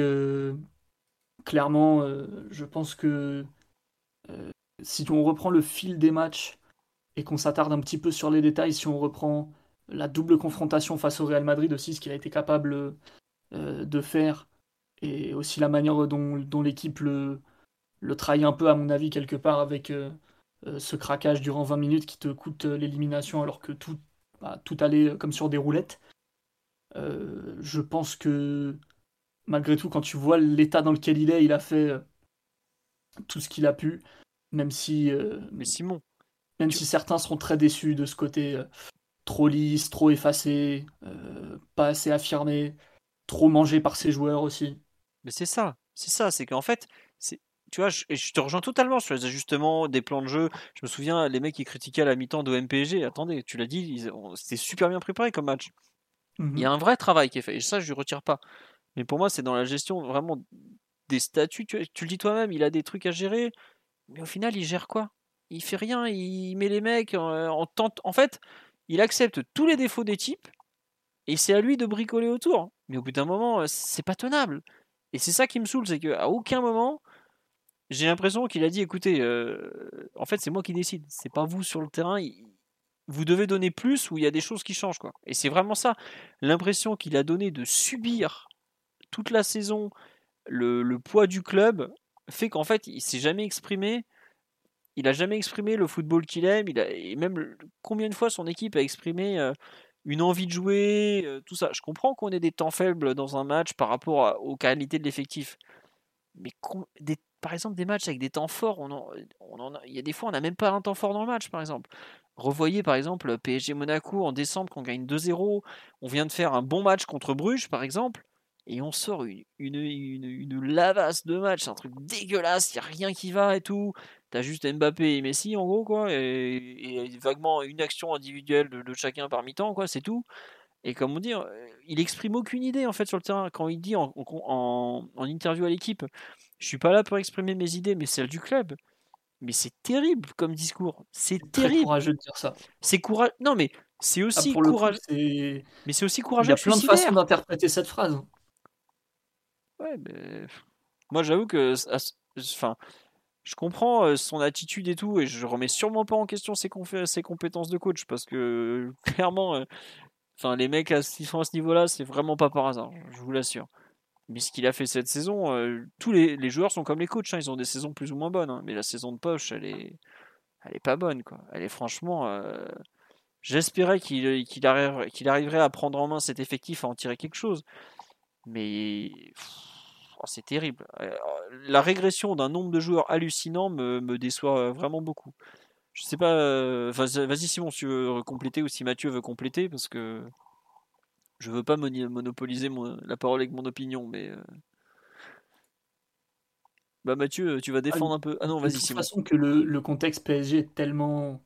Speaker 4: clairement, je pense que si on reprend le fil des matchs et qu'on s'attarde un petit peu sur les détails, si on reprend la double confrontation face au Real Madrid aussi, ce qu'il a été capable euh, de faire, et aussi la manière dont, l'équipe le, trahit un peu, à mon avis, quelque part, avec euh, ce craquage durant 20 minutes qui te coûte l'élimination alors que tout, bah, tout allait comme sur des roulettes. je pense que malgré tout, quand tu vois l'état dans lequel il est, il a fait tout ce qu'il a pu, même si.
Speaker 2: Mais Simon.
Speaker 4: Même si certains seront très déçus de ce côté trop lisse, trop effacé, pas assez affirmé, trop mangé par ses joueurs aussi.
Speaker 2: Mais c'est ça, c'est ça, c'est qu'en fait, c'est tu vois, je, je, te rejoins totalement sur les ajustements, des plans de jeu. Je me souviens, les mecs qui critiquaient à la mi-temps de MPG, attendez, tu l'as dit, c'était super bien préparé comme match. Il y a mmh un vrai travail qui est fait, et ça, je ne retire pas. Mais pour moi, c'est dans la gestion vraiment des statuts. Tu, le dis toi-même, il a des trucs à gérer, mais au final, il gère quoi? Il fait rien, il met les mecs en, en tente. En fait, il accepte tous les défauts des types, et c'est à lui de bricoler autour. Mais au bout d'un moment, c'est pas tenable. Et c'est ça qui me saoule, c'est qu'à aucun moment, j'ai l'impression qu'il a dit écoutez, euh, en fait, c'est moi qui décide, c'est pas vous sur le terrain. Vous devez donner plus ou il y a des choses qui changent. Quoi. Et c'est vraiment ça. L'impression qu'il a donné de subir toute la saison le, poids du club fait qu'en fait, il s'est jamais exprimé. Il a jamais exprimé le football qu'il aime. Il a, et même combien de fois son équipe a exprimé euh, une envie de jouer, euh, tout ça. Je comprends qu'on ait des temps faibles dans un match par rapport aux qualités de l'effectif. Mais par exemple, des matchs avec des temps forts, on on il y a des fois, on n'a même pas un temps fort dans le match, par exemple. Revoyez, par exemple, PSG Monaco en décembre, qu'on gagne 2-0. On vient de faire un bon match contre Bruges, par exemple, et on sort une, une, une, lavasse de match. C'est un truc dégueulasse, il n'y a rien qui va et tout. T'as juste Mbappé et Messi, en gros, quoi, et, vaguement une action individuelle de, chacun par mi-temps, quoi, c'est tout. Et comme on dit, euh, il exprime aucune idée en fait sur le terrain. Quand il dit en, en, en interview à l'équipe, je suis pas là pour exprimer mes idées, mais celles du club. Mais c'est terrible comme discours. C'est terrible. C'est
Speaker 4: courageux de dire ça.
Speaker 2: C'est courageux. Non, mais c'est ah, aussi courageux. Mais c'est aussi courageux. Il y
Speaker 4: a plein de façons d'interpréter cette phrase.
Speaker 2: Ouais, mais moi j'avoue que, enfin, je comprends euh, son attitude et tout, et je remets sûrement pas en question ses, compétences de coach parce que clairement, euh, les mecs qui sont à ce niveau-là, c'est vraiment pas par hasard. Je vous l'assure. Mais ce qu'il a fait cette saison, euh, tous les, joueurs sont comme les coachs, hein, ils ont des saisons plus ou moins bonnes. Hein. mais la saison de poche, elle est, elle est pas bonne. Quoi. Elle est franchement. J'espérais qu'il arriverait à prendre en main cet effectif, à en tirer quelque chose. Mais oh, c'est terrible. Euh, la régression d'un nombre de joueurs hallucinant me, me déçoit vraiment beaucoup. Je sais pas. Vas-y, Simon, si tu veux compléter ou si Mathieu veut compléter, parce que je veux pas monopoliser la parole avec mon opinion, mais. Euh, bah Mathieu, tu vas ah, défendre un peu. Ah non, vas-y. De
Speaker 4: toute façon, que le, contexte PSG est tellement.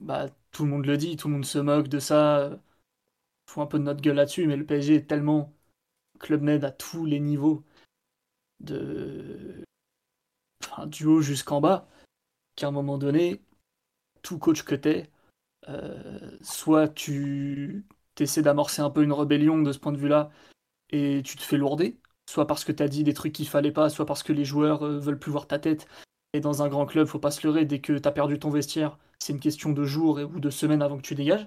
Speaker 4: Bah, tout le monde le dit, tout le monde se moque de ça. Faut un peu de notre gueule là-dessus, mais le PSG est tellement club med à tous les niveaux, de. Enfin, du haut jusqu'en bas, qu'à un moment donné, tout coach que t'es, euh, soit tu essaies d'amorcer un peu une rébellion de ce point de vue-là et tu te fais lourder, soit parce que tu as dit des trucs qu'il fallait pas, soit parce que les joueurs euh, veulent plus voir ta tête. Et dans un grand club, faut pas se leurrer, dès que tu as perdu ton vestiaire, c'est une question de jours ou de semaines avant que tu dégages.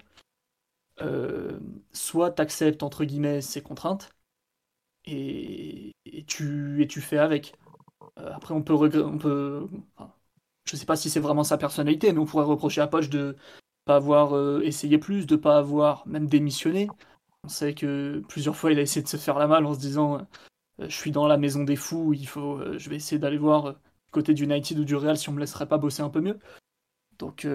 Speaker 4: Euh, soit tu acceptes entre guillemets ces contraintes et, tu, et tu fais avec. Euh, après, on peut, on peut je sais pas si c'est vraiment sa personnalité, mais on pourrait reprocher à Poche de pas avoir euh, essayé plus, de pas avoir même démissionné. On sait que plusieurs fois il a essayé de se faire la malle en se disant euh, je suis dans la maison des fous, il faut, je vais essayer d'aller voir côté du United ou du Real si on me laisserait pas bosser un peu mieux. Donc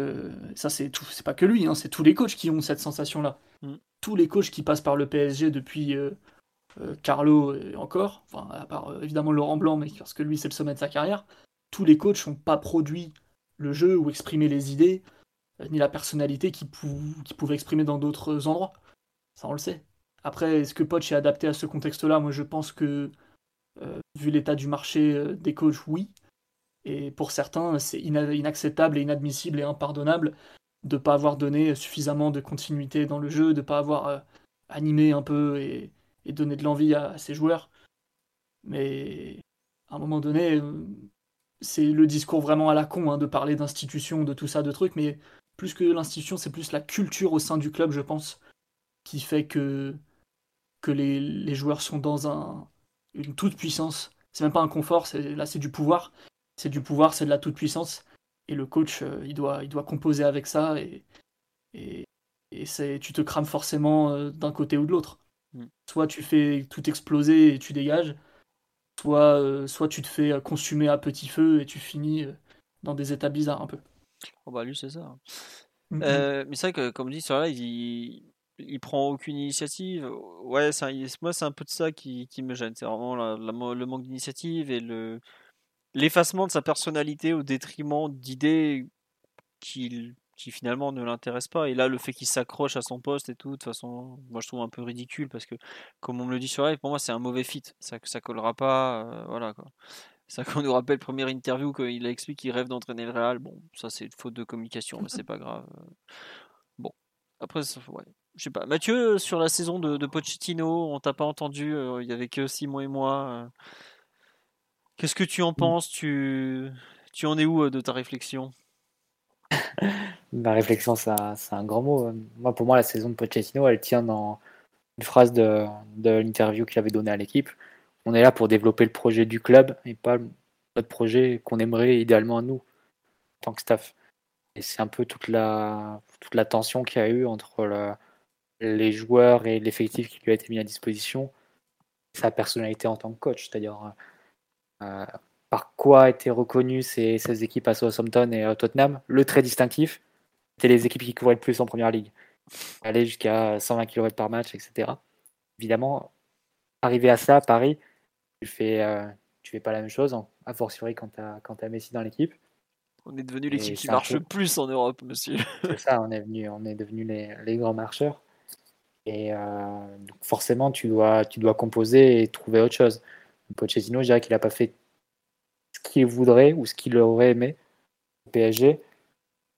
Speaker 4: ça c'est tout, c'est pas que lui, hein, c'est tous les coachs qui ont cette sensation là. Mm. Tous les coachs qui passent par le PSG depuis Carlo et encore, enfin à part évidemment Laurent Blanc, mais parce que lui c'est le sommet de sa carrière, tous les coachs n'ont pas produit le jeu ou exprimé les idées ni la personnalité qu'il pouvait exprimer dans d'autres endroits. Ça, on le sait. Après, est-ce que Poch est adapté à ce contexte-là? Moi, je pense que, euh, vu l'état du marché euh, des coachs, oui. Et pour certains, c'est inacceptable et inadmissible et impardonnable de ne pas avoir donné suffisamment de continuité dans le jeu, de ne pas avoir euh, animé un peu et, donné de l'envie à, ses joueurs. Mais à un moment donné, c'est le discours vraiment à la con hein, de parler d'institutions, de tout ça, de trucs, mais plus que l'institution, c'est plus la culture au sein du club, je pense, qui fait que, que les, joueurs sont dans un, une toute puissance. C'est même pas un confort, là c'est du pouvoir. C'est du pouvoir, c'est de la toute puissance. et le coach, il, doit, il doit composer avec ça et, et, et tu te crames forcément d'un côté ou de l'autre. Mm. Soit tu fais tout exploser et tu dégages, soit, soit tu te fais consumer à petit feu et tu finis dans des états bizarres un peu.
Speaker 2: Oh bah lui c'est ça. Hein. Mm, mm. mais c'est vrai que comme dit sur là, il, il prend aucune initiative. Ouais, c'est moi c'est un peu de ça qui, qui me gêne. C'est vraiment le manque d'initiative et le l'effacement de sa personnalité au détriment d'idées qui, qui finalement ne l'intéressent pas. Et là, le fait qu'il s'accroche à son poste et tout, de toute façon, moi je trouve un peu ridicule parce que, comme on me le dit sur live, pour moi c'est un mauvais fit. Ça, ça collera pas. Euh, voilà quoi. Ça qu'on nous rappelle première interview qu'il a expliqué qu'il rêve d'entraîner le Real. Bon, ça c'est une faute de communication, mais c'est pas grave. Bon, après, ouais. je sais pas. Mathieu, sur la saison de, de Pochettino, on t'a pas entendu. Euh, il y avait que Simon et moi. Euh. Qu'est-ce que tu en mmh. penses? Tu, tu en es où euh, de ta réflexion?
Speaker 3: Ma réflexion, c'est un, grand mot. Moi, pour moi, la saison de Pochettino, elle tient dans une phrase de, l'interview qu'il avait donnée à l'équipe on est là pour développer le projet du club et pas notre projet qu'on aimerait idéalement à nous, en tant que staff. Et c'est un peu toute la, toute la tension qu'il y a eu entre les joueurs et l'effectif qui lui a été mis à disposition, sa personnalité en tant que coach, c'est-à-dire euh, par quoi étaient reconnues ces, ces, équipes à Southampton et à Tottenham. Le trait distinctif, c'était les équipes qui couvraient le plus en première ligue. Aller jusqu'à 120 km par match, etc. Évidemment, arriver à ça à Paris, tu fais, euh, tu fais pas la même chose, a fortiori quand tu as, as, Messi dans l'équipe.
Speaker 2: On est devenu l'équipe qui marche le plus en Europe, monsieur.
Speaker 3: C'est ça, on est, venu, on est devenu les, les grands marcheurs. Et euh, forcément, tu dois, tu dois composer et trouver autre chose. Pochettino, je dirais qu'il n'a pas fait qu'il voudrait ou ce qu'il aurait aimé au PSG.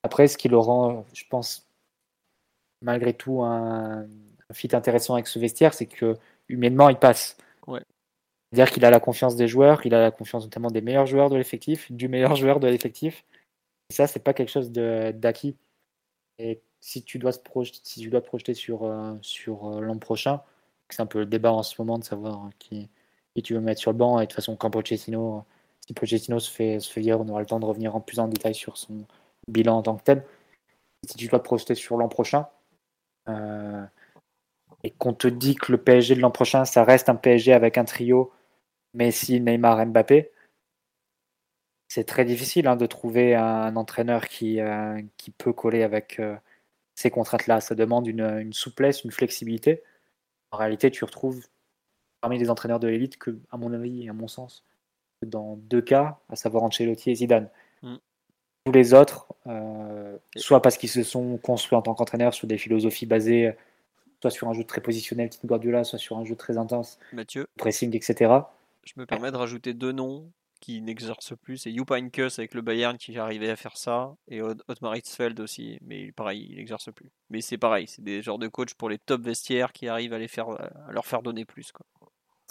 Speaker 3: Après, ce qui le rend, je pense, malgré tout, un, un fit intéressant avec ce vestiaire, c'est que humainement, il passe.
Speaker 2: Ouais.
Speaker 3: C'est-à-dire qu'il a la confiance des joueurs, il a la confiance notamment des meilleurs joueurs de l'effectif, du meilleur joueur de l'effectif. Et ça, c'est pas quelque chose d'acquis. Et si tu dois, se projeter, si tu dois te projeter sur, euh, sur euh, l'an prochain, c'est un peu le débat en ce moment de savoir qui, qui, tu veux mettre sur le banc. Et de toute façon, quand Pochettino, si Pochettino se fait, se fait dire, on aura le temps de revenir en plus en détail sur son bilan en tant que tel. Si tu dois te projeter sur l'an prochain, euh, et qu'on te dit que le PSG de l'an prochain, ça reste un PSG avec un trio Messi, Neymar, Mbappé, c'est très difficile hein, de trouver un, entraîneur qui, euh, qui peut coller avec euh, ces contraintes-là. Ça demande une, souplesse, une flexibilité. En réalité, tu retrouves parmi les entraîneurs de l'élite que, à mon avis et à mon sens, dans deux cas, à savoir Ancelotti et Zidane. Mm. Tous les autres, euh, soit parce qu'ils se sont construits en tant qu'entraîneurs sur des philosophies basées soit sur un jeu très positionnel, type Guardiola, soit sur un jeu très intense,
Speaker 2: Mathieu.
Speaker 3: pressing, etc
Speaker 2: je me permets de rajouter deux noms qui n'exercent plus. C'est Jupp Heynckes avec le Bayern qui arrivait à faire ça, et Otmar Hitzfeld aussi, mais pareil, il n'exerce plus. Mais c'est pareil, c'est des genres de coach pour les top vestiaires qui arrivent à, les faire, à leur faire donner plus. Quoi.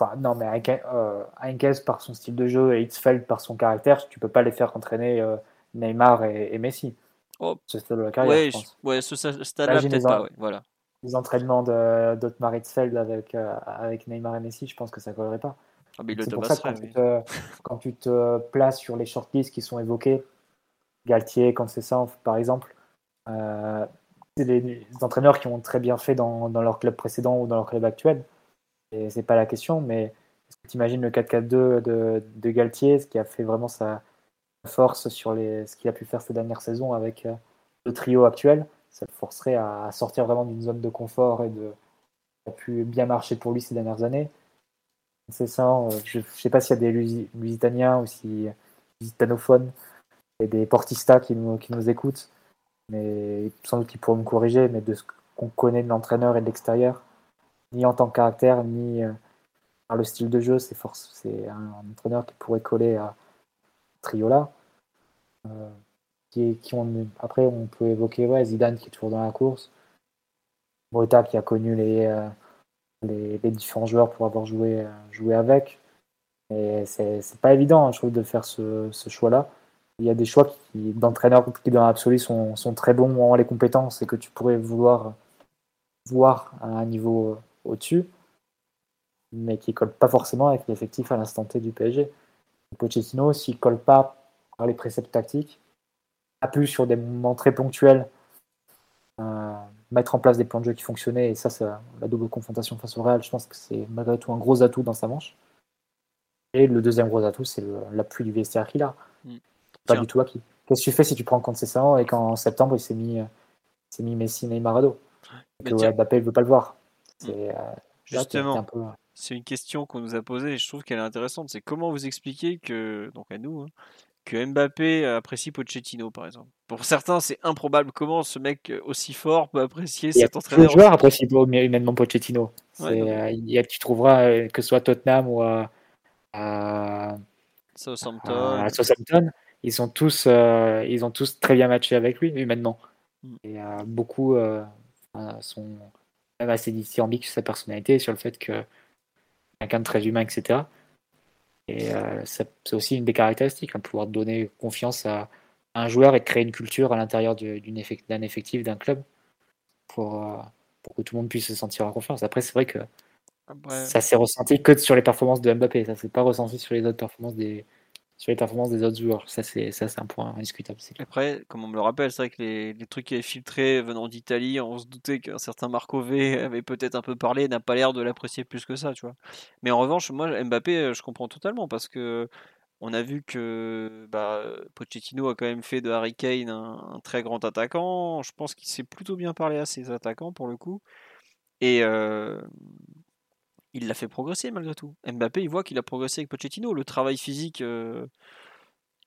Speaker 3: Enfin, non, mais euh, par son style de jeu et Hitzfeld par son caractère, tu peux pas les faire entraîner euh, Neymar et, Messi.
Speaker 2: Oh. Ce stade de la carrière, je pense. Ouais, ce stade-là, peut-être pas, voilà.
Speaker 3: Les entraînements d'Otmar Hitzfeld avec, euh, avec Neymar et Messi, je pense que ça collerait pas.
Speaker 2: Ah, c'est
Speaker 3: pour ça que quand, tu te, places sur les shortlists qui sont évoqués, Galtier, ça par exemple, euh, c'est des, entraîneurs qui ont très bien fait dans, leur club précédent ou dans leur club actuel. Et c'est pas la question, mais est-ce tu imagines le 4-4-2 de, de, Galtier, ce qui a fait vraiment sa force sur les, ce qu'il a pu faire ces dernières saisons avec euh, le trio actuel Ça le forcerait à, sortir vraiment d'une zone de confort et de. Ça a pu bien marcher pour lui ces dernières années c'est ça. Euh, je ne sais pas s'il y a des Lusitaniens ou si Lusitanophones et des Portistas qui nous, qui nous écoutent, mais sans doute qu'ils pourront me corriger, mais de ce qu'on connaît de l'entraîneur et de l'extérieur, ni en tant que caractère, ni euh, par le style de jeu, c'est un, entraîneur qui pourrait coller à Triola. Euh, qui, qui on, après, on peut évoquer ouais, Zidane qui est toujours dans la course, Breta qui a connu les, les, différents joueurs pour avoir joué, avec. Et c'est pas évident, hein, je trouve, de faire ce, choix-là. Il y a des choix d'entraîneurs qui, dans l'absolu, sont, sont, très bons en les compétences et que tu pourrais vouloir voir à un niveau au-dessus, mais qui ne collent pas forcément avec l'effectif à l'instant T du PSG. Pochettino, s'il ne colle pas par les préceptes tactiques, a pu sur des moments très ponctuels mettre en place des plans de jeu qui fonctionnaient. Et ça, ça la double confrontation face au Real, je pense que c'est malgré tout un gros atout dans sa manche. Et le deuxième gros atout, c'est l'appui du vestiaire qu'il a. Mm. Pas du tout acquis. Qu'est-ce que tu fais si tu prends en compte ces ça et qu'en septembre, il s'est mis, s'est mis Messi, Neymar, Ado Mbappé ne veut pas le voir.
Speaker 2: Euh, Justement, c'est une question qu'on nous a posée et je trouve qu'elle est intéressante. C'est comment vous expliquer que, donc à nous, hein, que Mbappé apprécie Pochettino, par exemple? Pour certains, c'est improbable. Comment ce mec aussi fort peut apprécier cet entraîneur?
Speaker 3: Le joueur apprécie humainement Pochettino. Euh, il y a, tu trouveras euh, que ce soit Tottenham ou à, Southampton. ils sont tous, ils ont tous très bien matché avec lui humainement. Mm. Et beaucoup sont assez dithyrambiques sur sa personnalité, sur le fait que quelqu'un de très humain, etc. Et euh, c'est aussi une des caractéristiques, hein, pouvoir donner confiance à, un joueur et créer une culture à l'intérieur d'un effectif, d'un club, pour, euh, pour, que tout le monde puisse se sentir en confiance. Après, c'est vrai que ça s'est ressenti que sur les performances de Mbappé, ça s'est pas ressenti sur les autres performances des, sur les performances des autres joueurs. Ça, c'est un point indiscutable.
Speaker 2: Après, comme on me le rappelle, c'est vrai que les, les, trucs qui avaient filtré venant d'Italie, on se doutait qu'un certain Marco V avait peut-être un peu parlé, n'a pas l'air de l'apprécier plus que ça, tu vois. Mais en revanche, moi, Mbappé, euh, je comprends totalement parce que on a vu que bah, Pochettino a quand même fait de Harry Kane un, très grand attaquant. Je pense qu'il s'est plutôt bien parlé à ses attaquants pour le coup. Et euh, il l'a fait progresser malgré tout. Mbappé, il voit qu'il a progressé avec Pochettino. Le travail physique euh,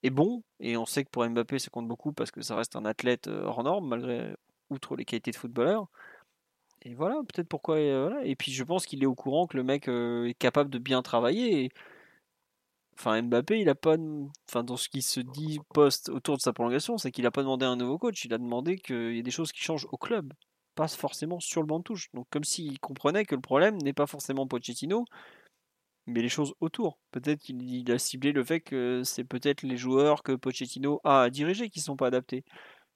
Speaker 2: est bon, et on sait que pour Mbappé, ça compte beaucoup parce que ça reste un athlète euh, hors norme, malgré outre les qualités de footballeur. Et voilà, peut-être pourquoi. Euh, et puis je pense qu'il est au courant que le mec est capable de bien travailler. Enfin, Mbappé, il a pas. Enfin, dans ce qui se dit post autour de sa prolongation, c'est qu'il n'a pas demandé un nouveau coach. Il a demandé qu'il y ait des choses qui changent au club passe forcément sur le banc de touche. Donc comme s'il comprenait que le problème n'est pas forcément Pochettino, mais les choses autour. Peut-être qu'il a ciblé le fait que c'est peut-être les joueurs que Pochettino a à qui ne sont pas adaptés.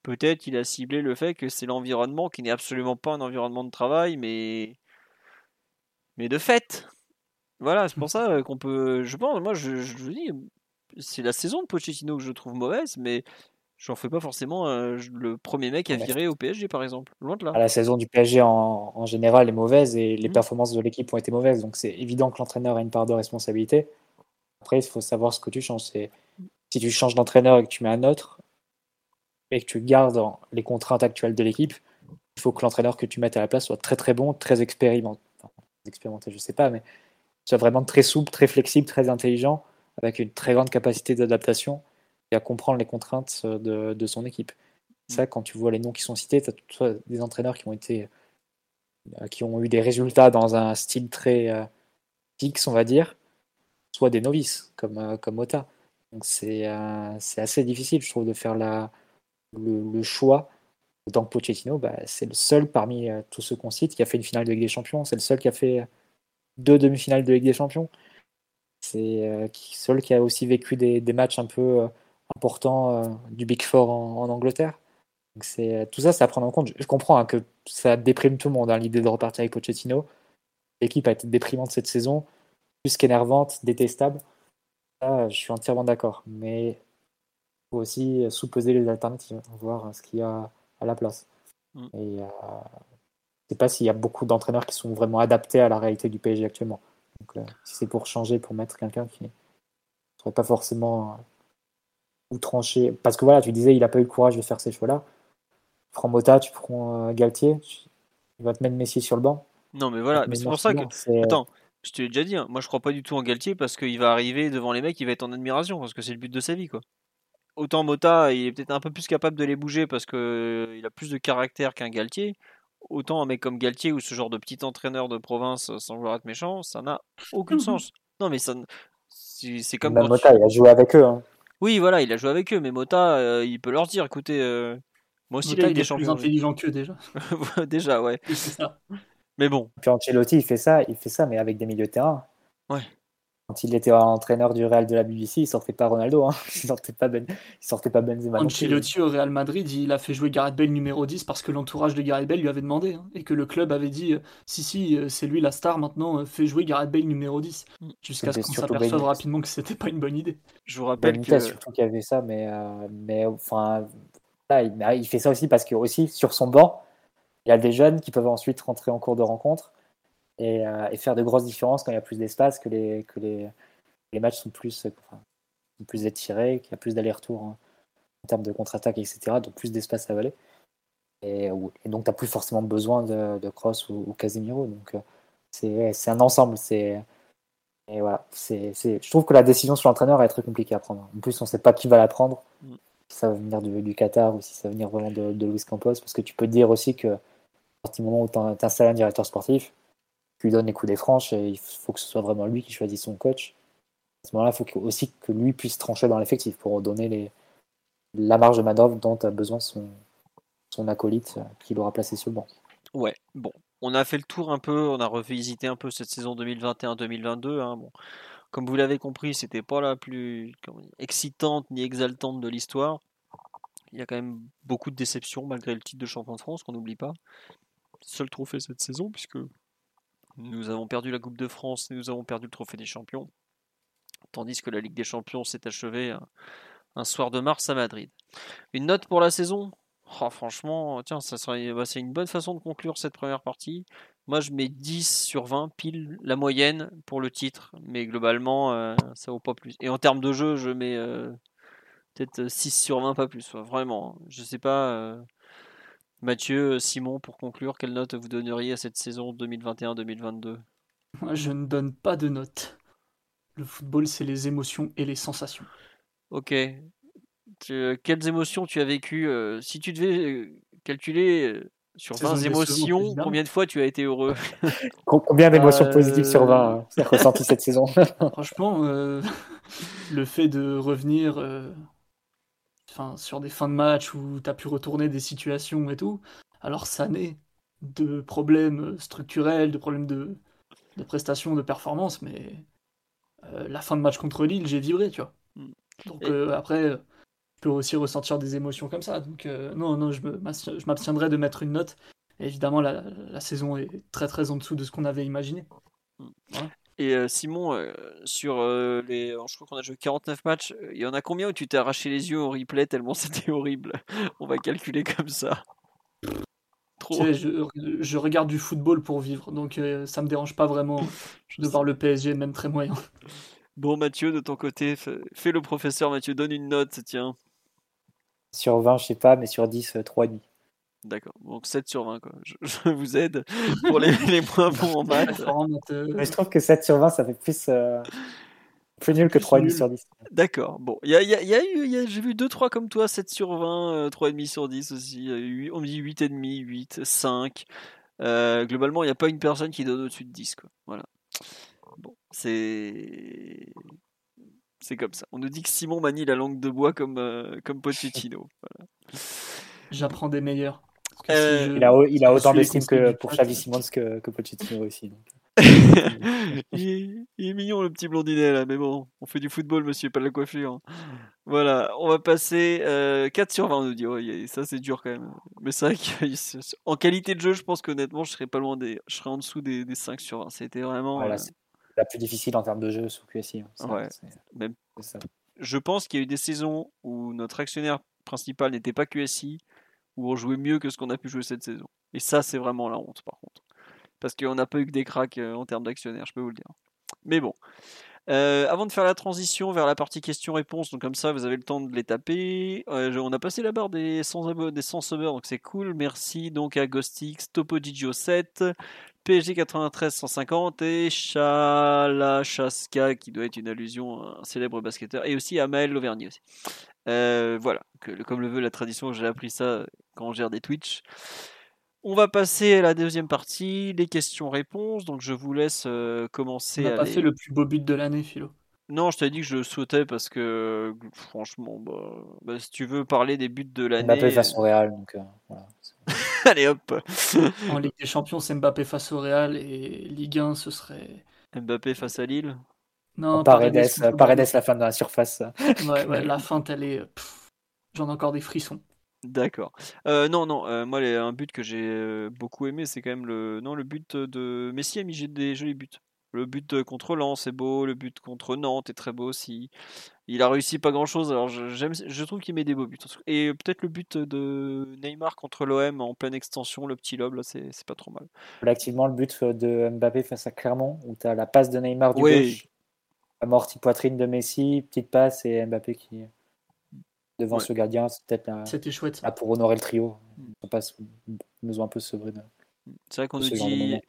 Speaker 2: Peut-être qu'il a ciblé le fait que c'est l'environnement qui n'est absolument pas un environnement de travail, mais mais de fait. Voilà, c'est pour ça qu'on peut. Je pense, moi, je, je dis, c'est la saison de Pochettino que je trouve mauvaise, mais J'en fais pas forcément euh, le premier mec à virer au PSG, par exemple. Loin de là.
Speaker 3: La saison du PSG en, général est mauvaise et les mmh. performances de l'équipe ont été mauvaises. Donc c'est évident que l'entraîneur a une part de responsabilité. Après, il faut savoir ce que tu changes. Si tu changes d'entraîneur et que tu mets un autre et que tu gardes les contraintes actuelles de l'équipe, il faut que l'entraîneur que tu mettes à la place soit très très bon, très expérimenté. expérimenté, je sais pas, mais soit vraiment très souple, très flexible, très intelligent, avec une très grande capacité d'adaptation et à comprendre les contraintes euh, de, son équipe. Mm. Ça, quand tu vois les noms qui sont cités, tu as des entraîneurs qui ont été euh, qui ont eu des résultats dans un style très euh, fixe, on va dire, soit des novices, comme, comme Ota. Donc c'est assez difficile, je trouve, de faire la, le, choix. Que Pochettino, bah, c'est le seul parmi tous ceux qu'on cite qui a fait une finale de Ligue des Champions. C'est le seul qui a fait deux demi-finales de Ligue des Champions. C'est le seul qui a aussi vécu des, des matchs un peu important euh, du Big Four en, Angleterre. c'est tout ça, c'est à prendre en compte. Je, comprends hein, que ça déprime tout le monde, hein, l'idée de repartir avec Pochettino. L'équipe a été déprimante cette saison, plus qu'énervante, détestable. je suis entièrement d'accord. Mais il faut aussi sous-peser les alternatives, voir ce qu'il y a à la place. Mm. Et euh, je sais pas s'il y a beaucoup d'entraîneurs qui sont vraiment adaptés à la réalité du PSG actuellement. Donc, euh, si c'est pour changer, pour mettre quelqu'un qui ne serait pas forcément ou trancher. Parce que voilà, tu disais, il n'a pas eu le courage de faire ces choix-là. Tu prends Mota, tu prends euh, Galtier, il va te mettre Messi sur le banc.
Speaker 2: Non, mais voilà, mais c'est pour ça que. Euh, Attends, je te l'ai déjà dit, hein, moi je crois pas du tout en Galtier parce qu'il va arriver devant les mecs, il va être en admiration parce que c'est le but de sa vie, quoi. Autant Mota, il est peut-être un peu plus capable de les bouger parce qu'il euh, a plus de caractère qu'un Galtier. Autant un mec comme Galtier ou ce genre de petit entraîneur de province, sans vouloir être méchant, ça n'a aucun sens. Non, mais ça. C'est comme.
Speaker 3: Bah, Mota, il a joué avec eux. Hein.
Speaker 2: Oui, voilà, il a joué avec eux, mais Mota, euh, il peut leur dire, écoutez, euh, moi aussi, Mota,
Speaker 4: il est plus intelligent qu'eux déjà.
Speaker 2: déjà, ouais. Ça. Mais bon.
Speaker 3: Puis Ancelotti, il fait ça, il fait ça, mais avec des milieux de terrain.
Speaker 2: Ouais
Speaker 3: quand il était entraîneur du Real de la BBC, il sortait pas Ronaldo, hein. il sortait pas ben, il sortait pas Benzema.
Speaker 4: Ancelotti au Real Madrid, il a fait jouer Gareth Bale numéro 10 parce que l'entourage de Gareth Bale lui avait demandé hein, et que le club avait dit euh, si si euh, c'est lui la star maintenant, euh, fait jouer Gareth Bale numéro 10 mm. jusqu'à ce qu'on s'aperçoive rapidement que c'était pas une bonne idée.
Speaker 2: Je vous rappelle
Speaker 3: que surtout qu'il y avait ça, mais mais enfin il, bah, il, fait ça aussi parce que aussi sur son banc, il y a des jeunes qui peuvent ensuite rentrer en cours de rencontre et, et faire de grosses différences quand il y a plus d'espace, que les, que les, les matchs sont plus, enfin, plus étirés, qu'il y a plus d'aller-retour hein, en termes de contre-attaque, etc. Donc plus d'espace à avaler. Et, et donc tu n'as plus forcément besoin de, de Cross ou, ou, Casemiro. Donc c'est un ensemble. C'est et voilà, c'est, je trouve que la décision sur l'entraîneur est très compliquée à prendre. En plus, on ne sait pas qui va la prendre. Mm. Si ça va venir du, du, Qatar ou si ça va venir vraiment de, de Luis Campos. Parce que tu peux dire aussi que, à partir du moment où tu installes un directeur sportif, tu lui les coups des franches et il faut que ce soit vraiment lui qui choisisse son coach. À ce moment-là, il faut aussi que lui puisse trancher dans l'effectif pour donner les, la marge de manœuvre dont a besoin son, son acolyte qu'il aura placé sur le banc.
Speaker 2: Ouais, bon, on a fait le tour un peu, on a revisité un peu cette saison 2021-2022. Hein, bon, comme vous l'avez compris, c'était pas la plus excitante ni exaltante de l'histoire. Il y a quand même beaucoup de déceptions malgré le titre de champion de France, qu'on n'oublie pas. Seul trophée cette saison, puisque nous avons perdu la Coupe de France nous avons perdu le trophée des champions. Tandis que la Ligue des champions s'est achevée un, soir de mars à Madrid. Une note pour la saison? Oh, franchement, tiens, ça serait, bah, c'est une bonne façon de conclure cette première partie. Moi, je mets 10 sur 20, pile la moyenne pour le titre, mais globalement, euh, ça vaut pas plus. Et en termes de jeu, je mets euh, peut-être 6 sur 20, pas plus. Vraiment, je sais pas. Euh, Mathieu, Simon, pour conclure, quelle note vous donneriez à cette saison 2021-2022
Speaker 4: Moi, je ne donne pas de note. Le football, c'est les émotions et les sensations.
Speaker 2: Ok, euh, quelles émotions tu as vécues euh, Si tu devais euh, calculer sur 20 émotions, combien de fois tu as été heureux?
Speaker 3: Combien d'émotions positives sur 20 hein, tu as ressenti cette saison?
Speaker 4: Franchement, le fait de revenir enfin, sur des fins de match où tu as pu retourner des situations et tout, alors ça naît de problèmes structurels, de problèmes de, de prestations, de performance, mais la fin de match contre Lille, j'ai vibré, tu vois. Hmm. Donc après, peut aussi ressentir des émotions comme ça. Donc euh, non, non, je m'abstiendrai de mettre une note. évidemment, la, la, saison est très très en dessous de ce qu'on avait imaginé.
Speaker 2: Et euh, Simon, euh, sur les, je crois qu'on a joué 49 matchs, il y en a combien où tu t'es arraché les yeux au replay tellement c'était horrible? On va calculer comme ça.
Speaker 4: Trop. je, je, regarde du football pour vivre, donc ça me dérange pas vraiment de voir le PSG même très moyen.
Speaker 2: Bon Mathieu, de ton côté, fais le professeur Mathieu, donne une note, tiens.
Speaker 3: Sur 20, je sais pas, mais sur 10, 3,5. Euh,
Speaker 2: D'accord, donc 7 sur 20, quoi. Je, vous aide pour les, les moins bons en maths.
Speaker 3: mais je trouve que 7 sur 20, ça fait plus, euh, plus nul que 3,5 sur 10.
Speaker 2: D'accord, bon. Y a, y a, y a eu, j'ai vu 2-3 comme toi, 7 sur 20, euh, 3,5 sur 10 aussi. On me dit 8,5, 8, 5. Euh, globalement, il n'y a pas une personne qui donne au-dessus de 10, quoi. Voilà. Bon, c'est c'est comme ça. On nous dit que Simon manie la langue de bois comme, euh, comme Pochettino.
Speaker 4: J'apprends des meilleurs.
Speaker 3: Euh, il, a, il a autant d'estime que pour Xavi Simons que, que Pochettino aussi.
Speaker 2: il, est, mignon le petit blondinet là, mais bon, on fait du football, monsieur, pas de la coiffure. Voilà, on va passer 4 euh, sur 20, on nous dit. ça c'est dur quand même. Mais c'est vrai qu'en qualité de jeu, je pense qu'honnêtement, je serais pas loin des. Je serais en dessous des, des 5 sur 20. C'était vraiment.
Speaker 3: Voilà, la plus difficile en termes de jeu sous QSI.
Speaker 2: Hein. ouais. Même... Je pense qu'il y a eu des saisons où notre actionnaire principal n'était pas QSI, où on jouait mieux que ce qu'on a pu jouer cette saison. Et ça, c'est vraiment la honte, par contre. Parce qu'on n'a pas eu que des cracks euh, en termes d'actionnaire, je peux vous le dire. Mais bon. Euh, avant de faire la transition vers la partie questions-réponses, donc comme ça vous avez le temps de les taper. Euh, on a passé la barre des 100 des 100 subbers, donc c'est cool. Merci donc à Ghostix, TopoGigio7, PSG 93 150 et Chalachaska qui doit être une allusion à un célèbre basketteur et aussi à Maël Lauvergne aussi. Euh, voilà, que, comme le veut la tradition, j'ai appris ça quand on gère des Twitch. On va passer à la deuxième partie, les questions-réponses. Donc je vous laisse euh, commencer.
Speaker 4: On n'a pas fait le plus beau but de l'année, Philo.
Speaker 2: Non, je t'avais dit que je le souhaitais parce que franchement, bah, bah, si tu veux parler des buts de l'année.
Speaker 3: Mbappé face au Real, donc euh, voilà.
Speaker 2: Allez hop.
Speaker 4: en Ligue des Champions, c'est Mbappé face au Real et Ligue 1, ce serait.
Speaker 2: Mbappé face à Lille.
Speaker 3: Non, Paredes, Paredes, la fin de la surface.
Speaker 4: Ouais, ouais la fin, elle est. J'en ai encore des frissons.
Speaker 2: D'accord. Euh, non, non, euh, moi, un but que j'ai beaucoup aimé, c'est quand même le, non, le but de Messi a mis des jolis buts. Le but contre Lens est beau, le but contre Nantes est très beau aussi. Il a réussi pas grand chose, alors je trouve qu'il met des beaux buts. Et peut-être le but de Neymar contre l'OM en pleine extension, le petit lob, là, c'est, pas trop mal.
Speaker 3: Activement, le but de Mbappé face à Clermont, où tu as la passe de Neymar du gauche, amorti poitrine de Messi, petite passe et Mbappé qui devant ce gardien, c'est peut-être
Speaker 4: C'était chouette.
Speaker 3: pour honorer le trio. On passe, nous un peu sevré
Speaker 2: c'est vrai qu'on nous dit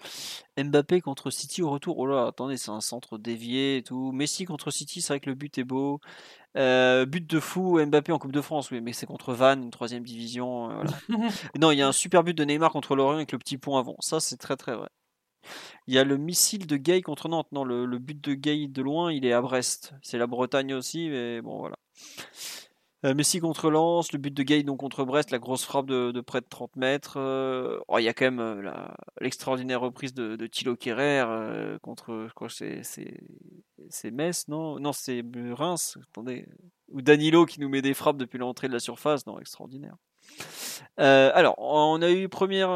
Speaker 2: Mbappé contre City au retour. Oh là, attendez, c'est un centre dévié et tout. Messi contre City, c'est vrai que le but est beau. Euh, but de fou, Mbappé en Coupe de France, oui, mais c'est contre Vannes, une troisième division. Euh, non, il y a un super but de Neymar contre Lorient avec le petit pont avant. Ça, c'est très très vrai. Il y a le missile de Gay contre Nantes. Non, le, but de Gay de loin, il est à Brest. C'est la Bretagne aussi, mais bon, voilà. Euh, Messi contre Lens, le but de Gay donc contre Brest, la grosse frappe de, près de 30 mètres. Euh, oh, il y a quand même euh, l'extraordinaire reprise de, Thilo Kerrer contre, je crois c'est, c'est, Metz, non? Non, c'est Reims, attendez. Ou Danilo qui nous met des frappes depuis l'entrée de la surface, non, extraordinaire. Alors, on a eu première,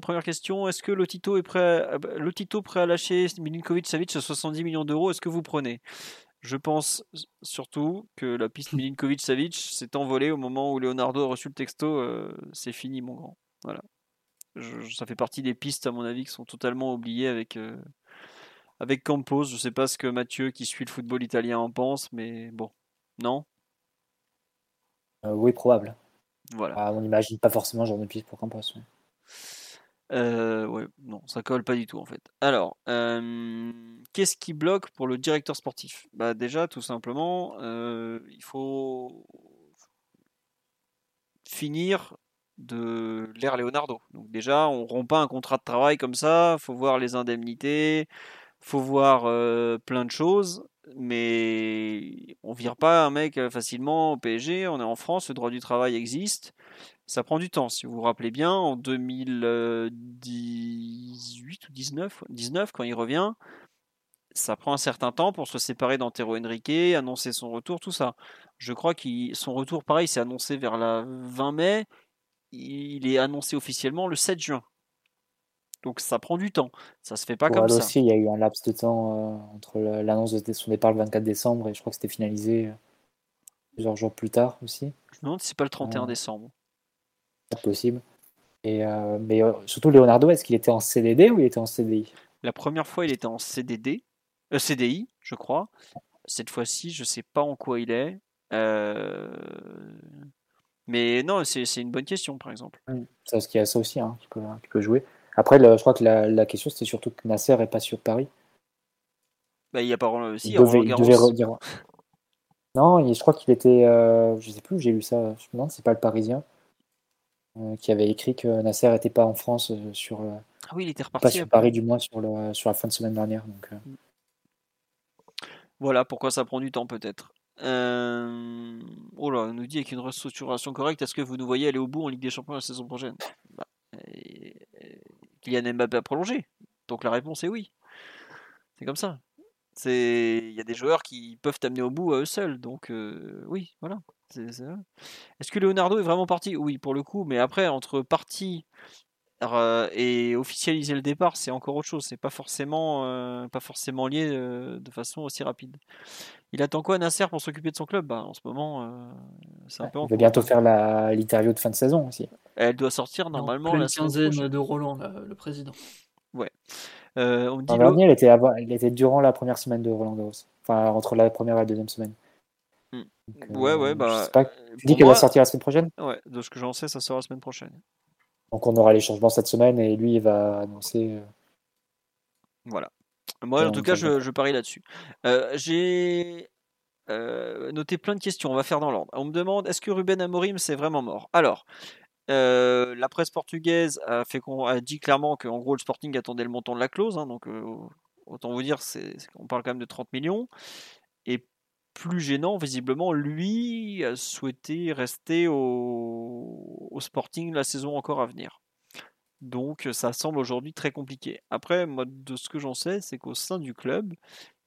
Speaker 2: première question. Est-ce que Lotito est prêt, à, Lotito prêt à lâcher Milinkovic Savic à 70 millions d'euros? Est-ce que vous prenez? Je pense surtout que la piste Milinkovic-Savic s'est envolée au moment où Leonardo a reçu le texto euh, c'est fini, mon grand. Voilà. ça fait partie des pistes, à mon avis, qui sont totalement oubliées avec, euh, avec Campos. Je ne sais pas ce que Mathieu, qui suit le football italien, en pense, mais bon. Non?
Speaker 3: Euh, Oui, probable.
Speaker 2: Voilà.
Speaker 3: Ah, on n'imagine pas forcément ce genre de piste pour Campos.
Speaker 2: Euh, ouais, non, ça colle pas du tout en fait. Alors, qu'est-ce qui bloque pour le directeur sportif? Bah déjà, tout simplement, il faut finir de l'ère Leonardo. Donc déjà, on rompt pas un contrat de travail comme ça. Faut voir les indemnités, faut voir plein de choses, mais on vire pas un mec facilement au PSG. On est en France, le droit du travail existe ça prend du temps. Si vous vous rappelez bien, en 2018 ou 19, 19 quand il revient, ça prend un certain temps pour se séparer d'Antero Henrique, annoncer son retour, tout ça. Je crois que son retour, pareil, s'est annoncé vers la 20 mai. Il est annoncé officiellement le 7 juin. Donc ça prend du temps. Ça se fait pas comme ça.
Speaker 3: aussi, il y a eu un laps de temps euh, entre l'annonce de son départ le 24 décembre et je crois que c'était finalisé euh, plusieurs jours plus tard aussi.
Speaker 2: Je me demande si c'est pas le 31 décembre
Speaker 3: possible. Et, euh, mais euh, surtout Leonardo, est-ce qu'il était en CDD ou il était en CDI
Speaker 2: La première fois, il était en CDD, euh, CDI, je crois. Cette fois-ci, je sais pas en quoi il est. Mais non, c'est une bonne question, par exemple.
Speaker 3: Ça, ce qu'il y a ça aussi hein, qui, peut, qui, peut, jouer. Après, je crois que la, la question, c'était surtout que Nasser est pas sur Paris.
Speaker 2: Bah, il y a pas aussi.
Speaker 3: Il devait, redire. Non, je crois qu'il était. je sais plus où j'ai lu ça. Je me demande, c'est pas le Parisien. Euh, qui avait écrit que Nasser n'était pas en France euh, sur. Euh,
Speaker 2: ah oui, il était reparti.
Speaker 3: Pas sur Paris, du moins sur, le, sur la fin de semaine dernière. Donc,
Speaker 2: Voilà pourquoi ça prend du temps, peut-être. Oh là, on nous dit avec une restructuration correcte, est-ce que vous nous voyez aller au bout en Ligue des Champions la saison prochaine? Bah, Kylian Mbappé a prolongé. Donc la réponse est oui. C'est comme ça. C'est il y a des joueurs qui peuvent t'amener au bout à eux seuls. Donc oui, voilà. Est-ce que Leonardo est vraiment parti? Oui, pour le coup, mais après, entre parti et officialiser le départ, c'est encore autre chose. C'est pas forcément, euh, pas forcément lié euh, de façon aussi rapide. Il attend quoi Nasser pour s'occuper de son club? Bah, En ce moment, euh, c'est un peu.
Speaker 3: Il va bientôt faire l'interview de fin de saison aussi.
Speaker 2: Elle doit sortir normalement
Speaker 4: la quinzaine de Roland, le président.
Speaker 2: Ouais. on
Speaker 3: dit dernier, elle était, elle était durant la première semaine de Roland Garros. Enfin, entre la première et la deuxième semaine.
Speaker 2: Euh, ouais, ouais, bah.
Speaker 3: Tu dis qu'elle va sortir la semaine prochaine?
Speaker 2: Ouais, de ce que j'en sais, ça sera la semaine prochaine.
Speaker 3: Donc on aura les changements cette semaine et lui, il va annoncer. Euh,
Speaker 2: voilà. Moi, en tout cas, je, parie là-dessus. Euh, j'ai noté plein de questions. On va faire dans l'ordre. On me demande est-ce que Ruben Amorim c'est vraiment mort? Alors, la presse portugaise a, fait a dit clairement qu'en gros le Sporting attendait le montant de la clause. Hein, donc, autant vous dire, c'est, on parle quand même de 30 millions. Et plus gênant, visiblement, lui a souhaité rester au, Sporting la saison encore à venir. Donc ça semble aujourd'hui très compliqué. Après, moi, de ce que j'en sais, c'est qu'au sein du club,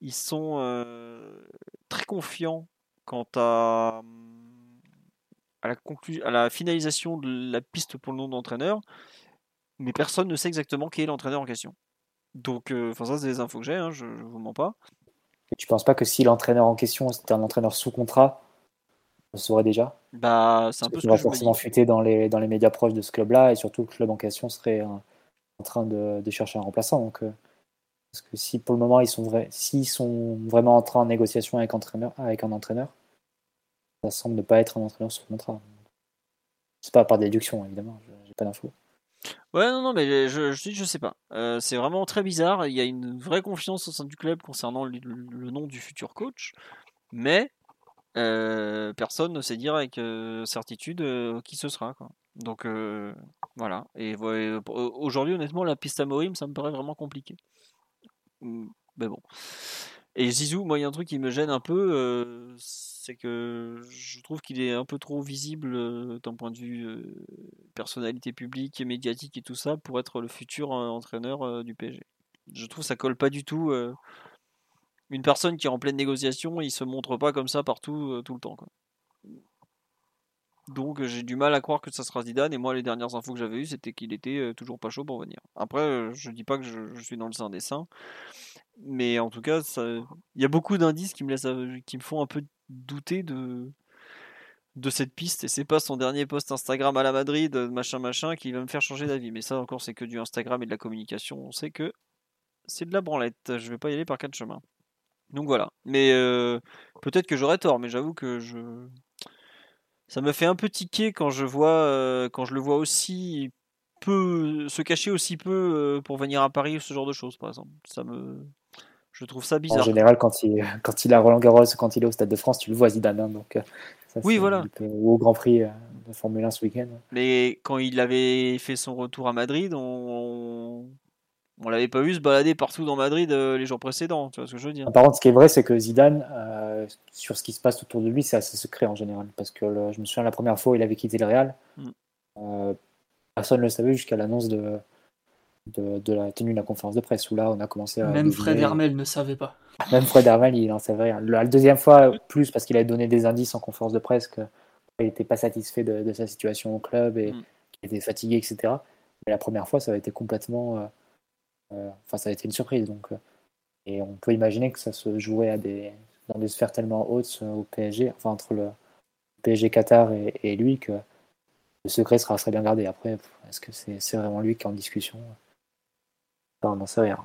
Speaker 2: ils sont très confiants quant à, à, la à la finalisation de la piste pour le nom d'entraîneur, mais personne ne sait exactement qui est l'entraîneur en question. Donc, ça, c'est des infos que j'ai, hein, je, je vous mens pas.
Speaker 3: Tu penses pas que si l'entraîneur en question c'était un entraîneur sous contrat, on le saurait déjà
Speaker 2: Bah, c'est un peu ce
Speaker 3: va
Speaker 2: que je me
Speaker 3: forcément fuiter dans les, dans les médias proches de ce club-là, et surtout le club en question serait euh, en train de, de chercher un remplaçant. Donc, euh, parce que si pour le moment ils sont, vrais, s'ils sont vraiment en train en négociation avec, entraîneur, avec un entraîneur, ça semble ne pas être un entraîneur sous contrat. C'est pas par déduction, évidemment, je- j'ai pas d'infos.
Speaker 2: Ouais, non, non, mais je, je, je sais pas. Euh, c'est vraiment très bizarre. Il y a une vraie confiance au sein du club concernant le, le nom du futur coach, mais euh, personne ne sait dire avec euh, certitude euh, qui ce sera. Donc voilà. Et aujourd'hui, honnêtement, la piste à Morim, ça me paraît vraiment compliqué. Mm, Mais bon. Et Zizou, moi, il y a un truc qui me gêne un peu, c'est que je trouve qu'il est un peu trop visible d'un point de vue personnalité publique et médiatique et tout ça pour être le futur entraîneur du PSG. Je trouve que ça colle pas du tout. Une personne qui est en pleine négociation, il se montre pas comme ça partout euh, tout le temps. Donc j'ai du mal à croire que ça sera Zidane. Et moi, les dernières infos que j'avais eues, c'était qu'il était euh, toujours pas chaud pour venir. Après, euh, je dis pas que je, suis dans le sein des saints, mais en tout cas, il y a beaucoup d'indices qui me laissent, qui me font un peu douter de de cette piste. Et c'est pas son dernier post Instagram à la Madrid, machin machin, qui va me faire changer d'avis. Mais ça encore, c'est que du Instagram et de la communication. On sait que c'est de la branlette. Je vais pas y aller par quatre chemins. Donc voilà. Mais euh, peut-être que j'aurais tort, mais j'avoue que je ça me fait un peu tiquer quand je vois euh, quand je le vois aussi peu se cacher aussi peu euh, pour venir à Paris ou ce genre de choses par exemple. Ça me je trouve ça
Speaker 3: En
Speaker 2: bizarre.
Speaker 3: général, quand il, quand il a Roland Garros, quand il est au Stade de France, tu le vois Zidane. hein, donc, ça,
Speaker 2: Oui, voilà.
Speaker 3: ou au Grand Prix de Formule 1 ce week-end.
Speaker 2: Mais quand il avait fait son retour à Madrid, on on l'avait pas vu se balader partout dans Madrid euh, les jours précédents, tu vois ce que je veux dire.
Speaker 3: Par contre, ce qui est vrai, c'est que Zidane, euh, sur ce qui se passe autour de lui, c'est assez secret en général. Parce que le- je me souviens la première fois où il avait quitté le Real,
Speaker 2: Mm.
Speaker 3: euh, personne ne le savait jusqu'à l'annonce de, de, de la tenue de la conférence de presse, où là, on a commencé à.
Speaker 4: Même Fred Hermel ne savait pas.
Speaker 3: Même Fred Hermel, il n'en savait rien. La, deuxième fois, plus parce qu'il a donné des indices en conférence de presse qu'il n'était pas satisfait de, de sa situation au club et
Speaker 2: Mm.
Speaker 3: qu'il était fatigué, etc. Mais la première fois, ça a été complètement. Euh, Enfin, ça a été une surprise. Donc, euh, et on peut imaginer que ça se jouait à des, dans des sphères tellement hautes euh, au PSG, enfin entre le PSG Qatar et, lui, que le secret sera très bien gardé. Après, est-ce que c'est c'est vraiment lui qui est en discussion? Enfin, On n'en sait rien.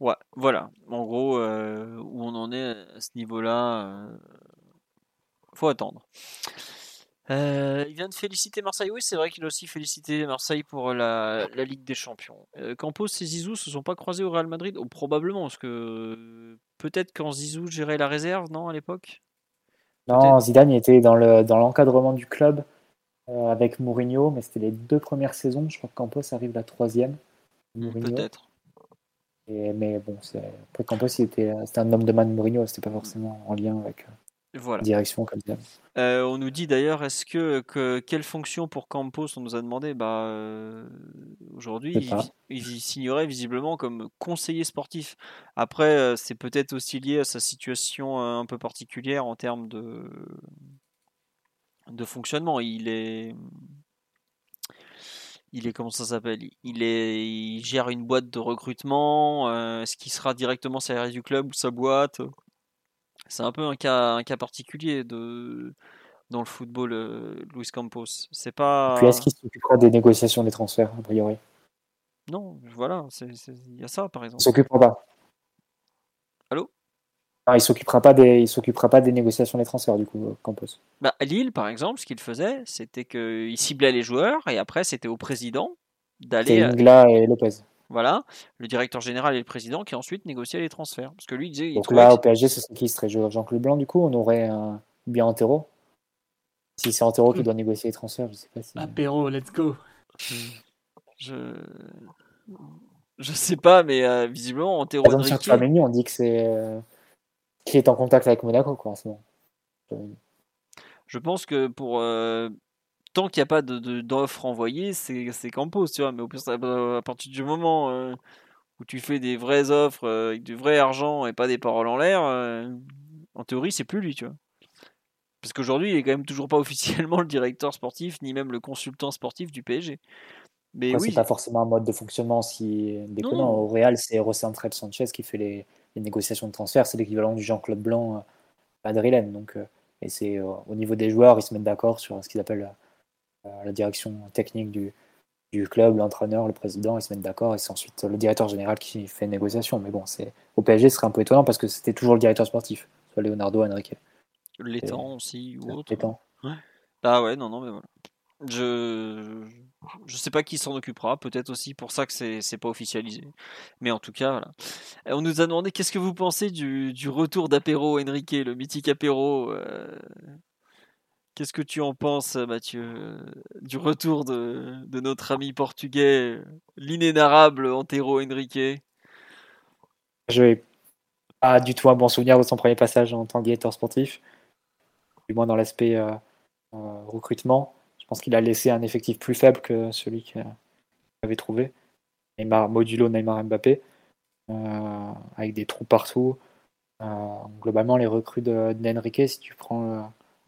Speaker 2: Ouais, voilà. En gros, où on en est à ce niveau-là, euh, faut attendre. Euh, il vient de féliciter Marseille. Oui, c'est vrai qu'il a aussi félicité Marseille pour la, la Ligue des Champions. Euh, Campos et Zizou se sont pas croisés au Real Madrid? Oh, Probablement, parce que euh, peut-être quand Zizou gérait la réserve, non, à l'époque?
Speaker 3: Non, Zidane il était dans le dans l'encadrement du club euh, avec Mourinho, mais c'était les deux premières saisons. Je crois que Campos arrive la troisième.
Speaker 2: Peut-être.
Speaker 3: Mais bon, après Campos, c'était un homme de main de Mourinho, c'était pas forcément en lien avec
Speaker 2: Voilà.
Speaker 3: direction comme.
Speaker 2: Euh, on nous dit d'ailleurs, est-ce que, que quelle fonction pour Campos on nous a demandé? Bah euh, aujourd'hui, il, il signerait visiblement comme conseiller sportif. Après, euh, c'est peut-être aussi lié à sa situation un peu particulière en termes de de fonctionnement. Il est il est comment ça s'appelle? Il est il gère une boîte de recrutement. est-ce qu'il sera directement salarié du club ou sa boîte? C'est un peu un cas un cas particulier de dans le football, euh, Luis Campos. C'est pas.
Speaker 3: Puis est-ce qu'il s'occupera des négociations des transferts, a priori?
Speaker 2: Non, voilà, il y a ça par
Speaker 3: Il
Speaker 2: exemple.
Speaker 3: s'occupera pas?
Speaker 2: Allô?
Speaker 3: Non, il s'occupera pas des, il s'occupera pas des négociations des transferts du coup, euh, Campos.
Speaker 2: Bah, à Lille, par exemple, ce qu'il faisait, c'était qu'il ciblait les joueurs et après, c'était au président d'aller. à-
Speaker 3: Ingla et Lopez.
Speaker 2: Voilà, le directeur général et le président qui ensuite négociaient les transferts. Parce que lui, il disait. il
Speaker 3: Donc là,
Speaker 2: que-
Speaker 3: au PSG, ce serait qui serait Jean-Claude Blanc, du coup On aurait un bien Antero Si c'est Antero qui
Speaker 4: Mm.
Speaker 3: doit négocier les transferts, je sais pas si.
Speaker 4: Apéro, let's go.
Speaker 2: Je. Je sais pas, mais euh, visiblement, Antero
Speaker 3: Par exemple, sur on dit que c'est. euh, qui est en contact avec Monaco, quoi, en ce moment.
Speaker 2: Je pense que pour euh, tant qu'il n'y a pas de- de- d'offre envoyée, c'est Campos, tu vois. Mais au plus, à à partir du moment euh, où tu fais des vraies offres euh, avec du vrai argent et pas des paroles en l'air, euh, en théorie, c'est plus lui, tu vois. Parce qu'aujourd'hui, il est quand même toujours pas officiellement le directeur sportif, ni même le consultant sportif du PSG. Mais oui,
Speaker 3: c'est pas forcément un mode de fonctionnement si déconnant.
Speaker 2: non.
Speaker 3: Au Real, c'est Rocentrel Sanchez qui fait les, les négociations de transfert. C'est l'équivalent du Jean-Claude Blanc à Madrilène. Donc, et c'est au niveau des joueurs, ils se mettent d'accord sur ce qu'ils appellent la direction technique du, du club, l'entraîneur, le président, ils se mettent d'accord et c'est ensuite le directeur général qui fait une négociation. Mais bon, c'est au PSG, ce serait un peu étonnant parce que c'était toujours le directeur sportif, soit Leonardo Enrique.
Speaker 2: l'étang aussi ou autre?
Speaker 3: Étant.
Speaker 2: Ah ouais, non, non, mais voilà. Je je sais pas qui s'en occupera, peut-être aussi pour ça que c'est pas officialisé. Mais en tout cas, voilà. Et on nous a demandé qu'est-ce que vous pensez du, du retour d'Apéro Enrique, le mythique Apéro. euh, Qu'est-ce que tu en penses, Mathieu, euh, du retour de, notre ami portugais, l'inénarrable Antero Henrique?
Speaker 3: Je n'ai pas du tout un bon souvenir de son premier passage en tant que directeur sportif, du moins dans l'aspect euh, euh, recrutement. Je pense qu'il a laissé un effectif plus faible que celui qu'il avait trouvé. Neymar, modulo Neymar Mbappé, euh, avec des trous partout. Euh, globalement, les recrues de, d'Enrique, si tu prends euh,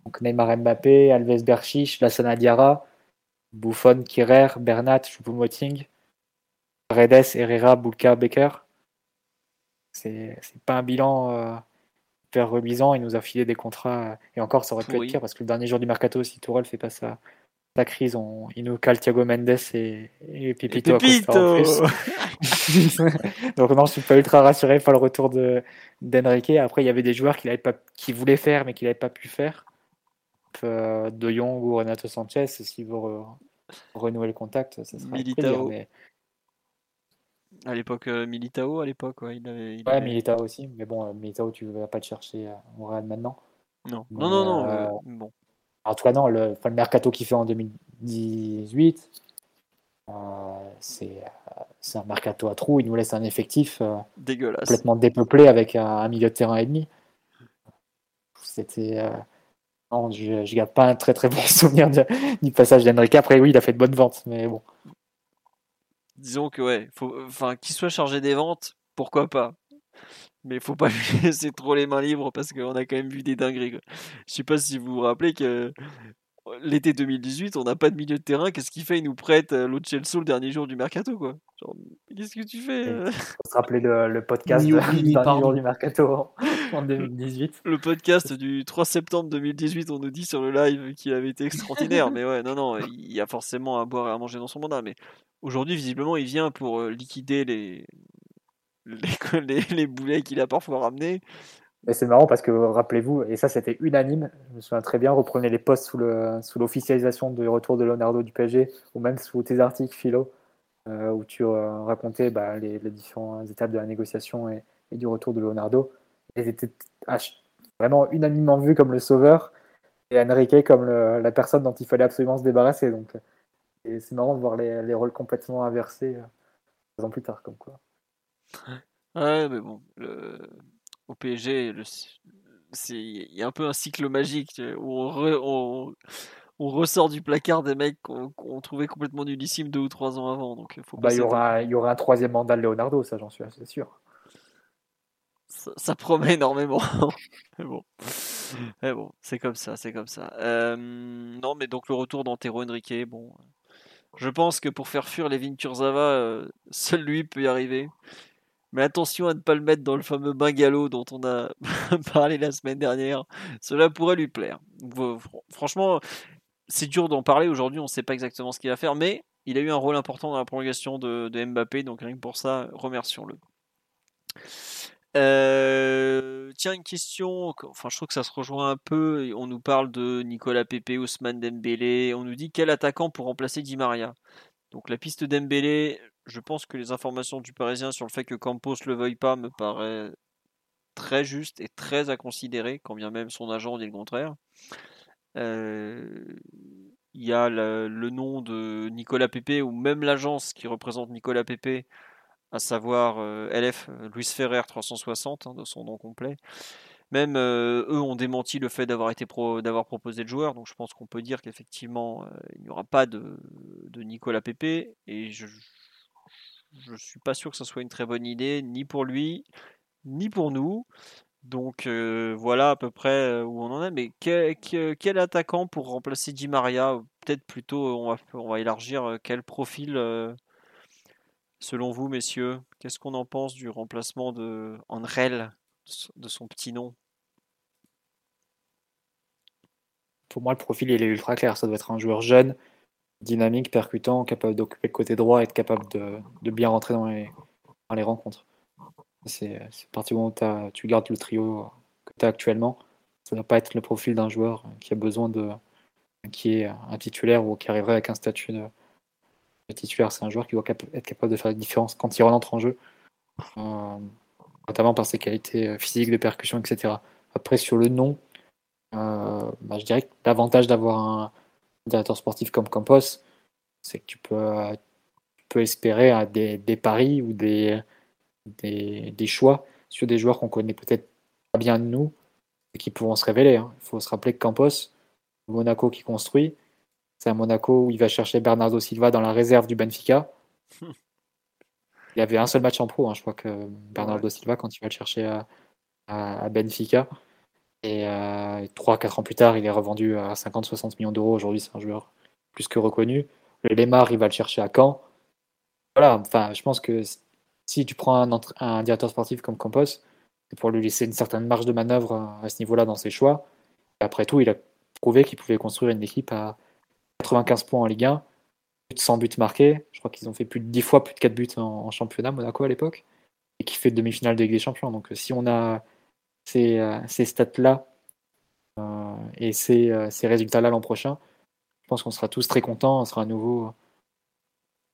Speaker 3: donc Neymar Mbappé, Alves Berchiche, Lassana Diarra, Buffon, Kirer, Bernat, Choupo-Moting, Redes, Herrera, Bulka, Becker. C'est pas un bilan euh, hyper reluisant. Il nous a filé des contrats. et encore, ça aurait pu être pire parce que le dernier jour du mercato, si Tourelle fait pas sa, sa crise, on, il nous cale Thiago Mendes et, et en plus. Donc non, je suis pas ultra rassuré par le retour de d'Enrique. Après, il y avait des joueurs qu'il pas, qui voulaient faire mais qu'il n'avait pas pu faire. Euh, de Jong ou Renato Sanchez, s'il veut re- renouer le contact, ça plaisir,
Speaker 2: Militao.
Speaker 3: mais-
Speaker 2: À l'époque, euh, Militao, à l'époque, ouais, il avait. il
Speaker 3: Ouais,
Speaker 2: avait-
Speaker 3: Militao aussi, mais bon, euh, Militao, tu vas pas le chercher euh, au Real maintenant.
Speaker 2: Non,
Speaker 3: Mais,
Speaker 2: non, non, non.
Speaker 3: euh,
Speaker 2: euh, bon.
Speaker 3: En tout cas, non, le, enfin, le mercato qu'il fait en 2018, euh, c'est euh, un mercato à trous. Il nous laisse un effectif euh,
Speaker 2: Dégueulasse.
Speaker 3: complètement dépeuplé avec un, un milieu de terrain et demi. C'était. Non, je, je garde pas un très très bon souvenir du passage d'Enrique. Après, oui, il a fait de bonnes ventes, mais bon.
Speaker 2: Disons que, ouais, qu'il soit chargé des ventes, pourquoi pas? Mais faut pas lui laisser trop les mains libres parce qu'on a quand même vu des dingueries. quoi. Je sais pas si vous vous rappelez que l'été 2018, on n'a pas de milieu de terrain. Qu'est-ce qu'il fait? Il nous prête euh, l'autre Chelsea le dernier jour du mercato, quoi. Genre, qu'est-ce que tu fais euh?
Speaker 3: Faut se rappeler le, le podcast du dernier jour du mercato en, en 2018.
Speaker 2: Le podcast du 3 septembre 2018, on nous dit sur le live qu'il avait été extraordinaire. mais ouais, non, non, il y a forcément à boire et à manger dans son mandat. Mais aujourd'hui, visiblement, il vient pour euh, liquider les, les, les, les boulets qu'il a parfois ramenés.
Speaker 3: Mais c'est marrant parce que rappelez-vous, et ça c'était unanime, je me souviens très bien, reprenez les posts sous le sous l'officialisation du retour de Leonardo du PSG, ou même sous tes articles philo, euh, où tu euh, racontais bah, les, les différentes étapes de la négociation et, du retour de Leonardo. Ils étaient vraiment unanimement vus comme le sauveur, et Enrique comme la personne dont il fallait absolument se débarrasser. Donc et c'est marrant de voir les, les rôles complètement inversés euh, deux ans plus tard, comme quoi.
Speaker 2: Ouais, mais bon. Au PSG, il y a un peu un cycle magique où on, re- on... on ressort du placard des mecs qu'on trouvait complètement nullissimes deux ou trois ans avant. Donc faut pas
Speaker 3: Bah, il y aura il y aura un troisième mandat de Leonardo, ça j'en suis assez sûr.
Speaker 2: ça, ça promet énormément. mais bon, mais bon, c'est comme ça, c'est comme ça. Euh, non, mais donc le retour d'Antero Henrique, bon, je pense que pour faire fuir les Vinturzava, euh, seul lui peut y arriver. Mais attention à ne pas le mettre dans le fameux bungalow dont on a parlé la semaine dernière. Cela pourrait lui plaire. Franchement, c'est dur d'en parler aujourd'hui. On ne sait pas exactement ce qu'il va faire, mais il a eu un rôle important dans la prolongation de, de Mbappé. Donc rien que pour ça, remercions-le. Euh, tiens, une question. Enfin, je trouve que ça se rejoint un peu. On nous parle de Nicolas Pepe, Ousmane Dembélé. On nous dit quel attaquant pour remplacer Di Maria? Donc la piste Dembélé, je pense que les informations du Parisien sur le fait que Campos le veuille pas me paraît très juste et très à considérer, quand bien même son agent dit le contraire. Euh, Il y a le, nom de Nicolas Pepe ou même l'agence qui représente Nicolas Pepe, à savoir euh, LF euh, Luis Ferrer 360 hein, de son nom complet. Même euh, eux ont démenti le fait d'avoir proposé le joueur, donc je pense qu'on peut dire qu'effectivement euh, il n'y aura pas de, Nicolas Pepe et je je suis pas sûr que ce soit une très bonne idée ni pour lui ni pour nous Donc voilà à peu près où on en est. Mais quel, attaquant pour remplacer Di Maria? Peut-être plutôt, on va, on va élargir quel profil selon vous, messieurs? Qu'est-ce qu'on en pense du remplacement de de son petit nom?
Speaker 3: Pour moi, le profil il est ultra clair. Ça doit être un joueur jeune, dynamique, percutant, capable d'occuper le côté droit, être capable de, bien rentrer dans les, rencontres. C'est parti du moment où tu gardes le trio que tu as actuellement. Ça ne doit pas être le profil d'un joueur qui a besoin de. qui est un titulaire ou qui arriverait avec un statut de, titulaire. C'est un joueur qui doit être capable de faire la différence quand il rentre en jeu, euh, notamment par ses qualités physiques, de percussion, etc. Après, sur le nom, euh, bah, je dirais que l'avantage d'avoir un directeur sportif comme Campos, c'est que tu peux, tu peux espérer des, des paris ou des des, choix sur des joueurs qu'on connaît peut-être pas bien de nous et qui pourront se révéler. Hein. Il faut se rappeler que Campos, Monaco qui construit, c'est un Monaco où il va chercher Bernardo Silva dans la réserve du Benfica. Il y avait un seul match en pro, hein. je crois que Bernardo Silva, quand il va le chercher à, Benfica. Et euh, 3-4 ans plus tard, il est revendu à 50-60 millions d'euros. Aujourd'hui, c'est un joueur plus que reconnu. Le Lemar, il va le chercher à Caen. Voilà, enfin, je pense que si tu prends un, directeur sportif comme Campos, c'est pour lui laisser une certaine marge de manœuvre à, ce niveau-là dans ses choix. après tout, il a prouvé qu'il pouvait construire une équipe à 95 points en Ligue 1, plus de 100 buts marqués. Je crois qu'ils ont fait plus de 10 fois plus de 4 buts en, championnat, Monaco à l'époque, et qui fait demi-finale de Ligue des Champions. Donc si on a ces, euh, stats-là euh, et ces, euh, ces résultats-là l'an prochain, je pense qu'on sera tous très contents. On sera à nouveau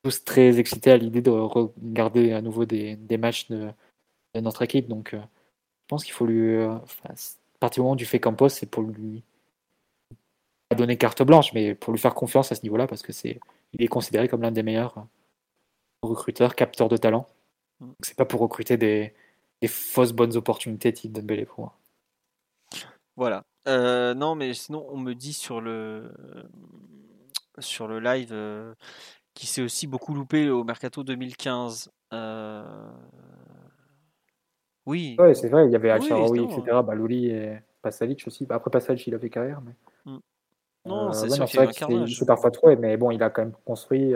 Speaker 3: tous très excités à l'idée de regarder à nouveau des, matchs de, notre équipe. Donc, je pense qu'il faut lui. À partir du moment du fait Campos, c'est pour lui donner carte blanche, mais pour lui faire confiance à ce niveau-là, parce que c'est, il est considéré comme l'un des meilleurs recruteurs, capteurs de talent. C'est pas pour recruter des, fausses bonnes opportunités type Dembélé pour moi.
Speaker 2: Voilà. Euh, non, mais sinon, on me dit sur le sur le live qui s'est aussi beaucoup loupé au mercato 2015. Euh, oui.
Speaker 3: Ouais, c'est vrai, il y avait al oui, etc. Balouli et Pasalic aussi. Bah, après Pasalic, il a fait carrière. Mais...
Speaker 2: Mm. Non, euh, c'est
Speaker 3: c'est parfois trop, mais bon, il a quand même construit.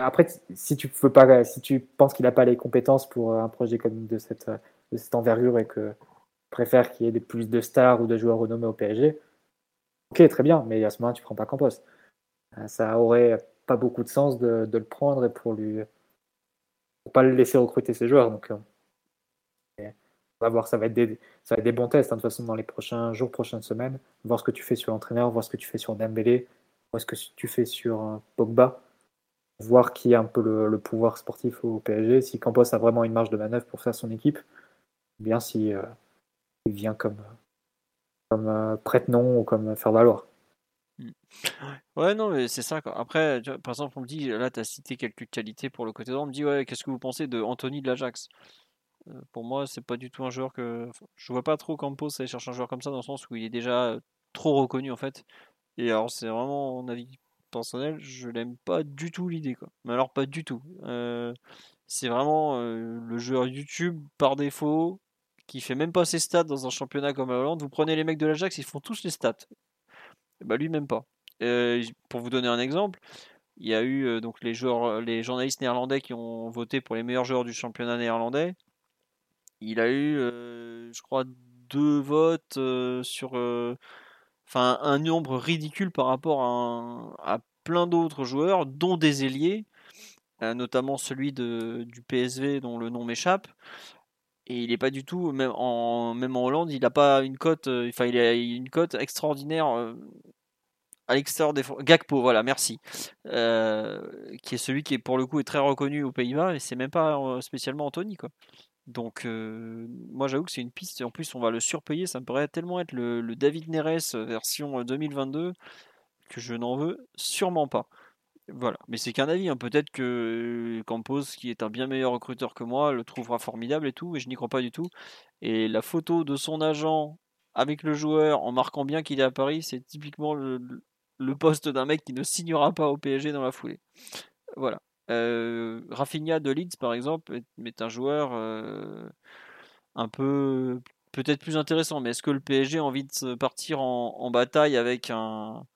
Speaker 3: Euh, après, si tu veux pas, si tu penses qu'il n'a pas les compétences pour un projet comme de cette, de cette envergure et que préfère qu'il y ait plus de stars ou de joueurs renommés au PSG, ok, très bien, mais à ce moment-là, tu prends pas Campos. Ça aurait pas beaucoup de sens de, le prendre pour lui pour pas le laisser recruter ses joueurs. Donc, euh, on va voir, ça va être des, bons tests hein, de toute façon dans les prochains jours, prochaines semaines. Voir ce que tu fais sur l'entraîneur, voir ce que tu fais sur Dembélé, voir ce que tu fais sur euh, Pogba, voir qui a un peu le, pouvoir sportif au PSG, si Campos a vraiment une marge de manœuvre pour faire son équipe, ou bien si euh, vient comme, comme prête-nom ou comme faire valoir.
Speaker 2: Ouais, non, mais c'est ça. Après, par exemple, on me dit, là, tu as cité quelques qualités pour le côté droit. On me dit, ouais, qu'est-ce que vous pensez de Anthony de l'Ajax? Euh, Pour moi, c'est pas du tout un joueur que. Je vois pas trop Campos aller chercher un joueur comme ça, dans le sens où il est déjà trop reconnu, en fait. Et alors, c'est vraiment mon avis personnel, je l'aime pas du tout l'idée, quoi. Mais alors, pas du tout. Euh, c'est vraiment euh, le joueur YouTube par défaut qui fait même pas ses stats dans un championnat comme la Hollande. Vous prenez les mecs de l'Ajax, ils font tous les stats. Bah lui même pas. Euh, pour vous donner un exemple, il y a eu donc les joueurs, les journalistes néerlandais qui ont voté pour les meilleurs joueurs du championnat néerlandais. Il a eu, je crois, deux votes sur, enfin un nombre ridicule par rapport à, plein d'autres joueurs, dont des ailiers, notamment celui du PSV dont le nom m'échappe. Et il n'est pas du tout, même en, même en Hollande, il n'a pas une cote, enfin il a une cote extraordinaire à l'extérieur des Gakpo, voilà, merci. Euh, qui est celui qui est pour le coup est très reconnu aux Pays-Bas, et c'est même pas euh, spécialement Anthony quoi. Donc moi j'avoue que c'est une piste, et en plus on va le surpayer, ça me paraît tellement être le, David Neres version 2022 que je n'en veux sûrement pas. Voilà, mais c'est qu'un avis, hein. peut-être que Campos, qui est un bien meilleur recruteur que moi, le trouvera formidable et tout, et je n'y crois pas du tout. Et la photo de son agent avec le joueur en marquant bien qu'il est à Paris, c'est typiquement le, le poste d'un mec qui ne signera pas au PSG dans la foulée. Voilà. Euh, Rafinha de Leeds, par exemple, est, un joueur euh, un peu peut-être plus intéressant. Mais est-ce que le PSG a envie de partir en, bataille avec un,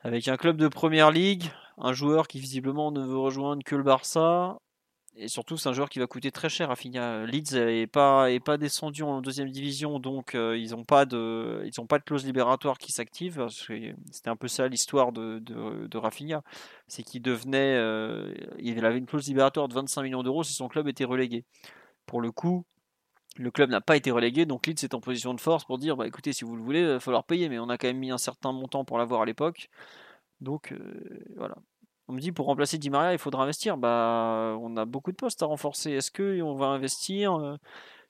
Speaker 2: avec un club de première ligue, un joueur qui visiblement ne veut rejoindre que le Barça et surtout, c'est un joueur qui va coûter très cher à finir. Leeds n'est pas, descendu en deuxième division, donc euh, ils n'ont pas, de, clause libératoire qui s'active. C'était un peu ça l'histoire de, Rafinha. C'est qu'il devenait. Euh, il avait une clause libératoire de 25 millions d'euros si son club était relégué. Pour le coup, le club n'a pas été relégué, donc Leeds est en position de force pour dire bah, écoutez, si vous le voulez, il va falloir payer, mais on a quand même mis un certain montant pour l'avoir à l'époque. Donc euh, voilà. On me dit pour remplacer Di Maria, il faudra investir. Bah, on a beaucoup de postes à renforcer. Est-ce que on va investir euh,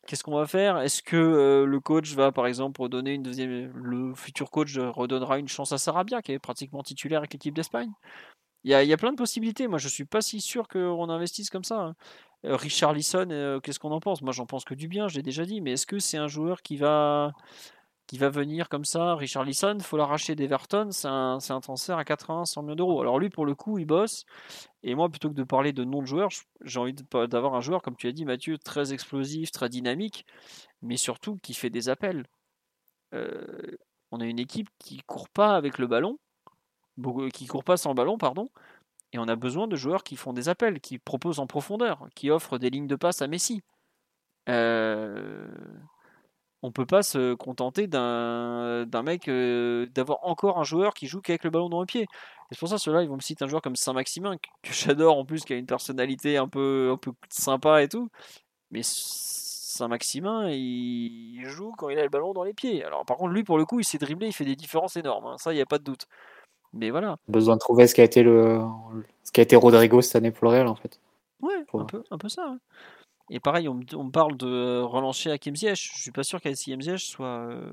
Speaker 2: Qu'est-ce qu'on va faire? Est-ce que euh, le coach va, par exemple, redonner une deuxième Le futur coach redonnera une chance à Sarabia, qui est pratiquement titulaire avec l'équipe d'Espagne? Il y, a, plein de possibilités. Moi, je suis pas si sûr qu'on investisse comme ça. Hein. Euh, Richard Lisson, qu'est-ce qu'on en pense? Moi, j'en pense que du bien, je l'ai déjà dit. Mais est-ce que c'est un joueur qui va qui va venir comme ça, Richard Lisson, faut l'arracher d'Everton, c'est un, un, transfert à 80, 100 millions d'euros. Alors lui, pour le coup, il bosse. Et moi, plutôt que de parler de nom de joueur, j'ai envie d'avoir un joueur, comme tu as dit Mathieu, très explosif, très dynamique, mais surtout qui fait des appels. Euh, on a une équipe qui court pas avec le ballon, qui court pas sans ballon, pardon, et on a besoin de joueurs qui font des appels, qui proposent en profondeur, qui offrent des lignes de passe à Messi. Euh, on peut pas se contenter d'un mec, euh, d'avoir encore un joueur qui joue qu'avec le ballon dans le pied. c'est pour ça, ceux-là, ils vont me citer un joueur comme Saint-Maximin, que j'adore en plus, qui a une personnalité un peu, un peu sympa et tout. Mais Saint-Maximin, il joue quand il a le ballon dans les pieds. Alors, par contre, lui, pour le coup, il s'est dribblé, il fait des différences énormes. Hein. Ça, il n'y a pas de doute. Mais voilà.
Speaker 3: Besoin de trouver ce qui a été le, ce qui a été Rodrigo cette année pour le Real, en fait.
Speaker 2: Ouais, un peu, un peu ça. Et pareil, on, me parle de relancer Hakim Ziyech. Je suis pas sûr qu'Hakim Ziyech soit euh,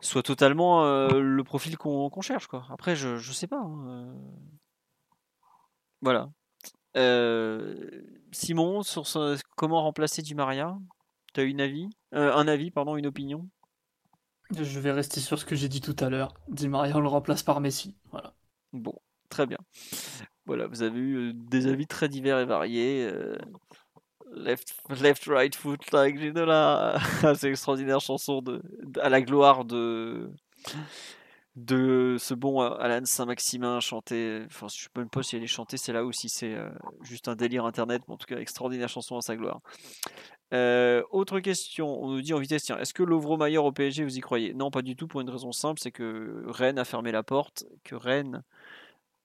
Speaker 2: soit totalement euh, le profil qu'on cherche quoi. Après, je je sais pas. Hein, euh. Voilà. Simon, sur comment remplacer Di Maria, tu as une avis, un avis, pardon, une opinion?
Speaker 4: Je vais rester sur ce que j'ai dit tout à l'heure. Di Maria, on le remplace par Messi. Voilà.
Speaker 2: Bon, très bien. Voilà, vous avez eu des avis très divers et variés. left, left, right foot, like Ginola. C'est une extraordinaire chanson de, à la gloire de, de ce bon Alan Saint-Maximin chanté. Enfin, je ne sais même pas si elle est chantée, c'est là aussi, c'est juste un délire internet, mais en tout cas, extraordinaire chanson à sa gloire. autre question, on nous dit en vitesse, tiens, est-ce que Lovro Maillard au PSG, vous y croyez? Non, pas du tout, pour une raison simple, c'est que Rennes a fermé la porte, que Rennes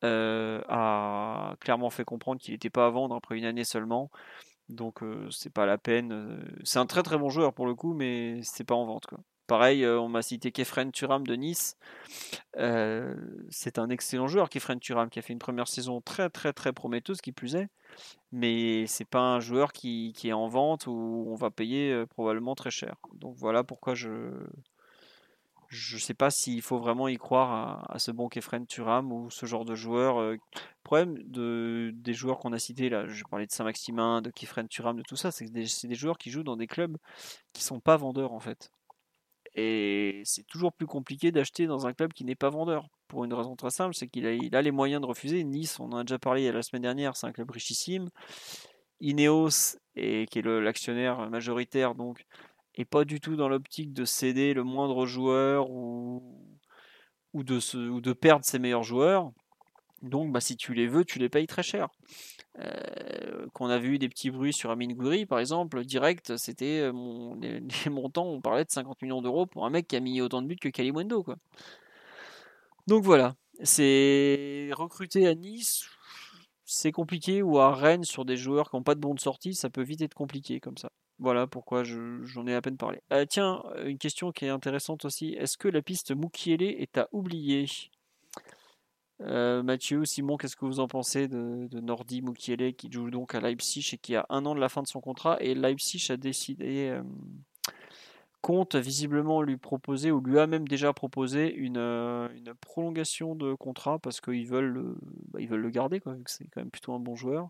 Speaker 2: euh, a clairement fait comprendre qu'il n'était pas à vendre après une année seulement. Donc euh, c'est pas la peine. Euh, c'est un très très bon joueur pour le coup, mais c'est pas en vente. Pareil, on m'a cité Kefren Turam de Nice. c'est un excellent joueur, Kefren Turam, qui a fait une première saison très très très prometteuse, qui plus est. Mais c'est pas un joueur qui, qui, est en vente où on va payer probablement très cher. Donc voilà pourquoi je, je ne sais pas s'il faut vraiment y croire à, ce bon Kefren Turam ou ce genre de joueur. Euh, le problème de, des joueurs qu'on a cités, là, je parlais de Saint-Maximin, de Kefren Turam, de tout ça, c'est c'est des joueurs qui jouent dans des clubs qui sont pas vendeurs en fait. Et c'est toujours plus compliqué d'acheter dans un club qui n'est pas vendeur. Pour une raison très simple, c'est qu'il a, il a les moyens de refuser. Nice, on en a déjà parlé la semaine dernière, c'est un club richissime. Ineos, et, qui est l'actionnaire majoritaire, donc et pas du tout dans l'optique de céder le moindre joueur ou, de, perdre ses meilleurs joueurs. Donc, bah, si tu les veux, tu les payes très cher. Euh, qu'on a vu des petits bruits sur Amin Gouiri, par exemple, direct, c'était euh, mon, les, montants, on parlait de 50 millions d'euros pour un mec qui a mis autant de buts que Kalimundo. Quoi. Donc voilà, c'est recruter à Nice, c'est compliqué, ou à Rennes sur des joueurs qui n'ont pas de bon de sortie, ça peut vite être compliqué comme ça. Voilà pourquoi j'en ai à peine parlé. Euh, tiens, une question qui est intéressante aussi. Est-ce que la piste Mukiele est à oublier? Euh, Mathieu, Simon, qu'est-ce que vous en pensez de, Nordi Mukiele qui joue donc à Leipzig et qui a un an de la fin de son contrat et Leipzig a décidé euh, compte visiblement lui proposer ou lui a même déjà proposé une, une prolongation de contrat parce qu'ils veulent le, bah, veulent le garder quoi, c'est quand même plutôt un bon joueur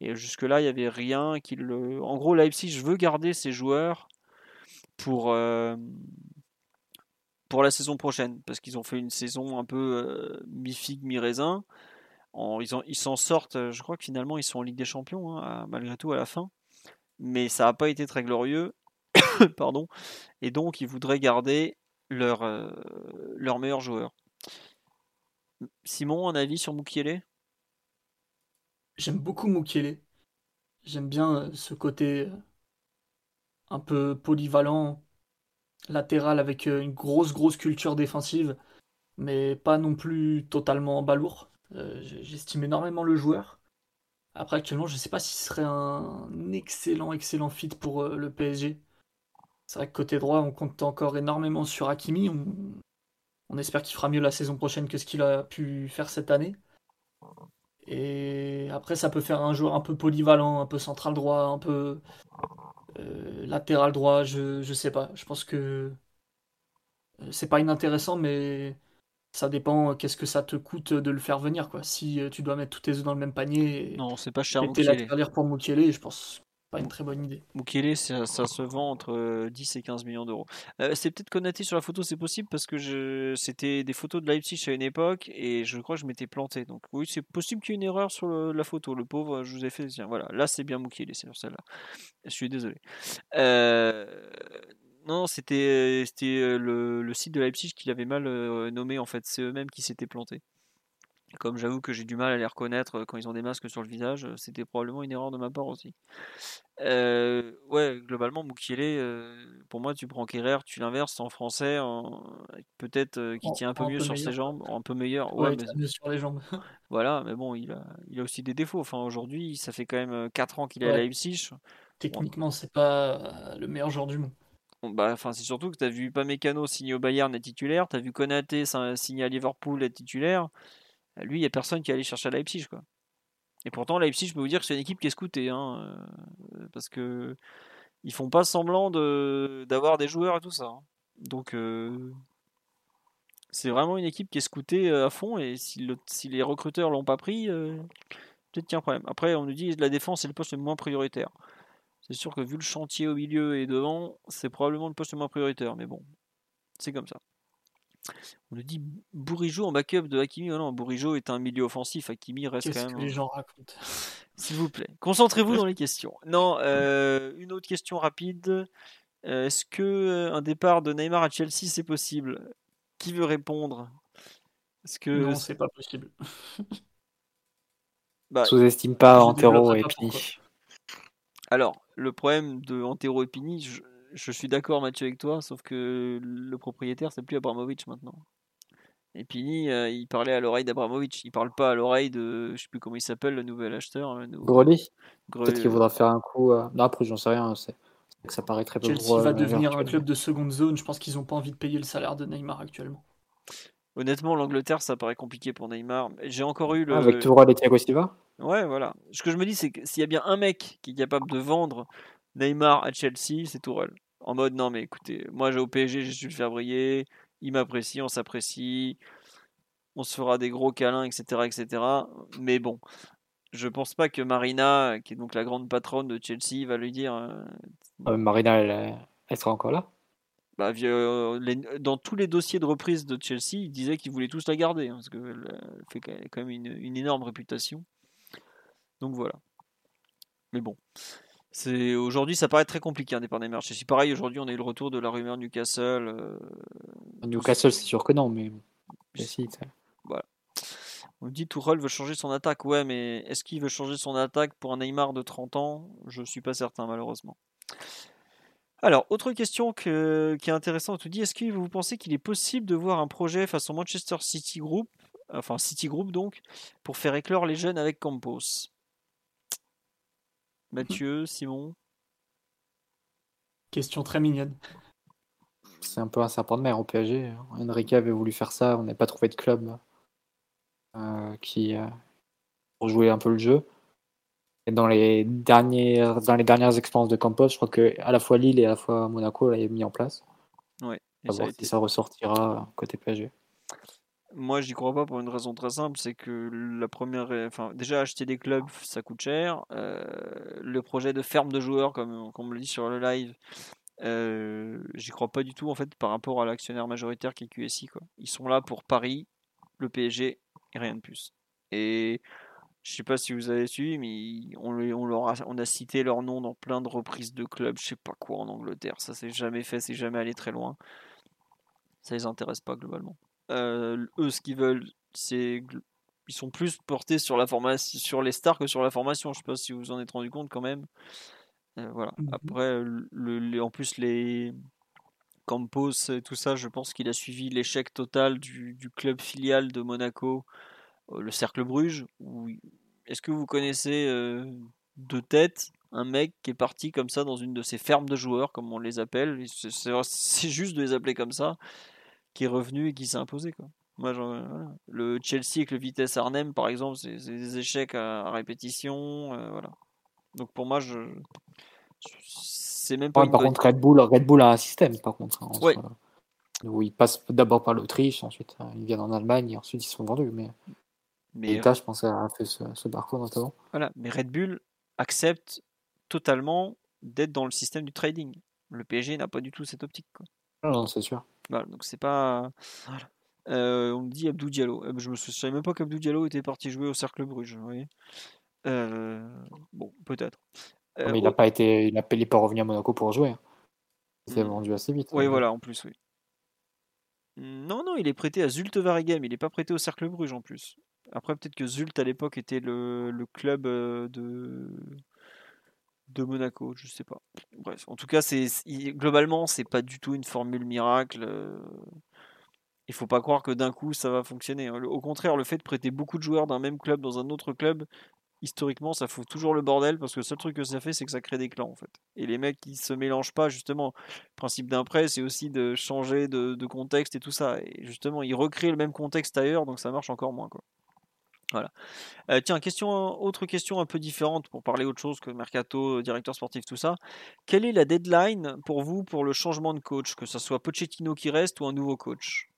Speaker 2: et jusque-là, il n'y avait rien qui le. En gros, Leipzig je veux garder ses joueurs pour, euh, pour la saison prochaine, parce qu'ils ont fait une saison un peu euh, mi-figue, mi-raisin. ils, ils s'en sortent, je crois que finalement, ils sont en Ligue des Champions, hein, malgré tout, à la fin. mais ça n'a pas été très glorieux. Pardon. Et donc, ils voudraient garder leur, euh, leur meilleur joueur. Simon, un avis sur Mukiele?
Speaker 4: J'aime beaucoup Mukiele. J'aime bien euh, ce côté euh, un peu polyvalent, latéral avec une grosse, grosse culture défensive, mais pas non plus totalement balourd. J'estime énormément le joueur. Après, actuellement, je ne sais pas si ce serait un excellent, excellent fit pour le PSG. C'est vrai que côté droit, on compte encore énormément sur Hakimi. On, espère qu'il fera mieux la saison prochaine que ce qu'il a pu faire cette année. Et après, ça peut faire un joueur un peu polyvalent, un peu central droit, un peu euh, latéral droit. Je, je sais pas. Je pense que euh, c'est pas inintéressant, mais ça dépend qu'est-ce que ça te coûte de le faire venir. Quoi. Si euh, tu dois mettre tous tes œufs dans le même panier,
Speaker 2: non, c'est pas cher.
Speaker 4: La pour Mukiele, je pense pas une très bonne idée.
Speaker 2: Mukele, ça, se vend entre 10 euh, et 15 millions d'euros. Euh, c'est peut-être connoté sur la photo, c'est possible parce que je... c'était des photos de Leipzig à une époque et je crois que je m'étais planté. Donc oui, c'est possible qu'il y ait une erreur sur la photo. Le pauvre, je vous ai fait. Tiens, voilà, là c'est bien Mukele, c'est sur celle-là. Je suis désolé. Euh, non, c'était c'était le, le, site de Leipzig qui l'avait mal nommé en fait. C'est eux-mêmes qui s'étaient plantés. Comme j'avoue que j'ai du mal à les reconnaître euh, quand ils ont des masques sur le visage, euh, c'était probablement une erreur de ma part aussi. Euh, ouais, globalement, Mukiele, pour moi, tu prends Kerrer, tu l'inverses en français, peut-être qui tient un peu mieux sur ses jambes, un peu meilleur.
Speaker 4: Ouais, mais... sur les jambes.
Speaker 2: voilà, mais bon, il a, il a aussi des défauts. Enfin, aujourd'hui, ça fait quand même 4 ans qu'il est à Leipzig.
Speaker 4: Techniquement, c'est pas le meilleur joueur du monde.
Speaker 2: bah, enfin, c'est surtout que tu as vu Pamecano signer au Bayern être titulaire, tu as vu Konaté signer à Liverpool être titulaire. Lui, il n'y a personne qui est chercher à Leipzig. Quoi. Et pourtant, Leipzig, je peux vous dire que c'est une équipe qui est scoutée. Hein, euh, parce que ils font pas semblant d'avoir des joueurs et tout ça. Hein. Donc, euh, c'est vraiment une équipe qui est scoutée euh, à fond. Et si les recruteurs l'ont pas pris, peut-être qu'il y a un problème. Après, on nous dit que la défense est le poste le moins prioritaire. C'est sûr que vu le chantier au milieu et devant, c'est probablement le poste le moins prioritaire. Mais bon, c'est comme ça. On nous dit Bourigeau en backup de Hakimi. Oh non, Bourigeau est un milieu offensif. Hakimi reste quand même.
Speaker 4: Que les gens racontent?
Speaker 2: S'il vous plaît, concentrez-vous dans les questions. Non, euh, une autre question rapide. Euh, est-ce que euh, un départ de Neymar à Chelsea c'est possible? Qui veut répondre?
Speaker 4: Est-ce que non, c'est pas possible.
Speaker 3: bah, Sous-estime pas Antero et Pini.
Speaker 2: Alors, le problème de Antero et Pini, je, je suis d'accord Mathieu avec toi, sauf que le propriétaire c'est plus Abramovich maintenant. Et Pini, euh, il parlait à l'oreille d'Abramovich, il parle pas à l'oreille de, je sais plus comment il s'appelle, le nouvel acheteur. Le
Speaker 3: Peut-être qu'il voudra faire un coup. Euh... Non, après j'en sais rien, c'est que ça paraît très peu.
Speaker 4: Chelsea va devenir un club de seconde zone. Je pense qu'ils n'ont pas envie de payer le salaire de Neymar actuellement.
Speaker 2: Honnêtement, l'Angleterre, ça paraît compliqué pour Neymar. J'ai encore eu le.
Speaker 3: Avec Tourelle et Thiago Silva
Speaker 2: Ouais, voilà. Ce que je me dis, c'est que s'il y a bien un mec qui est capable de vendre Neymar à Chelsea, c'est Tourelle. En mode, non, mais écoutez, moi j'ai au PSG, j'ai su le faire briller, il m'apprécie, on s'apprécie, on se fera des gros câlins, etc., etc. Mais bon, je pense pas que Marina, qui est donc la grande patronne de Chelsea, va lui dire. Euh,
Speaker 3: ah, Marina, elle, sera encore là?
Speaker 2: Bah, euh, dans tous les dossiers de reprise de Chelsea, il disait qu'ils voulaient tous la garder, hein, parce qu'elle fait quand même une, une, énorme réputation. Donc voilà. Mais bon, c'est aujourd'hui, ça paraît très compliqué un départ des marchés. Si pareil, aujourd'hui, on a eu le retour de la rumeur Newcastle. Euh,
Speaker 3: Newcastle, c'est sûr que non, mais,
Speaker 2: voilà. On dit Tourelle veut changer son attaque. Ouais, mais est-ce qu'il veut changer son attaque pour un Neymar de 30 ans? Je suis pas certain, malheureusement. Alors, autre question qui est intéressante, on dit est-ce que vous pensez qu'il est possible de voir un projet face au Manchester City Group, enfin City Group donc, pour faire éclore les jeunes avec Campos? Mathieu, Simon
Speaker 4: Question très mignonne.
Speaker 3: C'est un peu un serpent de mer au PSG. Enrique avait voulu faire ça, on n'a pas trouvé de club euh, qui euh, pour jouer un peu le jeu. Et dans les dernières, dans les dernières expériences de Campos, je crois que à la fois Lille et à la fois Monaco l'avaient mis en place.
Speaker 2: Ouais.
Speaker 3: ça, ça ressortira côté PSG.
Speaker 2: Moi, j'y crois pas pour une raison très simple, c'est que la première, enfin, déjà acheter des clubs, ça coûte cher. Euh, le projet de ferme de joueurs, comme, comme on le dit sur le live, euh, j'y crois pas du tout en fait par rapport à l'actionnaire majoritaire qui est QSI. Quoi. Ils sont là pour Paris, le PSG et rien de plus. Et Je sais pas si vous avez suivi, mais on, on, leur a, on a cité leur nom dans plein de reprises de clubs, je sais pas quoi en Angleterre. Ça s'est jamais fait, c'est jamais allé très loin. Ça les intéresse pas globalement. Euh, eux, ce qu'ils veulent, c'est ils sont plus portés sur la formation, sur les stars que sur la formation. Je sais pas si vous en êtes rendu compte quand même. Euh, voilà. Mmh Après, le, en plus les Campos et tout ça, je pense qu'il a suivi l'échec total du, du, club filial de Monaco, euh, le Cercle Bruges. Est-ce que vous connaissez de tête un mec qui est parti comme ça dans une de ces fermes de joueurs, comme on les appelle? C'est juste de les appeler comme ça, qui est revenu et qui s'est imposé quoi. Moi, le Chelsea avec le Vitesse Arnhem, par exemple, c'est des échecs à, répétition. Euh, voilà. Donc pour moi, je, c'est même pas.
Speaker 3: par contre, Red Bull, Red Bull a un système, par contre. Hein, où ils passent d'abord par l'Autriche, ensuite euh, ils viennent en Allemagne et ensuite ils sont vendus. Mais, mais L'État, je pense, a fait ce, parcours notamment.
Speaker 2: Voilà, mais Red Bull accepte totalement d'être dans le système du trading. Le PSG n'a pas du tout cette optique. Quoi.
Speaker 3: Non, c'est sûr.
Speaker 2: Voilà, donc c'est pas. Voilà. Euh, on me dit Abdou Diallo. Euh, je ne savais même pas qu'Abdou Diallo était parti jouer au Cercle Bruges. Euh, bon, peut-être.
Speaker 3: mais il n'a pas été, il n'a pas revenu à Monaco pour jouer. Il s'est hmm. vendu assez vite.
Speaker 2: Oui, voilà, en plus, oui. Non, non, il est prêté à Zulte Waregem. Il n'est pas prêté au Cercle Bruges en plus. Après, peut-être que Zult à l'époque était le, le club de de Monaco, je sais pas. Bref, en tout cas, c'est globalement, c'est pas du tout une formule miracle il faut pas croire que d'un coup ça va fonctionner. Hein. Au contraire, le fait de prêter beaucoup de joueurs d'un même club dans un autre club, historiquement, ça fout toujours le bordel parce que le seul truc que ça fait, c'est que ça crée des clans en fait. Et les mecs qui se mélangent pas, justement, le principe d'un prêt, c'est aussi de changer de, contexte et tout ça. Et justement, ils recréent le même contexte ailleurs, donc ça marche encore moins quoi. Voilà. Euh, tiens, question, autre question un peu différente pour parler autre chose que mercato, directeur sportif, tout ça. Quelle est la deadline pour vous pour le changement de coach, que ce soit Pochettino qui reste ou un nouveau coach?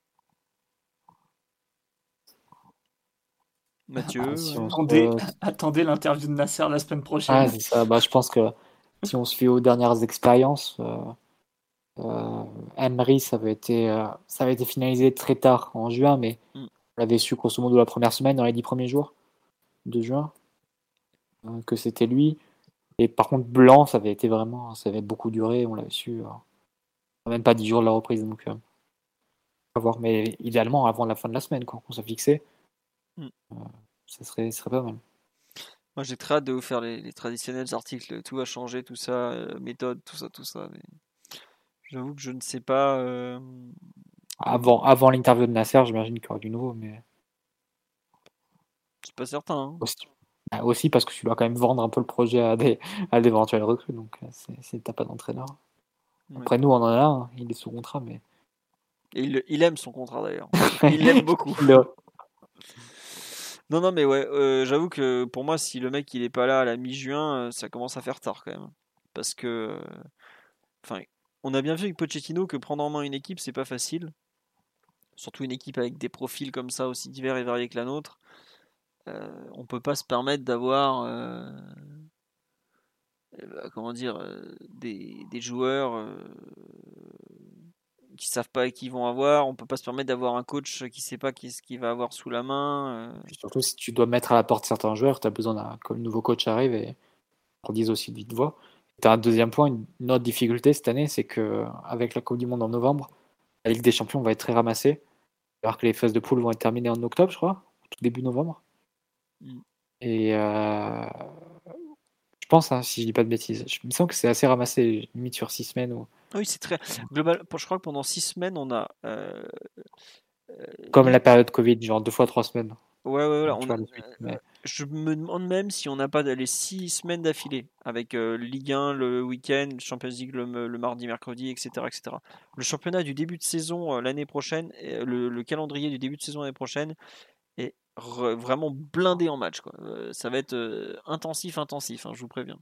Speaker 2: Mathieu.
Speaker 4: Ah, attendez, l'interview de Nasser la semaine prochaine.
Speaker 3: Ah, ça. Bah, je pense que si on se fait aux dernières expériences, euh, euh, Emery, ça avait, été, euh, ça avait été finalisé très tard en juin, mais mm. On l'avait su grosso modo la première semaine, dans les dix premiers jours de juin, euh, que c'était lui. Et par contre, Blanc, ça avait été vraiment, ça avait beaucoup duré, on l'avait su, même pas dix jours de la reprise. Donc, à voir, mais idéalement avant la fin de la semaine, quoi, on s'est fixé. Mm. ça, serait, serait pas mal.
Speaker 2: Moi, j'ai très hâte de vous faire les, traditionnels articles. Tout va changer, tout ça, euh, méthode, tout ça, tout ça. Mais j'avoue que je ne sais pas.
Speaker 3: Avant, avant l'interview de Nasser, j'imagine qu'il y aura du nouveau, mais.
Speaker 2: C'est pas certain. Hein.
Speaker 3: Bah, aussi, parce que tu dois quand même vendre un peu le projet à des à d'éventuels recrues, donc euh, c'est t'as pas d'entraîneur. Après, nous, on en a un, il est sous contrat, mais.
Speaker 2: il, il aime son contrat d'ailleurs. il l'aime beaucoup. Non, non, mais ouais, euh, j'avoue que pour moi, si le mec il est pas là à la mi-juin, euh, ça commence à faire tard quand même. Parce que, euh, enfin, on a bien vu avec Pochettino que prendre en main une équipe, c'est pas facile. Surtout une équipe avec des profils comme ça aussi divers et variés que la nôtre. on peut pas se permettre d'avoir, comment dire, des, des joueurs qui savent pas qui vont avoir. On peut pas se permettre d'avoir un coach qui sait pas ce qu'il va avoir sous la main.
Speaker 3: Euh. Surtout si tu dois mettre à la porte certains joueurs, tu as besoin d'un que le nouveau coach arrive et on dise aussi de vite voix. Tu as un deuxième point, une autre difficulté cette année, c'est que avec la Coupe du Monde en novembre, la Ligue des Champions va être très ramassée, alors que les phases de poule vont être terminées en octobre, je crois, tout début novembre. Mm. Et euh, je pense, hein, si je dis pas de bêtises, je me sens que c'est assez ramassé, limite sur six semaines ou.
Speaker 2: Oui, c'est très global. Je crois que pendant six semaines, on a. Euh,
Speaker 3: euh, Comme la période Covid, genre deux fois trois semaines.
Speaker 2: Ouais, ouais, ouais. On Je me demande même si on n'a pas les six semaines d'affilée avec Ligue 1 le week-end, Champions League le, mardi, mercredi, etc., etc. Le championnat du début de saison l'année prochaine, le, calendrier du début de saison l'année prochaine est vraiment blindé en match. Ça va être intensif, intensif, hein, je vous préviens.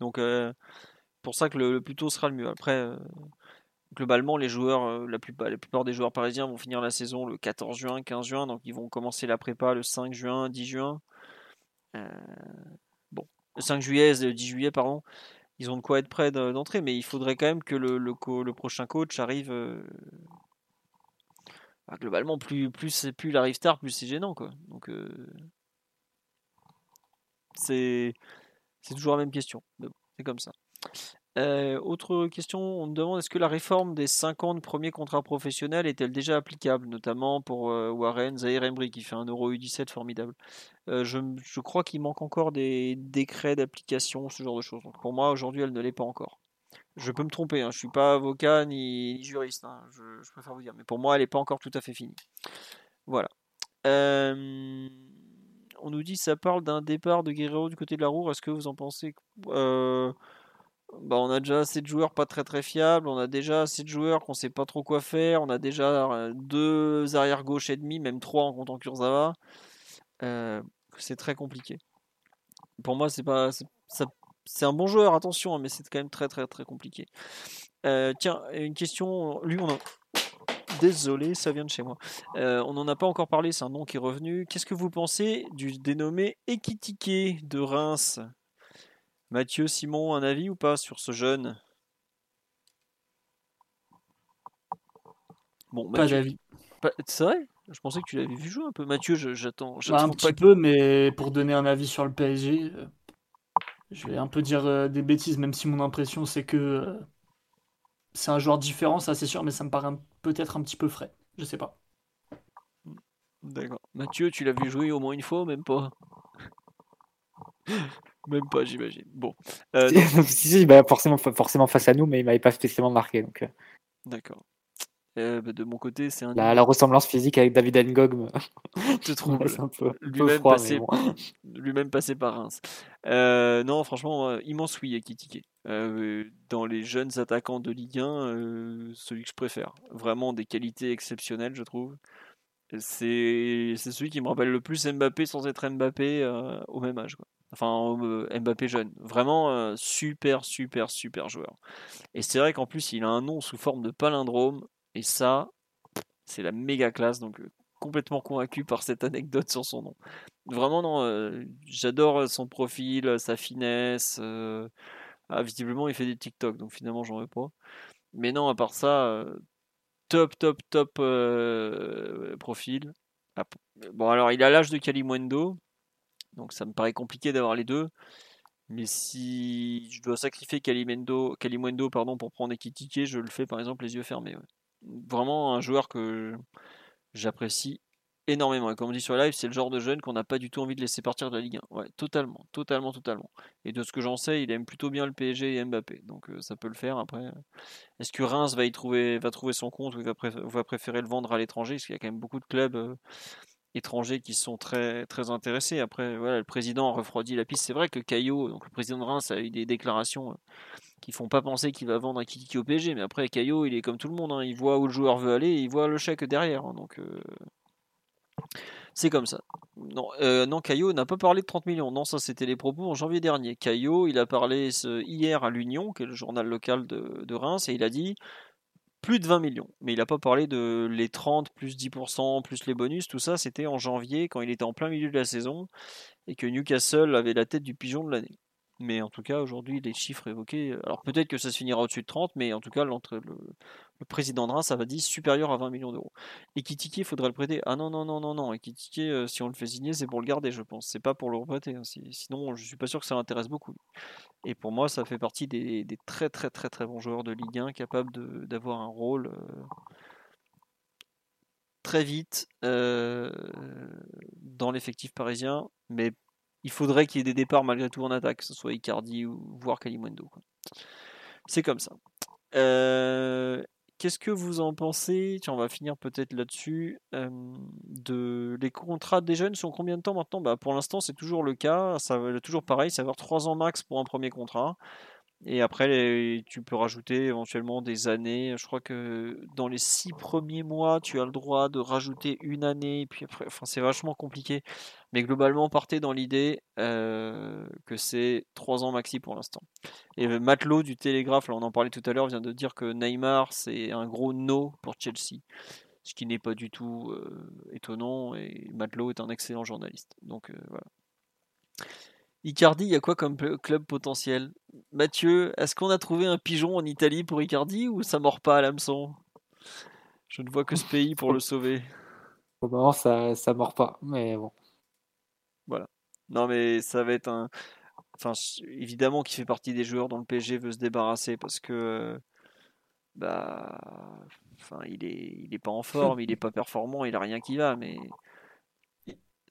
Speaker 2: Donc pour ça que le, plus tôt sera le mieux. Après, euh, globalement, les joueurs, euh, la, plupart, la plupart des joueurs parisiens vont finir la saison le 14 juin, 15 juin, donc ils vont commencer la prépa le 5 juin, 10 juin. Euh, bon, le 5 juillet, le 10 juillet, pardon. Ils ont de quoi être prêts d'entrer, mais il faudrait quand même que le, le, prochain coach arrive. Bah, globalement, plus, plus, plus il arrive tard, plus c'est gênant. Quoi. Donc, c'est toujours la même question. c'est comme ça. Euh, autre question, on me demande est-ce que la réforme des 50 premiers contrats professionnels est-elle déjà applicable, notamment pour euh, Warren Zahir Embry qui fait un Euro U17 formidable? Euh, je, crois qu'il manque encore des décrets d'application, ce genre de choses. Pour moi, aujourd'hui, elle ne l'est pas encore. Je peux me tromper, hein, je ne suis pas avocat ni, juriste, hein, je, je, préfère vous dire, mais pour moi, elle n'est pas encore tout à fait finie. Voilà. on nous dit ça parle d'un départ de Guerrero du côté de la roue. Est-ce que vous en pensez bah, on a déjà assez de joueurs pas très très fiables, on a déjà assez de joueurs qu'on sait pas trop quoi faire, on a déjà euh, deux arrière gauche et demi, même trois en comptant Kurzawa. Euh, c'est très compliqué. Pour moi, c'est pas c'est un bon joueur, attention, hein, mais c'est quand même très très très compliqué. Euh, tiens, une question, lui Désolé, ça vient de chez moi. on n'en a pas encore parlé, c'est un nom qui est revenu. Qu'est-ce que vous pensez du dénommé Ekitike de Reims? Mathieu, Simon, un avis ou pas sur ce jeune?
Speaker 4: Bon, pas d'avis.
Speaker 2: C'est vrai? Je pensais que tu l'avais vu jouer un peu. Mathieu, j'attends.
Speaker 4: Bah, un petit peu, mais pour donner un avis sur le PSG, euh, je vais un peu dire euh, des bêtises, même si mon impression c'est que euh, c'est un joueur différent, ça c'est sûr, mais ça me paraît peut-être un petit peu frais. Je sais pas.
Speaker 2: D'accord. Mathieu, tu l'as vu jouer au moins une fois, même pas? Même pas, j'imagine. Bon.
Speaker 3: Euh, si, si, bah, forcément, forcément face à nous, mais il m'avait pas spécialement marqué. Donc... Euh.
Speaker 2: D'accord. Euh, bah, de mon côté, c'est un.
Speaker 3: La, la, ressemblance physique avec David Ngog
Speaker 2: te trouve lui-même passé, lui passé par Reims. non, franchement, immense oui, Ekitike. dans les jeunes attaquants de Ligue 1, celui que je préfère. Vraiment des qualités exceptionnelles, je trouve. C'est celui qui me rappelle le plus Mbappé sans être Mbappé au même âge. Quoi. Enfin, euh, Mbappé jeune. Vraiment euh, super, super, super joueur. Et c'est vrai qu'en plus, il a un nom sous forme de palindrome. Et ça, c'est la méga classe. Donc, euh, complètement convaincu par cette anecdote sur son nom. Vraiment, non, j'adore son profil, sa finesse. Ah, visiblement, il fait des TikTok, donc finalement, j'en veux pas. Mais non, à part ça, top, top, top profil. Ah, bon, alors, il a l'âge de Kalimwendo. Donc ça me paraît compliqué d'avoir les deux. Mais si je dois sacrifier Kalimendo, Kalimwendo pardon, pour prendre Ekitike, je le fais par exemple les yeux fermés. Vraiment un joueur que j'apprécie énormément. Et comme on dit sur live, c'est le genre de jeune qu'on n'a pas du tout envie de laisser partir de la Ligue 1. Ouais, totalement, totalement, totalement. Et de ce que j'en sais, il aime plutôt bien le PSG et Mbappé. Donc euh, ça peut le faire. Après, est-ce que Reims va y trouver, va trouver son compte ou va, va préférer le vendre à l'étranger? Parce qu'il y a quand même beaucoup de clubs. Euh, étrangers qui sont très, très intéressés. Après, voilà, le président a refroidi la piste. C'est vrai que Caillot, donc le président de Reims, a eu des déclarations euh, qui font pas penser qu'il va vendre un Kiki au PSG. Mais après, Caillot, il est comme tout le monde. Hein. Il voit où le joueur veut aller et il voit le chèque derrière. Hein. donc. Euh, c'est comme ça. Non, euh, non Caillot n'a pas parlé de 30 millions. Non, ça c'était les propos en janvier dernier. Caillot, il a parlé hier à l'Union, qui est le journal local de, de Reims, et il a dit plus de 20 millions. Mais il n'a pas parlé de les 30 plus 10% plus les bonus. Tout ça, c'était en janvier quand il était en plein milieu de la saison et que Newcastle avait la tête du pigeon de l'année. Mais en tout cas, aujourd'hui, les chiffres évoqués. Alors peut-être que ça se finira au-dessus de 30, mais en tout cas, le, le président de Reims, ça va dire supérieur à 20 millions d'euros. Et Kitiki, il faudrait le prêter. Ah non, non, non, non, non. Et Kitiki, euh, si on le fait signer, c'est pour le garder, je pense. C'est pas pour le reprêter. Hein. Sinon, je suis pas sûr que ça l'intéresse beaucoup. Et pour moi, ça fait partie des, très, très, très, très bons joueurs de Ligue 1 capables d'avoir un rôle. Euh, très vite euh, dans l'effectif parisien, mais il faudrait qu'il y ait des départs malgré tout en attaque, que ce soit Icardi ou voire Kalimundo. C'est comme ça. Euh, qu'est-ce que vous en pensez? Tiens, on va finir peut-être là-dessus. de les contrats des jeunes sont combien de temps maintenant? Bah, Pour l'instant, c'est toujours le cas. Ça va toujours pareil. Ça va avoir 3 ans max pour un premier contrat. Et après, tu peux rajouter éventuellement des années. Je crois que dans les six premiers mois, tu as le droit de rajouter une année. Et puis enfin, c'est vachement compliqué. Mais globalement, partez dans l'idée euh, que c'est trois ans maxi pour l'instant. Et le matelot du Télégraphe, là, on en parlait tout à l'heure, vient de dire que Neymar, c'est un gros no pour Chelsea. Ce qui n'est pas du tout euh, étonnant. Et Matelot est un excellent journaliste. Donc euh, voilà. Icardi, il y a quoi comme club potentiel? Mathieu, est-ce qu'on a trouvé un pigeon en Italie pour Icardi ou ça mord pas à l'hameçon? Je ne vois que ce pays pour le sauver.
Speaker 3: Au moment, ça, ça mord pas, mais bon.
Speaker 2: Voilà. Non, mais ça va être un. Enfin, évidemment qu'il fait partie des joueurs dont le PSG veut se débarrasser parce que. Bah. Enfin, il est, il est pas en forme, il est pas performant, il a rien qui va, mais.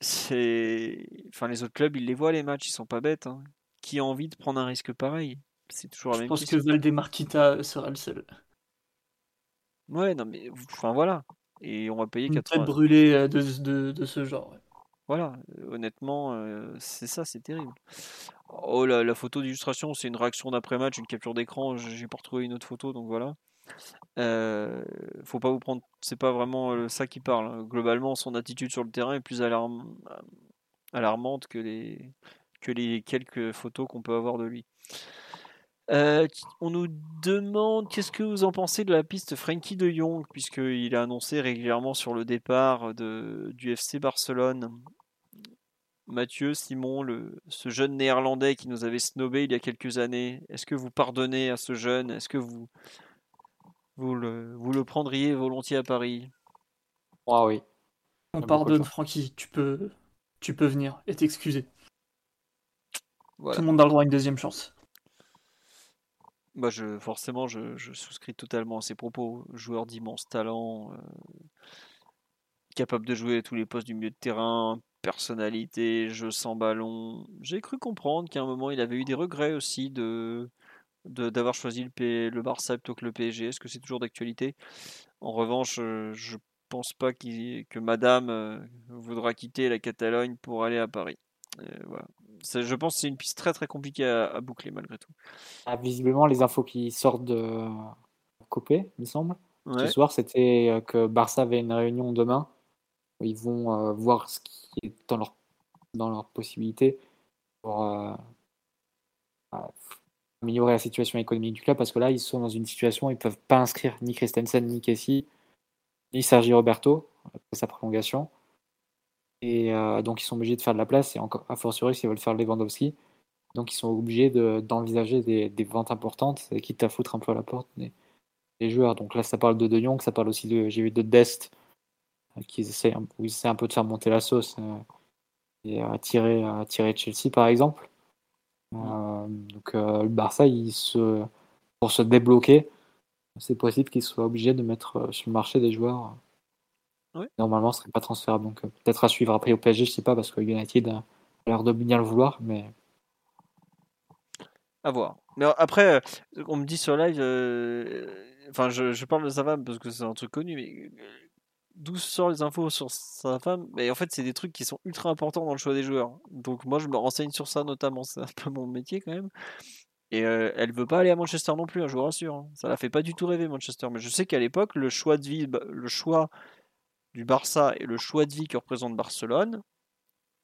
Speaker 2: C'est. Enfin, les autres clubs, ils les voient les matchs, ils sont pas bêtes. Hein. Qui a envie de prendre un risque pareil? C'est toujours la
Speaker 4: Je
Speaker 2: même
Speaker 4: pense
Speaker 2: question.
Speaker 4: que Valdemarquita sera le seul.
Speaker 2: Ouais, non, mais. Enfin, voilà. Et on va payer
Speaker 4: tête
Speaker 2: 80.
Speaker 4: brûlée euh, de, de, de ce genre. ouais.
Speaker 2: Voilà, euh, honnêtement, euh, c'est ça, c'est terrible. Oh, la, la photo d'illustration, c'est une réaction d'après-match, une capture d'écran. J'ai pas retrouvé une autre photo, donc voilà. Euh, faut pas vous prendre, c'est pas vraiment euh, ça qui parle. hein. Globalement, son attitude sur le terrain est plus alarm- alarmante que les, que les quelques photos qu'on peut avoir de lui. Euh, on nous demande qu'est-ce que vous en pensez de la piste Frankie de Jong, puisqu'il a annoncé régulièrement sur le départ du FC Barcelone. Mathieu, Simon, ce jeune néerlandais qui nous avait snobé il y a quelques années, est-ce que vous pardonnez à ce jeune? Est-ce que vous, vous, le, vous le prendriez volontiers à Paris
Speaker 3: Ah oui.
Speaker 4: On pardonne. Francky, tu peux, tu peux venir et t'excuser.
Speaker 2: Voilà.
Speaker 4: Tout le monde a le droit à une deuxième chance.
Speaker 2: Bah je, forcément, je, je souscris totalement à ses propos. Joueur d'immense talent, euh, capable de jouer à tous les postes du milieu de terrain, personnalité, jeu sans ballon. J'ai cru comprendre qu'à un moment, il avait eu des regrets aussi de- d'avoir choisi le, P- le Barça plutôt que le PSG. Est-ce que c'est toujours d'actualité? En revanche, euh, je pense pas qu'il- que Madame euh, voudra quitter la Catalogne pour aller à Paris. Euh, voilà. Je pense que c'est une piste très très compliquée à, à boucler malgré tout.
Speaker 3: Ah, visiblement, les infos qui sortent de Copé, il me semble,
Speaker 2: Ouais.
Speaker 3: ce soir, c'était que Barça avait une réunion demain où ils vont euh, voir ce qui est dans leur, dans leur possibilité pour euh, améliorer la situation économique du club parce que là, ils sont dans une situation où ils ne peuvent pas inscrire ni Christensen, ni Kessie, ni Sergi Roberto après sa prolongation. Et euh, donc, ils sont obligés de faire de la place et encore, a fortiori, s'ils veulent faire Lewandowski. Donc, ils sont obligés de- d'envisager des, des ventes importantes, quitte à foutre un peu à la porte des, joueurs. Donc là, ça parle de De Jong, ça parle aussi de, j'ai vu de Dest, euh, qui essaie, un- peu de faire monter la sauce euh, et à tirer, tirer Chelsea, par exemple. Euh, donc euh, le Barça, il se, pour se débloquer, c'est possible qu'il soit obligé de mettre euh, sur le marché des joueurs. Normalement, ce serait pas transférable. Donc peut-être à suivre après au PSG, je sais pas, parce que United a l'air de bien le vouloir, mais
Speaker 2: À voir. Mais après, on me dit sur live, euh, enfin, je, je parle de sa femme parce que c'est un truc connu, mais d'où sortent les infos sur sa femme Mais en fait, c'est des trucs qui sont ultra importants dans le choix des joueurs. Donc moi, je me renseigne sur ça notamment. C'est un peu mon métier quand même. Et euh, elle veut pas aller à Manchester non plus, hein, je vous rassure. hein. Ça la fait pas du tout rêver Manchester. Mais je sais qu'à l'époque, le choix de vie, bah, le choix du Barça et le choix de vie que représente Barcelone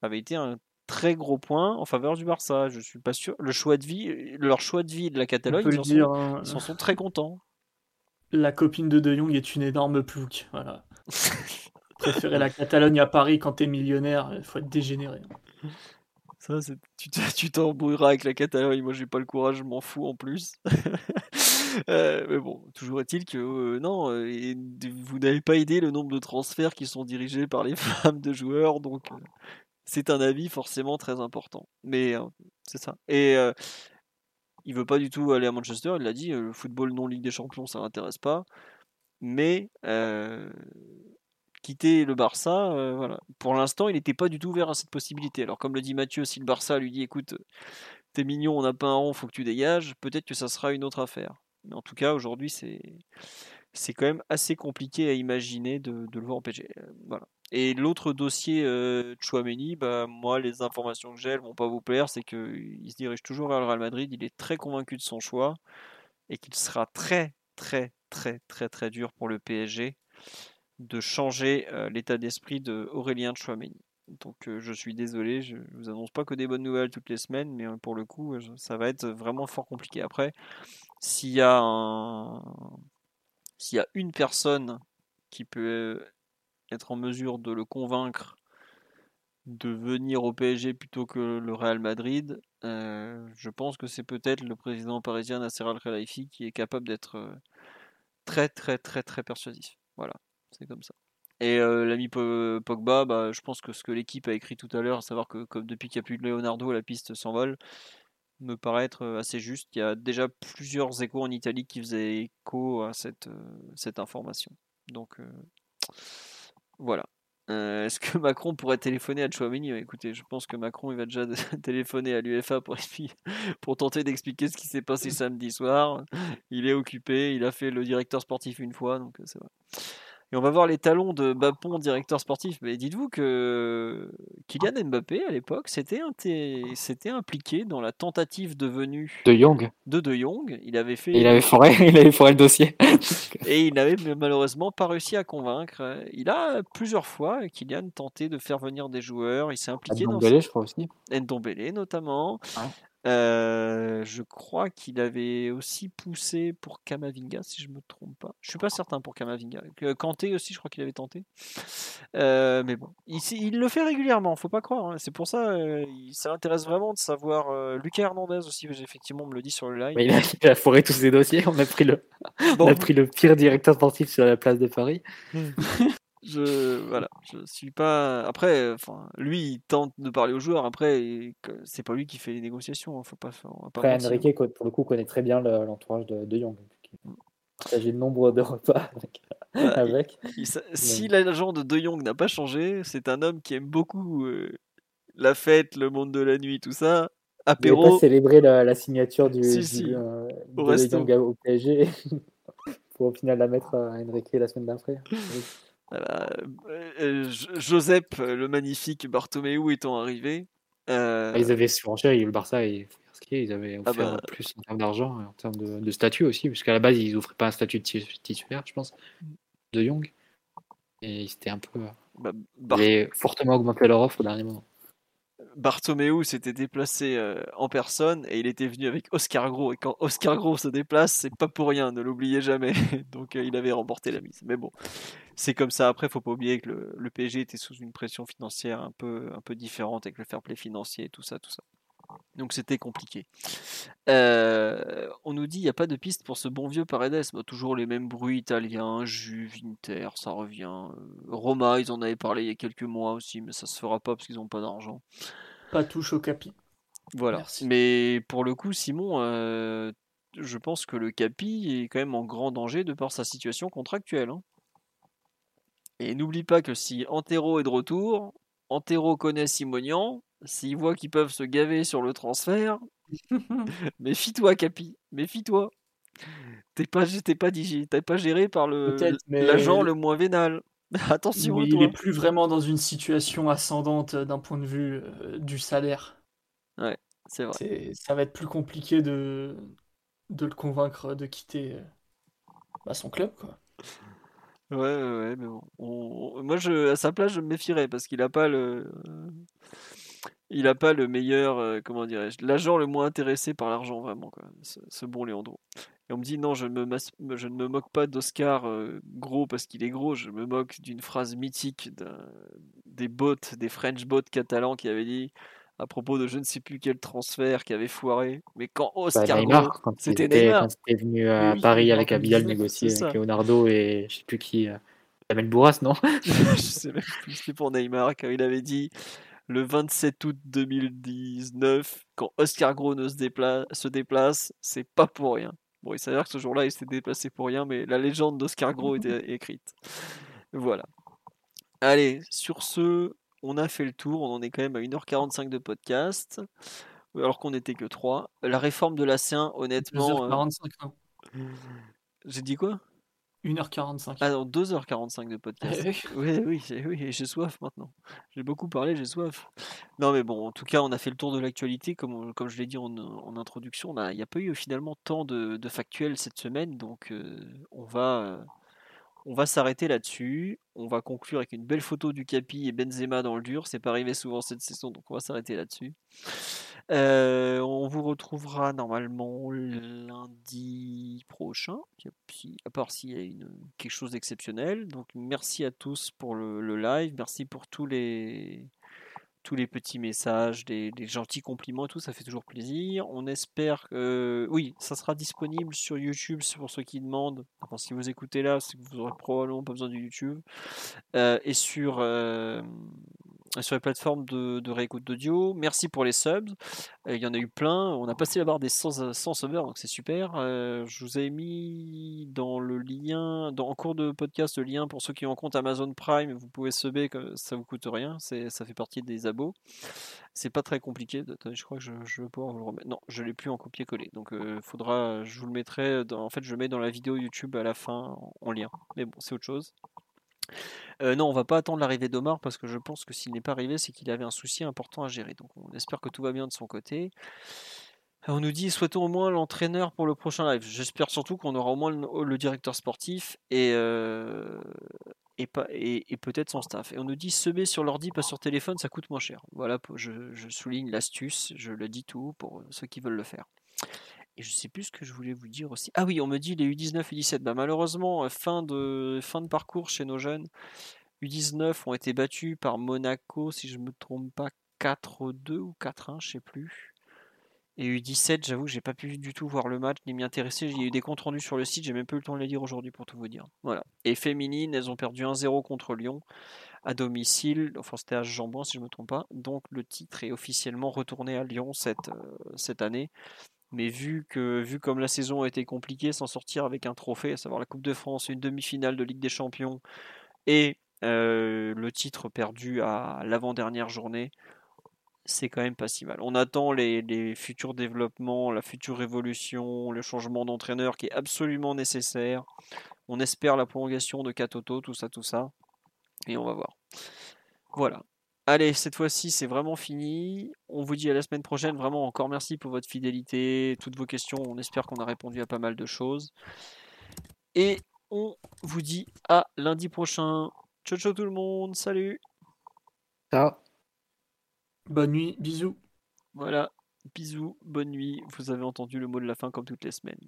Speaker 2: avait été un très gros point en faveur du Barça. Je suis pas sûr. Le choix de vie, leur choix de vie de la Catalogne,
Speaker 4: peut
Speaker 2: ils en,
Speaker 4: dire,
Speaker 2: sont,
Speaker 4: hein,
Speaker 2: ils sont très contents.
Speaker 4: la copine de De Jong est une énorme plouc. Voilà. Préférer la Catalogne à Paris quand t'es millionnaire, il faut être dégénéré.
Speaker 2: Ça, tu te- tu t'embrouilleras avec la Catalogne. Moi, j'ai pas le courage, je m'en fous en plus. Euh, mais bon, toujours est-il que euh, non, euh, vous n'avez pas aidé le nombre de transferts qui sont dirigés par les femmes de joueurs, donc c'est un avis forcément très important. Mais c'est ça. Et il veut pas du tout aller à Manchester. Il l'a dit, le football non Ligue des Champions, ça l'intéresse pas. Mais euh, quitter le Barça, euh, voilà. Pour l'instant, il n'était pas du tout ouvert à cette possibilité. Alors, comme le dit Mathieu, si le Barça lui dit, écoute, t'es mignon, on n'a pas un rond, faut que tu dégages, peut-être que ça sera une autre affaire. Mais en tout cas, aujourd'hui, c'est c'est quand même assez compliqué à imaginer de, le voir en PG. Euh, Voilà. Et l'autre dossier, euh, Chouameni, bah, moi, les informations que j'ai, elles vont pas vous plaire, c'est qu'il se dirige toujours vers le Real Madrid, il est très convaincu de son choix, et qu'il sera très, très, très, très, très dur pour le PSG de changer l'état d'esprit de Aurélien Chouameni. Donc je suis désolé, je vous annonce pas que des bonnes nouvelles toutes les semaines, mais pour le coup, ça va être vraiment fort compliqué. Après, s'il y a un... s'il y a une personne qui peut être en mesure de le convaincre de venir au PSG plutôt que le Real Madrid, euh, je pense que c'est peut-être le président parisien Nasser Al-Khelaifi qui est capable d'être euh, très très très très persuasif. Voilà, c'est comme ça. Et euh, l'ami Po- Pogba, bah, je pense que ce que l'équipe a écrit tout à l'heure, à savoir que depuis qu'il n'y a plus de Leonardo, la piste s'envole, me paraît être assez juste. Il y a déjà plusieurs échos en Italie qui faisaient écho à cette, information. Donc voilà. Euh, Est-ce que Macron pourrait téléphoner à Chouameni? Écoutez, je pense que Macron il va déjà téléphoner à l'UFA pour, pour tenter d'expliquer ce qui s'est passé samedi soir. Il est occupé, il a fait le directeur sportif une fois, donc euh, c'est vrai. Et on va voir les talons de Bapon, directeur sportif. Mais dites-vous que Kylian Mbappé, à l'époque, s'était impliqué dans la tentative de venue
Speaker 3: De Young.
Speaker 2: de De Jong. Il avait fait
Speaker 3: Et il avait foré, il avait foré le dossier.
Speaker 2: et il n'avait malheureusement pas réussi à convaincre. Il a plusieurs fois, Kylian, tenté de faire venir des joueurs. Il s'est impliqué dans
Speaker 3: Ndombele, je crois aussi.
Speaker 2: Ndombele notamment.
Speaker 3: Ouais.
Speaker 2: Euh, je crois qu'il avait aussi poussé pour Kamavinga, si je me trompe pas. Je suis pas certain pour Kamavinga. Que- Kanté aussi, je crois qu'il avait tenté. Euh, mais bon, il, le fait régulièrement, faut pas croire. hein. C'est pour ça, euh, il- ça l'intéresse vraiment de savoir. euh, Lucas Hernandez aussi, effectivement, on me le dit sur le live.
Speaker 3: Mais il, a, il a foré tous ses dossiers. On a pris le, on a pris le pire directeur sportif sur la place de Paris.
Speaker 2: Je voilà, je suis pas. Après, enfin, lui, il tente de parler aux joueurs. Après, c'est pas lui qui fait les négociations. hein, Faut pas, on va pas
Speaker 3: Après. Enrique, pour le coup, connaît très bien le- l'entourage de, de Young. Il s'agit de nombre de repas avec.
Speaker 2: Voilà,
Speaker 3: avec.
Speaker 2: il si l'agent de De Jong n'a pas changé, c'est un homme qui aime beaucoup euh, la fête, le monde de la nuit, tout ça.
Speaker 3: Il n'avait pas
Speaker 2: Apéro.
Speaker 3: célébré la, la signature du,
Speaker 2: Si,
Speaker 3: du,
Speaker 2: si.
Speaker 3: euh,
Speaker 2: Au
Speaker 3: de
Speaker 2: resto.
Speaker 3: Young au PSG pour au final la mettre à Enrique la semaine d'après.
Speaker 2: Voilà, euh, euh, Jo- Joseph, euh, le magnifique Bartomeu étant arrivé. euh,
Speaker 3: Ils avaient surenchéré, le Barça et ils avaient
Speaker 2: Ah
Speaker 3: offert
Speaker 2: bah.
Speaker 3: plus en termes d'argent et en termes de, de statut aussi, parce qu'à la base, ils n'offraient pas un statut de titulaire, je pense, de Young. Et c'était un peu.
Speaker 2: bah,
Speaker 3: Ils avaient fortement augmenté leur offre au dernier moment.
Speaker 2: Bartomeu s'était déplacé euh, en personne et il était venu avec Oscar Gros. Et quand Oscar Gros se déplace, c'est pas pour rien, ne l'oubliez jamais. Donc euh, il avait remporté la mise. Mais bon, c'est comme ça. Après, faut pas oublier que le, le PSG était sous une pression financière un peu, un peu différente avec le fair play financier et tout ça, tout ça. Donc c'était compliqué. Euh, on nous dit il n'y a pas de piste pour ce bon vieux Paredes. Bah, toujours les mêmes bruits italiens, Juve, Inter, ça revient. Euh, Roma, ils en avaient parlé il y a quelques mois aussi, mais ça se fera pas parce qu'ils n'ont pas d'argent.
Speaker 4: Pas touche au capi.
Speaker 2: Voilà.
Speaker 4: Merci.
Speaker 2: Mais pour le coup, Simon, euh, je pense que le Capi est quand même en grand danger de par sa situation contractuelle. hein. Et n'oublie pas que si Antero est de retour, Antero connaît Simonian, s'ils voient qu'ils peuvent se gaver sur le transfert, méfie-toi Capi, méfie-toi. T'es pas, t'es pas, digi- t'es pas géré par le
Speaker 4: mais-
Speaker 2: l'agent le moins vénal. Attention à
Speaker 4: il
Speaker 2: toi.
Speaker 4: est plus vraiment dans une situation ascendante euh, d'un point de vue euh, du salaire.
Speaker 2: C'est vrai.
Speaker 4: C'est- Ça va être plus compliqué de, de le convaincre de quitter euh, bah, son club. Quoi.
Speaker 2: Ouais, ouais, ouais, mais bon. on- Moi, je, à sa place, je me méfierais parce qu'il a pas le, il a pas le meilleur, euh, comment dirais-je, l'agent le moins intéressé par l'argent, vraiment, quoi, ce, ce bon Leandro. Et on me dit non, je, ne me je ne me moque pas d'Oscar euh, gros parce qu'il est gros, je me moque d'une phrase mythique d'un- des bots, des French bots catalans qui avaient dit à propos de je ne sais plus quel transfert qui avait foiré, mais quand
Speaker 3: Bah,
Speaker 2: Oscar
Speaker 3: Neymar,
Speaker 2: Gros-
Speaker 3: quand il
Speaker 2: c'était
Speaker 3: était,
Speaker 2: Neymar.
Speaker 3: quand il était venu à
Speaker 2: Oui,
Speaker 3: Paris avec
Speaker 2: 2019,
Speaker 3: négocier avec Leonardo et je sais plus qui, euh, Jamel Bourras, non
Speaker 2: je sais même plus, c'était pour Neymar, quand il avait dit le 27 août 2019, quand Oscar Gros ne se, dépla- se déplace, c'est pas pour rien. Bon, il s'avère que ce jour-là, il s'était déplacé pour rien, mais la légende d'Oscar Gros était écrite. Voilà. Allez, sur ce, on a fait le tour, on en est quand même à 1h45 de podcast, alors qu'on n'était que 3. La réforme de la C1, honnêtement... euh,
Speaker 4: 2h45, non
Speaker 2: J'ai dit quoi?
Speaker 4: 1h45.
Speaker 2: Ah non, 2h45 de podcast.
Speaker 4: Eh
Speaker 2: Oui, oui, j'ai oui, j'ai soif maintenant. J'ai beaucoup parlé, j'ai soif. Non, mais bon, en tout cas, on a fait le tour de l'actualité. Comme, on- comme je l'ai dit en, en introduction, on a- il n'y a pas eu finalement tant de, de factuels cette semaine. Donc, euh, on va, euh, on va s'arrêter là-dessus. On va conclure avec une belle photo du Capi et Benzema dans le dur. C'est pas arrivé souvent cette saison, donc on va s'arrêter là-dessus. Euh, on vous retrouvera normalement lundi prochain, à part s'il y a quelque chose d'exceptionnel. Donc merci à tous pour le, live, merci pour tous les, les petits messages, des, gentils compliments et tout, ça fait toujours plaisir. On espère que. Oui, ça sera disponible sur YouTube pour ceux qui demandent. Si vous écoutez là, c'est que vous aurez probablement pas besoin de YouTube. Euh, et sur. Sur les plateformes de, de réécoute d'audio. Merci pour les subs. Euh, il y en a eu plein. On a passé la barre des 100, 100 subbers, donc c'est super. Euh, je vous ai mis dans le lien, en cours de podcast, le lien pour ceux qui ont compte Amazon Prime. Vous pouvez subber, ça vous coûte rien. Ça fait partie des abos. C'est pas très compliqué. Je crois que je, je vais pouvoir vous le remettre. Non, je l'ai plus en copier-coller. Donc euh, faudra, je vous le mettrai. en fait, je le mets dans la vidéo YouTube à la fin en lien. Mais bon, c'est autre chose. Euh, non, on va pas attendre l'arrivée d'Omar parce que je pense que s'il n'est pas arrivé, c'est qu'il avait un souci important à gérer. Donc on espère que tout va bien de son côté. On nous dit souhaitons au moins l'entraîneur pour le prochain live. J'espère surtout qu'on aura au moins le, directeur sportif et, euh, et, peut-être son staff. Et on nous dit semer sur l'ordi, pas sur téléphone, ça coûte moins cher. Voilà, je souligne l'astuce, je le dis tout pour ceux qui veulent le faire. Et je sais plus ce que je voulais vous dire aussi. Ah oui, on me dit les U19, U17. Bah, malheureusement, euh, fin de, fin de parcours chez nos jeunes. U19 ont été battus par Monaco, si je ne me trompe pas, 4-2 ou 4-1, je sais plus. Et U17, j'avoue que j'ai pas pu du tout voir le match ni m'y intéresser. A eu des comptes rendus sur le site, j'ai même pas eu le temps de les lire aujourd'hui pour tout vous dire. Voilà. Et féminines, elles ont perdu 1-0 contre Lyon à domicile. Enfin, c'était à Jambon si je ne me trompe pas. Donc le titre est officiellement retourné à Lyon cette, euh, cette année. Mais vu que vu comme la saison a été compliquée, s'en sortir avec un trophée, à savoir la Coupe de France, une demi-finale de Ligue des Champions et euh, le titre perdu à l'avant-dernière journée, c'est quand même pas si mal. On attend les, futurs développements, la future évolution, le changement d'entraîneur qui est absolument nécessaire. On espère la prolongation de Katoto, tout ça, tout ça. Et on va voir. Voilà. Allez, cette fois-ci, c'est vraiment fini. On vous dit à la semaine prochaine. Vraiment, encore merci pour votre fidélité, toutes vos questions. On espère qu'on a répondu à pas mal de choses. Et on vous dit à lundi prochain. Ciao, ciao tout le monde. Salut.
Speaker 3: Ciao.
Speaker 4: Bonne nuit. Bisous.
Speaker 2: Voilà. Bisous. Bonne nuit. Vous avez entendu le mot de la fin comme toutes les semaines.